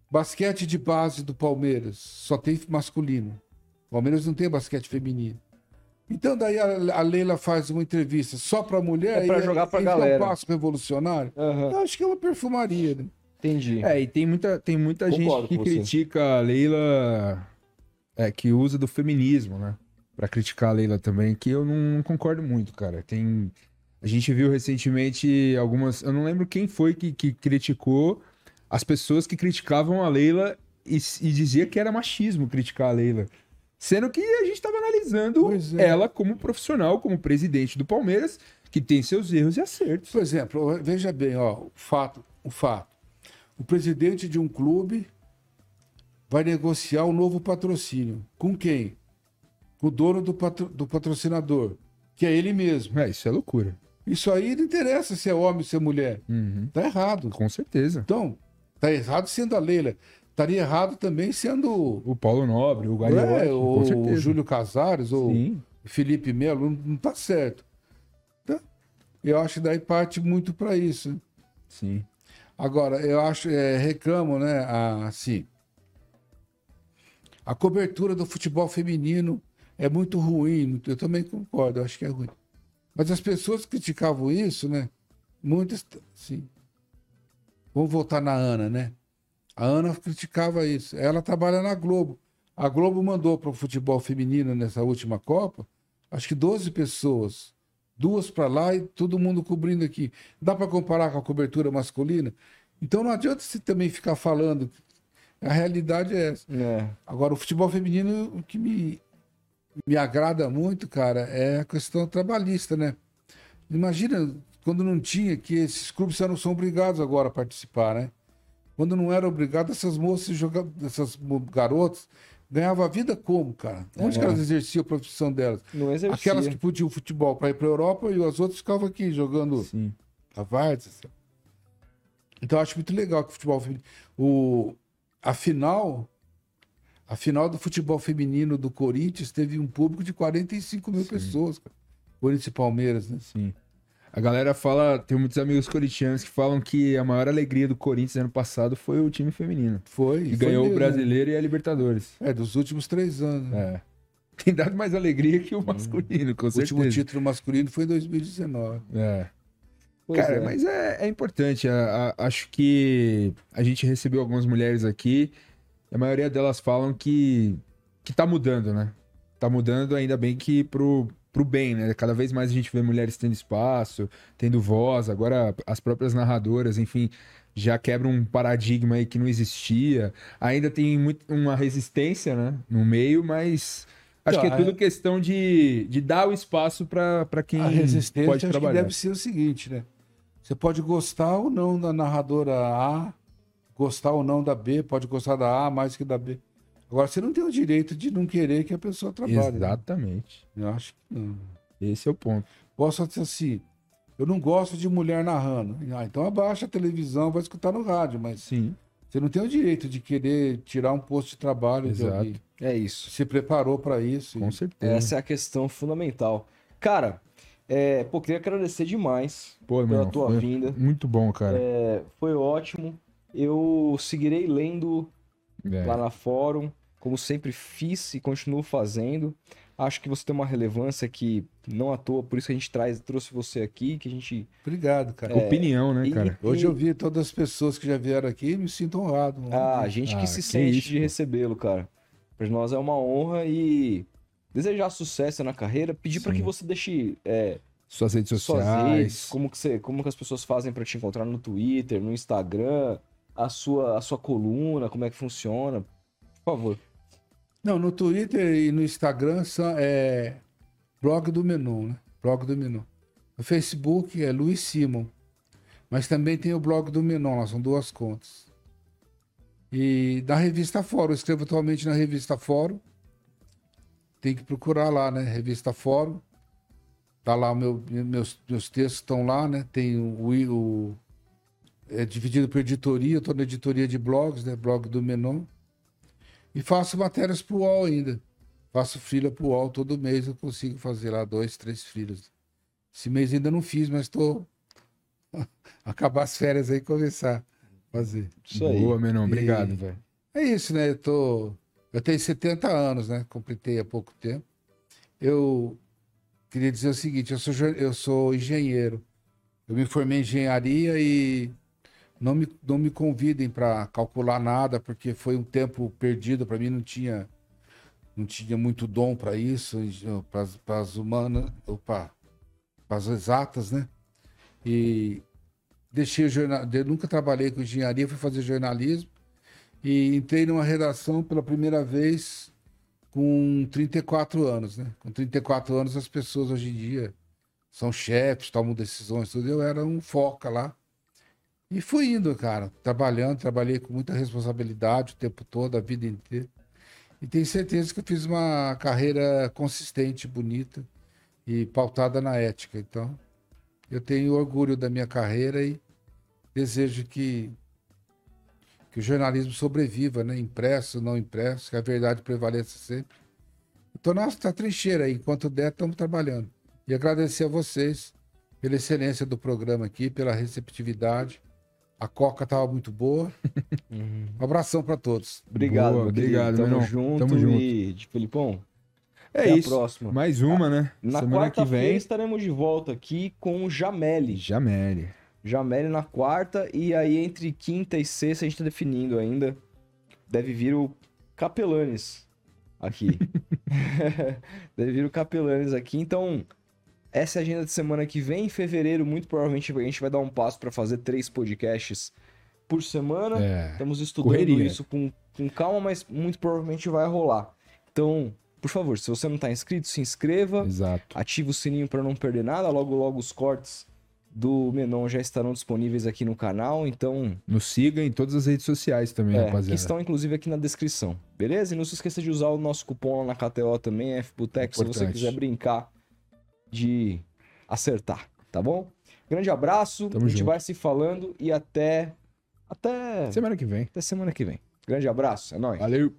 Basquete de base do Palmeiras. Só tem masculino. O Palmeiras não tem basquete feminino. Então daí a, Leila faz uma entrevista só para mulher é para jogar para galera. É um passo revolucionário. Uhum. Eu acho que é uma perfumaria. Né? Entendi. É, e tem muita, tem muita gente que critica a Leila é, que usa do feminismo, né? Pra criticar a Leila também, que eu não, concordo muito, cara. Tem. A gente viu recentemente algumas. Eu não lembro quem foi que, que criticou as pessoas que criticavam a Leila e, e dizia que era machismo criticar a Leila. Sendo que a gente estava analisando é. ela como profissional, como presidente do Palmeiras, que tem seus erros e acertos. Por exemplo, veja bem, ó, o fato, o fato. O presidente de um clube vai negociar um novo patrocínio. Com quem? com o dono do, patro, do patrocinador, que é ele mesmo. É, isso é loucura. Isso aí não interessa se é homem ou se é mulher. Uhum. Tá errado. Com certeza. Então, tá errado sendo a Leila. Estaria errado também sendo O Paulo Nobre, o é, Gagliotti, com ou o. Júlio Casares, ou Sim, Felipe Melo. Não, não tá certo. Tá? Eu acho que daí parte muito para isso. né? sim. Agora, eu acho, é, reclamo, né, a- assim, a cobertura do futebol feminino é muito ruim, eu também concordo, eu acho que é ruim. Mas as pessoas criticavam isso, né, muitas, sim. Vamos voltar na Ana, né? A Ana criticava isso. Ela trabalha na Globo. A Globo mandou para o futebol feminino nessa última Copa, acho que 12 pessoas. Duas para lá e todo mundo cobrindo aqui. Dá para comparar com a cobertura masculina? Então não adianta você também ficar falando. A realidade é essa. É. Agora, o futebol feminino, o que me, me agrada muito, cara, é a questão trabalhista, né? Imagina quando não tinha, que esses clubes não são obrigados agora a participar, né? Quando não era obrigado, essas moças, joga... essas garotas, ganhavam a vida como, cara? Onde É. que elas exerciam a profissão delas? Não exercia. Aquelas que podiam futebol para ir para a Europa e as outras ficavam aqui jogando Sim. a Varsa. assim. Então eu acho muito legal que o futebol feminino. O, a final. A final do futebol feminino do Corinthians teve um público de 45 mil pessoas, cara. Corinthians e Palmeiras, né? Sim. A galera fala, tem muitos amigos corintianos que falam que a maior alegria do Corinthians ano passado foi o time feminino. Foi. Que foi ganhou o mesmo, né? brasileiro e a Libertadores. É, dos últimos três anos. É. Tem dado mais alegria que o masculino, com O certeza. último título masculino foi em 2019. É. Pois Cara, é. mas é, é importante. a- a- acho que a gente recebeu algumas mulheres aqui. E a maioria delas falam que, que tá mudando, né? Tá mudando, ainda bem que pro, pro bem, né? Cada vez mais a gente vê mulheres tendo espaço, tendo voz. Agora as próprias narradoras, enfim, já quebram um paradigma aí que não existia. Ainda tem muito, uma resistência, né? No meio, mas. Acho que é a- tudo questão de, de dar o espaço para quem a resistência pode acho que deve ser o seguinte, né? Você pode gostar ou não da narradora A, gostar ou não da B, pode gostar da A mais que da B. Agora, você não tem o direito de não querer que a pessoa trabalhe. né? Exatamente. Eu acho que não. Esse é o ponto. Posso dizer assim, eu não gosto de mulher narrando. Ah, então abaixa a televisão, vai escutar no rádio, mas Sim. você não tem o direito de querer tirar um posto de trabalho de Exato. alguém. É isso. Se preparou para isso. Com certeza. Essa é a questão fundamental. Cara, é, pô, queria agradecer demais Pô, pela tua vinda. Muito bom, cara. É, foi ótimo. Eu seguirei lendo É. lá na fórum, como sempre fiz e continuo fazendo. Acho que você tem uma relevância que não à toa, por isso que a gente traz, trouxe você aqui, que a gente. Obrigado, cara. Opinião, né, e- cara? Hoje e- eu vi todas as pessoas que já vieram aqui e me sinto honrado. Ah, a gente Ah, que se que sente isso, de recebê-lo, cara. Para nós é uma honra e desejar sucesso na carreira, pedir para que você deixe é, Suas redes suas sociais. redes, como que você, como que as pessoas fazem para te encontrar no Twitter, no Instagram, a sua a sua coluna, como é que funciona. Por favor. Não, no Twitter e no Instagram são, é blog do Menu, né? Blog do Menu. No Facebook é Luiz Simon. Mas também tem o blog do Menu, lá são duas contas. E da revista Fórum, eu escrevo atualmente na revista Fórum. Tem que procurar lá, né? Revista Fórum. Tá lá, meu, meus, meus textos estão lá, né? Tem o, o- é dividido por editoria, eu tô na editoria de blogs, né? Blog do Menon. E faço matérias pro UOL ainda. Faço freela pro UOL todo mês, eu consigo fazer lá dois, três freelas. Esse mês ainda não fiz, mas tô acabar as férias aí e começar a fazer. Isso aí. Boa, Menão. Obrigado, E- velho. É isso, né? Eu tô eu tenho 70 anos, né? Completei há pouco tempo. Eu queria dizer o seguinte, eu sou eu sou engenheiro. Eu me formei em engenharia e não me, não me convidem para calcular nada, porque foi um tempo perdido para mim, não tinha não tinha muito dom para isso, para as humanas, opa, para as exatas, né? E deixei o jornal, nunca trabalhei com engenharia, fui fazer jornalismo e entrei numa redação pela primeira vez com 34 anos, né? Com 34 anos as pessoas hoje em dia são chefes, tomam decisões, tudo. Eu era um foca lá. E fui indo, cara, trabalhando, trabalhei com muita responsabilidade o tempo todo, a vida inteira. E tenho certeza que eu fiz uma carreira consistente, bonita e pautada na ética. Então, eu tenho orgulho da minha carreira e desejo que, que o jornalismo sobreviva, né? impresso, não impresso, que a verdade prevaleça sempre. Então, tá trincheira aí. Enquanto der, estamos trabalhando. E agradecer a vocês pela excelência do programa aqui, pela receptividade. A coca estava muito boa. Uhum. Um abração para todos. Obrigado, Boa, obrigado, Tamo junto. Tamo junto. E, de Felipão, É até isso. a próxima. Mais uma, né? Na Semana que quarta-feira vem. estaremos de volta aqui com o Jameli. Jameli. Jameli na quarta e aí entre quinta e sexta a gente tá definindo ainda. Deve vir o Capelanes aqui. Deve vir o Capelanes aqui. Então, essa é a agenda de semana que vem. Em fevereiro, muito provavelmente, a gente vai dar um passo para fazer três podcasts por semana. É. Estamos estudando Correria. isso com, com calma, mas muito provavelmente vai rolar. Então, por favor, se você não tá inscrito, se inscreva. Exato. Ativa o sininho para não perder nada. Logo, logo os cortes do Menon já estarão disponíveis aqui no canal. Então, Nos siga em todas as redes sociais também, é, que rapaziada. estão inclusive aqui na descrição. Beleza? E não se esqueça de usar o nosso cupom lá na KTO também, FBUTEC, se você quiser brincar de acertar, tá bom? Grande abraço, Tamo a gente junto. vai se falando e até até Semana que vem. até semana que vem. Grande abraço, é nóis. Valeu.